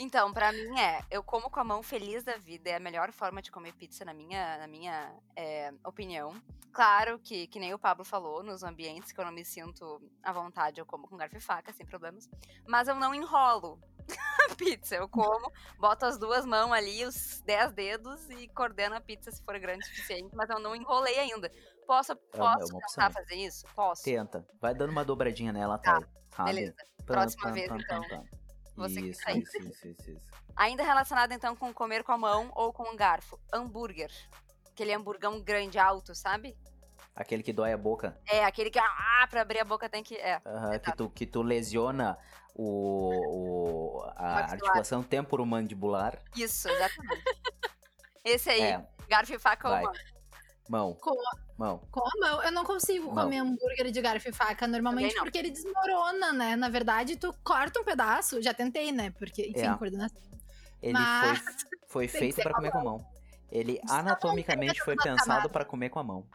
Então, pra mim é, eu como com a mão feliz da vida, é a melhor forma de comer pizza na minha, na minha é, opinião. Claro que, que nem o Pablo falou, nos ambientes que eu não me sinto à vontade, eu como com garfo e faca, sem problemas. Mas eu não enrolo a [LAUGHS] pizza, eu como, boto as duas mãos ali, os dez dedos e coordeno a pizza se for grande o suficiente, mas eu não enrolei ainda. Posso, uma- é posso uma tentar fazer isso? Posso. Tenta. Vai dando uma dobradinha nela, Tá, tá? Beleza. Próxima pam, vez, pam, então, pam, você que Isso, faz. isso, isso, isso, isso. Ainda relacionado então com comer com a mão ou com o garfo. Hambúrguer. Aquele hamburgão grande, alto, sabe? Aquele que dói a boca. É, aquele que, ah, pra abrir a boca tem que. É. Aham, que, tu, que tu lesiona o, o- a articulação temporomandibular. Isso, exatamente. Esse aí, É, garfo e faca ou mão. Mão, Com, mão. com a mão. Eu não consigo Mão. comer hambúrguer de garfo e faca normalmente porque ele desmorona, né? Na verdade, tu corta um pedaço. Já tentei, né? Porque, enfim, É. coordenação. Ele Mas foi, [LAUGHS] foi feito ser pra com a comer com a mão. Ele anatomicamente foi pensado pra comer com a mão.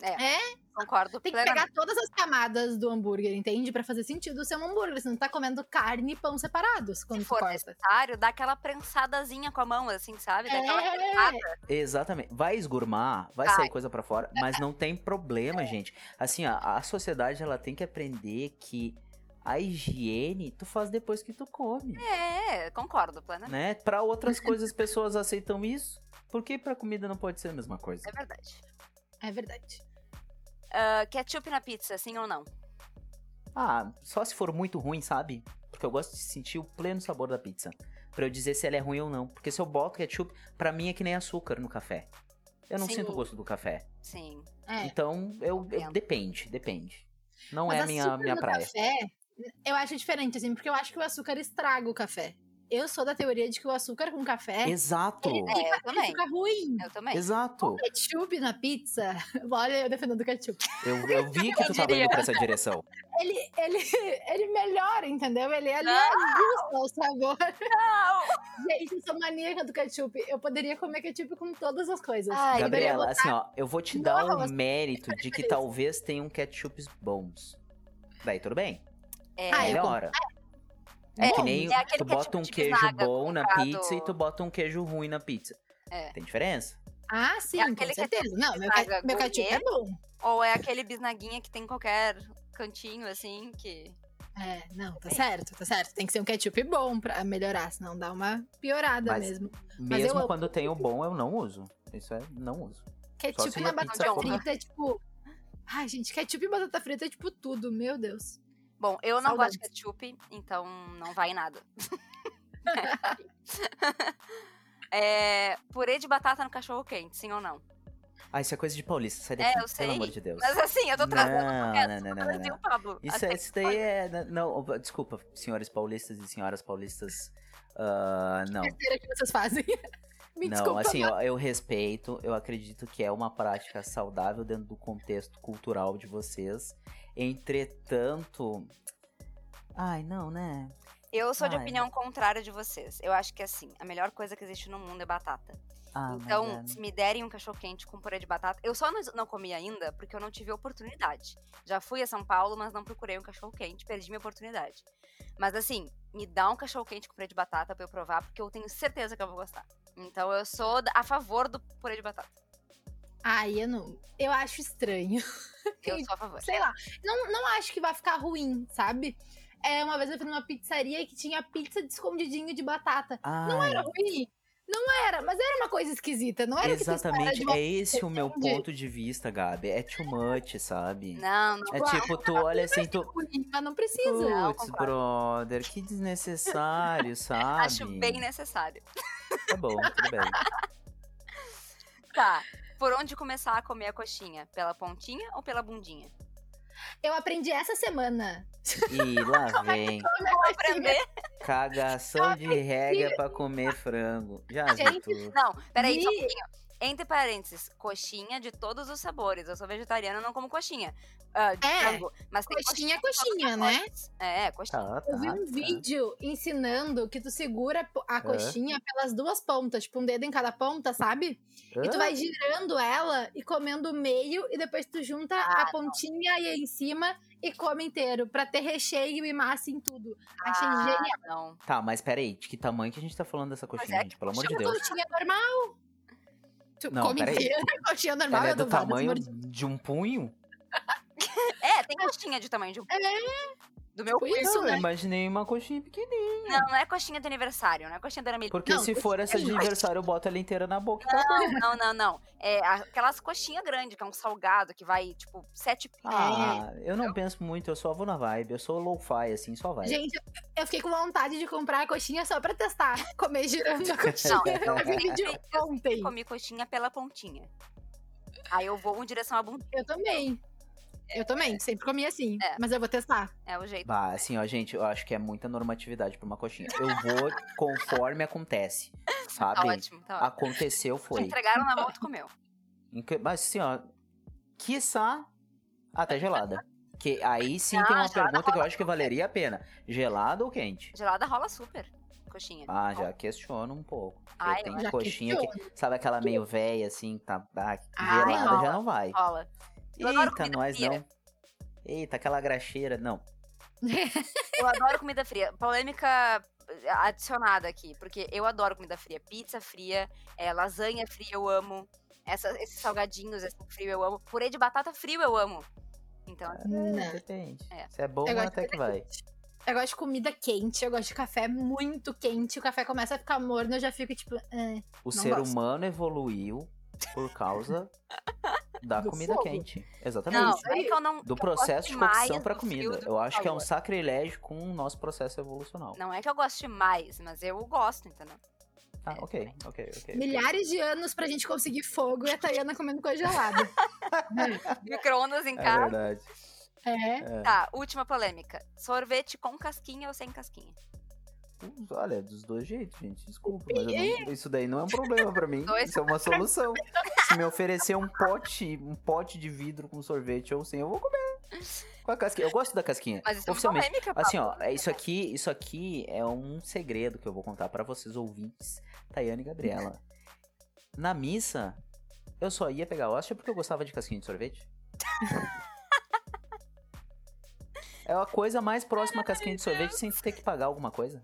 É, Concordo tem que pegar todas as camadas do hambúrguer, entende? Pra fazer sentido ser um hambúrguer. Você não tá comendo carne e pão separados quando Se for corta. necessário, dá aquela prensadazinha com a mão, assim, sabe? Dá aquela É. prensada. Exatamente. Vai esgurmar, vai Vai. sair coisa pra fora, mas não tem problema, gente. Assim, ó, a sociedade ela tem que aprender que a higiene tu faz depois que tu come, É, concordo plenamente. né? Pra outras coisas as pessoas aceitam isso. Por que pra comida não pode ser a mesma coisa? É verdade. É verdade. Ah, ketchup na pizza, sim ou não? Ah, só se for muito ruim, sabe? Porque eu gosto de sentir o pleno sabor da pizza. Pra eu dizer se ela é ruim ou não. Porque se eu boto ketchup, pra mim é que nem açúcar no café. Eu não Sim. sinto o gosto do café. Sim. É. Então, eu, eu- depende, depende. Não Mas é a minha, açúcar minha no praia. Café, eu acho diferente, assim, porque eu acho que o açúcar estraga o café. Eu sou da teoria de que o açúcar com café Exato! ele, É, fica, eu também. fica ruim. Eu também. Exato! Ketchup na pizza. [LAUGHS] Olha, eu defendendo o ketchup. Eu, eu vi que tu tava indo pra essa direção. Ele, ele, ele melhora, entendeu? Ele, ele Não! ajusta o sabor. Não! [LAUGHS] Gente, eu sou maníaca do ketchup. Eu poderia comer ketchup com todas as coisas. Ai, Eu Gabriela, assim, ó, eu vou te dar o mérito de que talvez tenham ketchups bons. Daí tudo bem. É, Ah, eu Melhora. É que Bom, nem é aquele tu bota ketchup um de queijo bom na comprado- pizza e tu bota um queijo ruim na pizza. É. Tem diferença? Ah, sim, É com aquele certeza. Não, meu, meu ketchup é bom. Ou é aquele bisnaguinha que tem em qualquer cantinho, assim, que. É, não, tá Bem. certo, tá certo. Tem que ser um ketchup bom pra melhorar, senão dá uma piorada Mas- mesmo. Mesmo eu- quando tem o bom, eu não uso. Isso é, não uso. Ketchup na batata frita é tipo. Ai, gente, ketchup e batata frita é tipo tudo, meu Deus. Bom, eu não gosto de Saudades. ketchup, então não vai em nada. [LAUGHS] [LAUGHS] é, purê de batata no cachorro quente, sim ou não? Ah, isso é coisa de paulista. Sai É, daqui, eu sei. pelo amor de Deus. Mas assim, eu tô trazendo Não, não, não, não, não. Pablo. Isso, [LAUGHS] Assim, isso daí é. Não, desculpa, senhores paulistas e senhoras paulistas. ah, não. Besteira que vocês fazem. Me não, desculpa. assim, ó, eu respeito, eu acredito que é uma prática saudável dentro do contexto cultural de vocês. Entretanto. Ai, não, né? Eu sou de Ai. opinião contrária de vocês. Eu acho que assim, a melhor coisa que existe no mundo é batata. Ah, Então, é- se me derem um cachorro quente com purê de batata, eu só não, não comi ainda porque eu não tive oportunidade. Já fui a São Paulo, mas não procurei um cachorro quente, perdi minha oportunidade. Mas assim, me dá um cachorro quente com purê de batata pra eu provar, porque eu tenho certeza que eu vou gostar. Então eu sou a favor do purê de batata. Ai, eu não. Eu acho estranho. Eu sou a [LAUGHS] favor. Sei lá. Não, não acho que vai ficar ruim, sabe? É, uma vez eu fui numa pizzaria que tinha pizza de escondidinho de batata. Não Ai, era ruim. Não era, mas era uma coisa esquisita. Não era Exatamente, de uma é esse o meu ponto de vista, Gabi. É too much, sabe? Não, não. É tipo, tu olha assim, tu. ruim, mas não precisa. Não, Putz, brother, que desnecessário, [LAUGHS] sabe? Acho bem necessário. Tá bom, tudo bem. Tá. Por onde começar a comer a coxinha? Pela pontinha ou pela bundinha? Eu aprendi essa semana. E lá [LAUGHS] vem. Vou aprender. Cagação de regra pra comer frango. Já vi Gente, tudo. Não, peraí, só um pouquinho. Entre parênteses, coxinha de todos os sabores. Eu sou vegetariana, não como coxinha. de É, frango, mas tem coxinha é os coxinha, né? É, coxinha. Tá, Eu vi tá, um tá. vídeo ensinando que tu segura a coxinha pelas duas pontas, tipo um dedo em cada ponta, sabe? E tu vai girando ela e comendo o meio, e depois tu junta Ah, a pontinha aí em cima e come inteiro, pra ter recheio e massa em tudo. Achei Ah, genial. não. Tá, mas peraí, de que tamanho que a gente tá falando dessa coxinha, é, gente? Pelo amor de Uma Deus. coxinha normal. Tu Não, come inteira, [LAUGHS] coxinha normal, Ela é do tamanho de um punho? É, tem coxinha de tamanho de um. Do meu Tipo isso, Não, né? eu imaginei uma coxinha pequenininha. Não, não é coxinha de aniversário, não é coxinha da Ana Porque Não, se for essa de aniversário, eu boto ela inteira na boca. Não, não, não, não. É aquelas coxinhas grandes, que é um salgado, que vai, tipo, sete Ah, eu não penso muito, eu só vou na vibe. Eu sou low-fi, assim, só vai. Gente, eu fiquei com vontade de comprar a coxinha só pra testar. [LAUGHS] Comer girando a coxinha. Não, Eu vi vídeo ontem. comi coxinha pela pontinha. Aí eu vou em direção à bunda. Eu também. Eu também, sempre comi assim. É. Mas eu vou testar. É o jeito. Bah, assim, ó, gente, eu acho que é muita normatividade pra uma coxinha. Eu vou conforme acontece, [LAUGHS] Tá sabe? ótimo, tá ótimo. Aconteceu, Te foi. entregaram na mão, tu comeu. Mas assim, ó, quiçá até gelada. Que aí sim Ah, tem uma gelada pergunta que eu acho que valeria a pena. Gelada ou quente? Gelada rola super. Coxinha. Ah, já questiono um pouco. Ai, tem já coxinha que, questiono. sabe aquela meio velha assim, tá, ah, Ai, gelada rola. já não vai. Rola. Eu Eita, nós fria. não. Eita, aquela graxeira, não. [LAUGHS] Eu adoro comida fria. Polêmica adicionada aqui, porque eu adoro comida fria. Pizza fria, é, lasanha fria eu amo. Essa- esses salgadinhos assim, frio eu amo. Purê de batata frio eu amo. Então, Não. Depende. É. Se é bom, até que vai. Eu gosto de comida quente, eu gosto de café muito quente. O café começa a ficar morno, eu já fico tipo. "Ah". O Não ser gosto. humano evoluiu por causa [LAUGHS] da Do comida fogo. quente. Exatamente. não, é que eu não. Do que eu gosto processo de cocção frio comida. Eu acho que é um sacrilégio com o nosso processo evolucional. Não é que eu goste mais, mas eu gosto, entendeu? Ah, ok, ok, ok. Milhares de anos pra gente conseguir fogo e a Tayana comendo coisa gelada. [LAUGHS] Micro-ondas em É casa. verdade. é. É. Tá, última polêmica. Sorvete com casquinha ou sem casquinha? Olha, dos dois jeitos, gente. Desculpa, mas não- isso daí não é um problema pra mim. [LAUGHS] Isso é uma solução. Se me oferecer um pote, um pote de vidro com sorvete ou sem, eu vou comer. Com a casquinha. Eu gosto da casquinha. Mas isso é Oficialmente. polêmica, Assim, ó, é isso aqui, isso aqui é um segredo que eu vou contar pra vocês ouvintes, Tayane e Gabriela. Na missa, eu só ia pegar hóstia porque eu gostava de casquinha de sorvete. [LAUGHS] É a coisa mais próxima a casquinha de sorvete sem ter que pagar alguma coisa.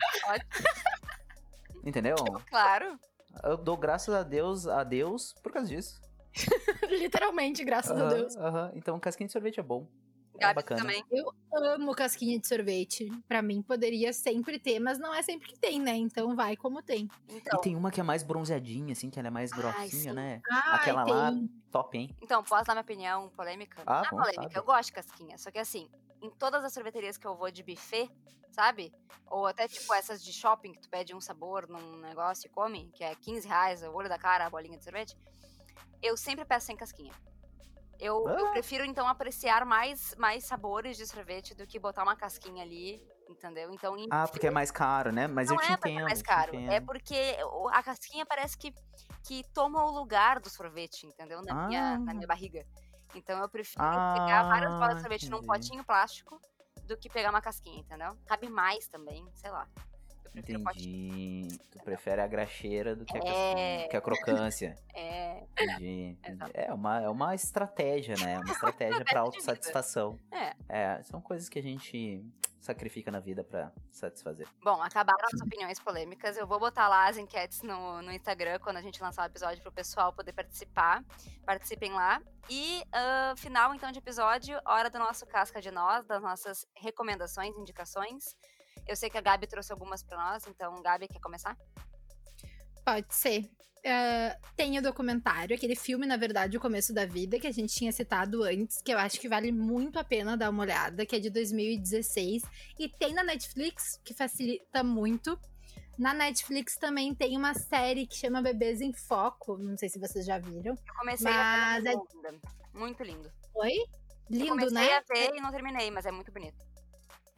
Entendeu? Claro. Eu dou graças a Deus, a Deus por causa disso. [LAUGHS] Literalmente, graças a Aham, Deus. aham. Então casquinha de sorvete é bom. É Gabi bacana. também. Eu amo casquinha de sorvete. Pra mim poderia sempre ter, mas não é sempre que tem, né? Então vai como tem. Então, E tem uma que é mais bronzeadinha, assim, que ela é mais Ai, grossinha, né? Ai, Aquela lá, tem. top, hein? então, posso dar minha opinião polêmica? Ah, Não é bom, polêmica, sabe. eu gosto de casquinha. Só que assim, em todas as sorveterias que eu vou de buffet, sabe? Ou até tipo essas de shopping que tu pede um sabor num negócio e come, que é 15 reais, o olho da cara, a bolinha de sorvete. Eu sempre peço sem casquinha. Eu, eu Ah. prefiro, então, apreciar mais, mais sabores de sorvete do que botar uma casquinha ali, entendeu? Então, em Ah, porque é mais caro, né? Mas não eu te é porque entendo. é mais te caro, é porque a casquinha parece que, que toma o lugar do sorvete, entendeu? Na, minha, na Ah. minha barriga. Então eu prefiro pegar várias bolas de Ah, sorvete num entendi. potinho plástico do que pegar uma casquinha, entendeu? Cabe mais também, sei lá. Entendi. Tu prefere a graxeira do que a É. que a crocância. [LAUGHS] É, Entendi. entendi. Exato. É uma, é uma estratégia, né? Uma estratégia [LAUGHS] pra autossatisfação. é. É, são coisas que a gente sacrifica na vida pra satisfazer. Bom, acabaram as opiniões polêmicas. Eu vou botar lá as enquetes no, no Instagram quando a gente lançar o episódio pro pessoal poder participar. Participem lá. E ah, final, então, de episódio, hora do nosso Casca de Nós, das nossas recomendações, indicações. Eu sei que a Gabi trouxe algumas pra nós, então, Gabi, quer começar? Pode ser. Ah, tem o documentário, aquele filme, na verdade, O Começo da Vida, que a gente tinha citado antes, que eu acho que vale muito a pena dar uma olhada, que é de 2016. E tem na Netflix, que facilita muito. Na Netflix também tem uma série que chama Bebês em Foco. Não sei se vocês já viram. Eu comecei Mas a é- ver ainda. Muito lindo. Oi? eu Lindo, comecei né? a ver e não terminei, mas é muito bonito.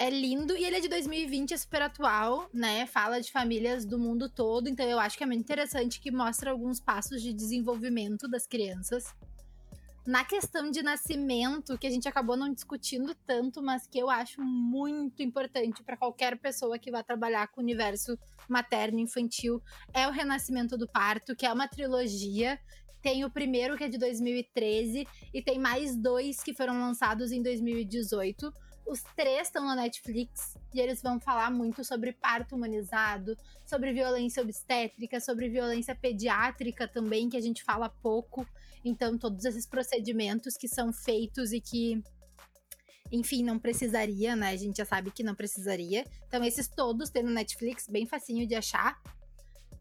É lindo e ele é de 2020, é super atual, né? Fala de famílias do mundo todo, então eu acho que é muito interessante que mostra alguns passos de desenvolvimento das crianças. Na questão de nascimento, que a gente acabou não discutindo tanto, mas que eu acho muito importante para qualquer pessoa que vá trabalhar com o universo materno infantil, é o Renascimento do Parto, que é uma trilogia. Tem o primeiro, que é de 2013, e tem mais dois que foram lançados em 2018 os três estão na Netflix e eles vão falar muito sobre parto humanizado, sobre violência obstétrica, sobre violência pediátrica também, que a gente fala pouco. Então, todos esses procedimentos que são feitos e que, enfim, não precisaria, né? A gente já sabe que não precisaria. Então, esses todos tem no Netflix, bem facinho de achar.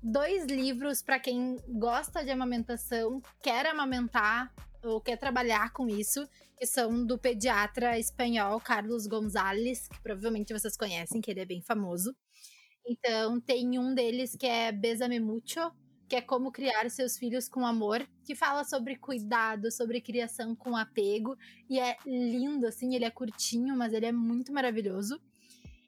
Dois livros para quem gosta de amamentação, quer amamentar ou quer trabalhar com isso, que são do pediatra espanhol Carlos Gonzalez, que provavelmente vocês conhecem, que ele é bem famoso. Então, tem um deles que é Besame Mucho, que é como criar seus filhos com amor, que fala sobre cuidado, sobre criação com apego, e é lindo, assim, ele é curtinho, mas ele é muito maravilhoso.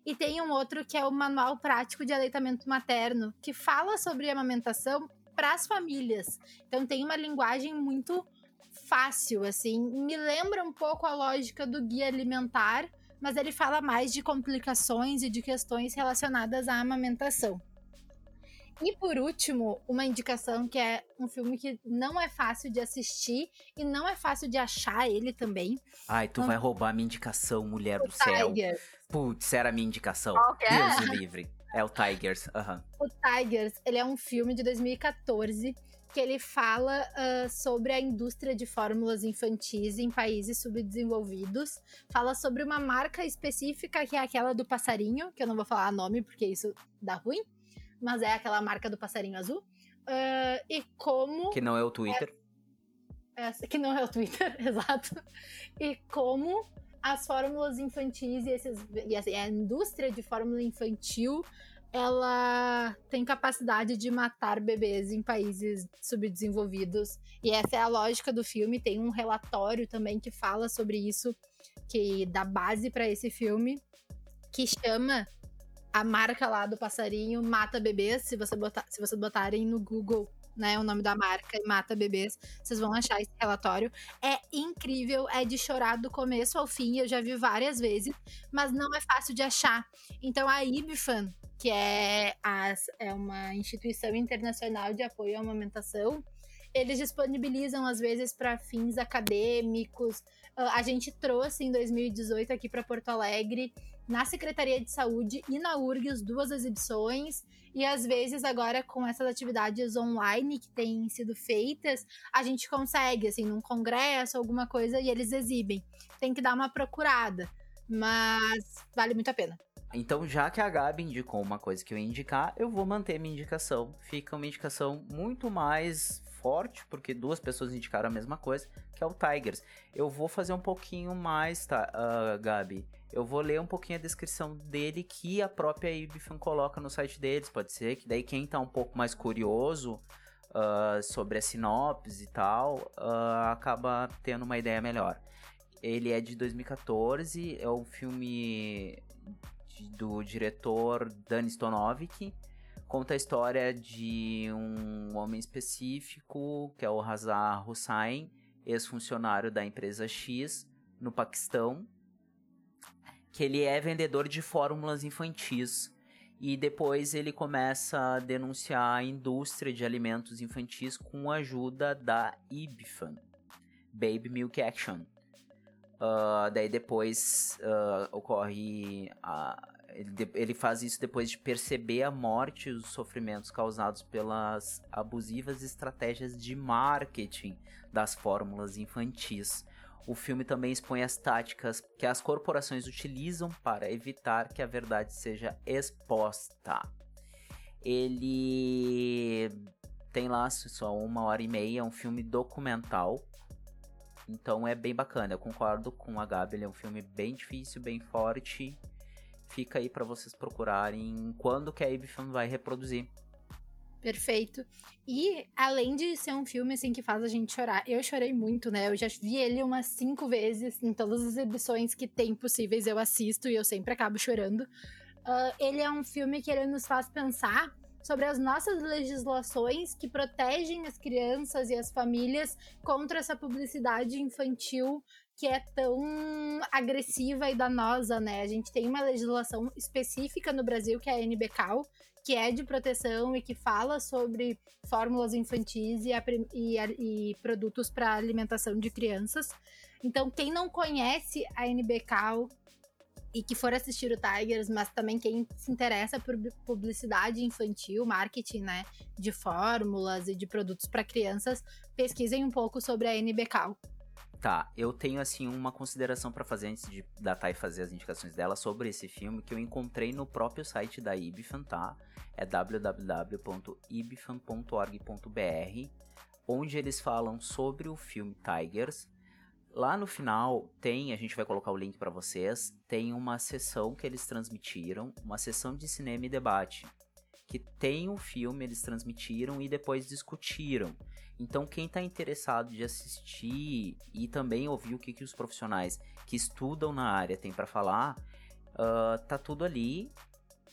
E tem um outro que é o Manual Prático de Aleitamento Materno, que fala sobre amamentação para as famílias. Então tem uma linguagem muito fácil, assim. Me lembra um pouco a lógica do guia alimentar, mas ele fala mais de complicações e de questões relacionadas à amamentação. E por último, uma indicação que é um filme que não é fácil de assistir e não é fácil de achar ele também. Ai, tu um... vai roubar a minha indicação, mulher o do céu. Tigers. Putz, era a minha indicação. Okay. Deus o livre. É o Tigers. Uhum. O Tigers, ele é um filme de 2014 que ele fala uh, sobre a indústria de fórmulas infantis em países subdesenvolvidos. Fala sobre uma marca específica que é aquela do passarinho, que eu não vou falar nome porque isso dá ruim, mas é aquela marca do passarinho azul. Uh, e como. Que não é o Twitter. É, é, que não é o Twitter, [LAUGHS] exato. E como as fórmulas infantis e, esses, e a indústria de fórmula infantil ela tem capacidade de matar bebês em países subdesenvolvidos. E essa é a lógica do filme. Tem um relatório também que fala sobre isso, que dá base para esse filme, que chama a marca lá do passarinho Mata Bebês. Se, você botar, se vocês botarem no Google né, o nome da marca Mata Bebês, vocês vão achar esse relatório. É incrível, é de chorar do começo ao fim, eu já vi várias vezes, mas não é fácil de achar. Então a IBFAN, que é, as, é uma instituição internacional de apoio à amamentação, eles disponibilizam às vezes para fins acadêmicos. Ah, a gente trouxe em 2018 aqui para Porto Alegre, na Secretaria de Saúde e na URGS, duas exibições. E às vezes, agora com essas atividades online que têm sido feitas, a gente consegue, assim, num congresso, alguma coisa, e eles exibem. Tem que dar uma procurada, mas vale muito a pena. Então, já que a Gabi indicou uma coisa que eu ia indicar, eu vou manter minha indicação. Fica uma indicação muito mais forte, porque duas pessoas indicaram a mesma coisa, que é o Tigers. Eu vou fazer um pouquinho mais, tá, uh, Gabi? Eu vou ler um pouquinho a descrição dele que a própria Ibifan coloca no site deles. Pode ser que daí quem tá um pouco mais curioso uh, sobre a sinopse e tal, uh, acaba tendo uma ideia melhor. Ele é de 2014, é um filme do diretor Dan Stonovic. Conta a história de um homem específico, que é o Hazar Hussain, ex-funcionário da empresa X no Paquistão, que ele é vendedor de fórmulas infantis e depois ele começa a denunciar a indústria de alimentos infantis com a ajuda da IBFAN, Baby Milk Action. Uh, daí depois uh, ocorre. A, ele, ele faz isso depois de perceber a morte e os sofrimentos causados pelas abusivas estratégias de marketing das fórmulas infantis. O filme também expõe as táticas que as corporações utilizam para evitar que a verdade seja exposta. Ele tem lá só uma hora e meia, é um filme documental então é bem bacana, eu concordo com a Gabi, ele é um filme bem difícil, bem forte. Fica aí para vocês procurarem quando que a Ibifilm vai reproduzir. Perfeito. E além de ser um filme assim que faz a gente chorar, eu chorei muito, né? Eu já vi ele umas cinco vezes em todas as exibições que tem possíveis eu assisto e eu sempre acabo chorando. Uh, ele é um filme que ele nos faz pensar sobre as nossas legislações que protegem as crianças e as famílias contra essa publicidade infantil que é tão agressiva e danosa, né? A gente tem uma legislação específica no Brasil que é a NBCAL, que é de proteção e que fala sobre fórmulas infantis e, e, e produtos para alimentação de crianças. Então, quem não conhece a NBCAL e que for assistir o Tigers, mas também quem se interessa por publicidade infantil, marketing, né, de fórmulas e de produtos para crianças, pesquisem um pouco sobre a NBCAL. Tá, eu tenho assim uma consideração para fazer antes de da Thay fazer as indicações dela sobre esse filme que eu encontrei no próprio site da Ibfan, tá? É www.ibfan.org.br, onde eles falam sobre o filme Tigers. Lá no final tem, a gente vai colocar o link para vocês, tem uma sessão que eles transmitiram, uma sessão de cinema e debate, que tem o um filme eles transmitiram e depois discutiram. Então, quem está interessado de assistir e também ouvir o que, que os profissionais que estudam na área têm para falar, uh, tá tudo ali.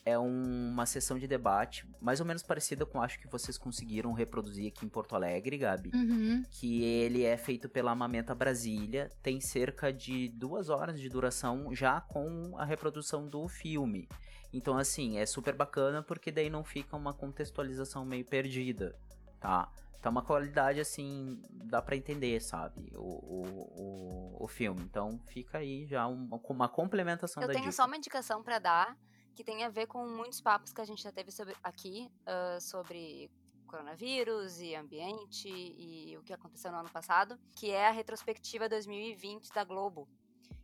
É um, uma sessão de debate mais ou menos parecida com acho que vocês conseguiram reproduzir aqui em Porto Alegre, Gabi. Uhum. Que ele é feito pela Amamenta Brasília, tem cerca de duas horas de duração já com a reprodução do filme. Então, assim, é super bacana porque daí não fica uma contextualização meio perdida, tá? Tá uma qualidade assim, dá para entender, sabe? O, o, o, o, filme. Então fica aí já uma, uma complementação Eu da tenho dica. só uma indicação para dar, que tem a ver com muitos papos que a gente já teve sobre, aqui, uh, sobre coronavírus e ambiente e o que aconteceu no ano passado, que é a retrospectiva 2020 da Globo,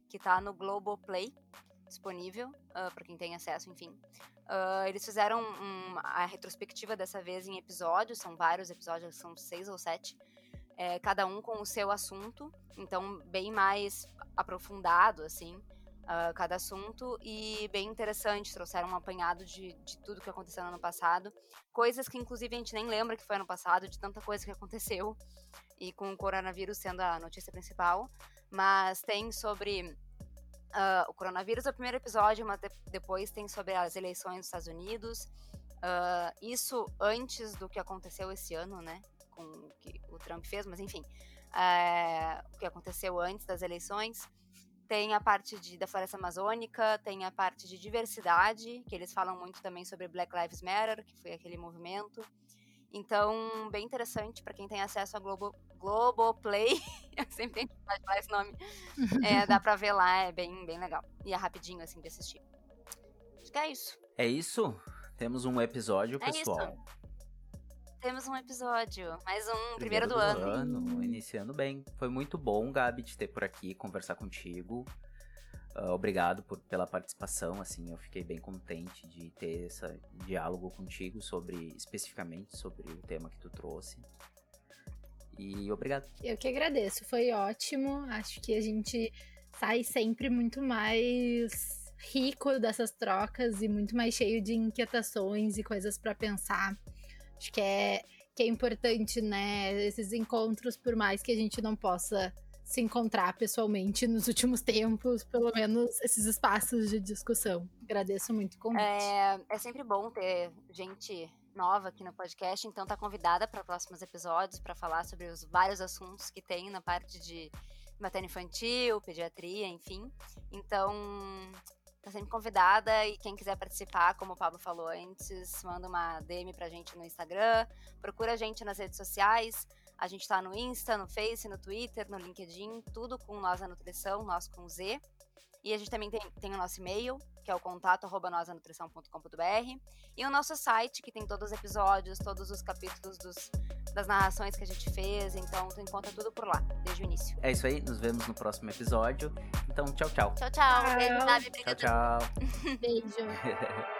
que tá no Globoplay, disponível uh, para quem tem acesso, enfim. Uh, eles fizeram um, a retrospectiva dessa vez em episódios, são vários episódios, são seis ou sete, é, cada um com o seu assunto, então bem mais aprofundado, assim, uh, cada assunto, e bem interessante, trouxeram um apanhado de, de tudo que aconteceu no ano passado, coisas que inclusive a gente nem lembra que foi ano passado, de tanta coisa que aconteceu, e com o coronavírus sendo a notícia principal, mas tem sobre Uh, o coronavírus é o primeiro episódio, mas de depois tem sobre as eleições dos Estados Unidos. Uh, isso antes do que aconteceu esse ano, né? Com o que o Trump fez, mas enfim. Uh, o que aconteceu antes das eleições. Tem a parte de, da floresta amazônica, tem a parte de diversidade, que eles falam muito também sobre Black Lives Matter, que foi aquele movimento. Então, bem interessante para quem tem acesso a Globo, Globoplay. [LAUGHS] Eu sempre tenho que falar esse nome. É, dá pra ver lá, é bem, bem legal. E é rapidinho, assim, de assistir. Acho que é isso. É isso? Temos um episódio, é pessoal. Isso. Temos um episódio, mais um, primeiro, primeiro do, do ano. ano. Iniciando bem. Foi muito bom, Gabi, te ter por aqui, conversar contigo. Uh, obrigado por, pela participação, assim, eu fiquei bem contente de ter esse diálogo contigo sobre, especificamente sobre o tema que tu trouxe. E obrigado. Eu que agradeço, foi ótimo. Acho que a gente sai sempre muito mais rico dessas trocas e muito mais cheio de inquietações e coisas para pensar. Acho que é que é importante, né, esses encontros, por mais que a gente não possa se encontrar pessoalmente nos últimos tempos, pelo menos esses espaços de discussão. Agradeço muito o convite. É, é sempre bom ter gente nova aqui no podcast, então tá convidada para próximos episódios para falar sobre os vários assuntos que tem na parte de materno infantil, pediatria, enfim. Então, tá sempre convidada e quem quiser participar, como o Pablo falou antes, manda uma DM pra gente no Instagram, procura a gente nas redes sociais. A gente tá no Insta, no Face, no Twitter, no LinkedIn, tudo com Nós a Nutrição, nós com Z. E a gente também tem, tem o nosso e-mail, que é o contato arroba nosanutrição.com.br. E o nosso site, que tem todos os episódios, todos os capítulos dos, das narrações que a gente fez. Então, tu encontra tudo por lá, desde o início. É isso aí, nos vemos no próximo episódio. Então, tchau, tchau. Tchau, tchau. Tchau. Beijo, Gabi. Tchau, tchau. [LAUGHS] Beijo. [LAUGHS]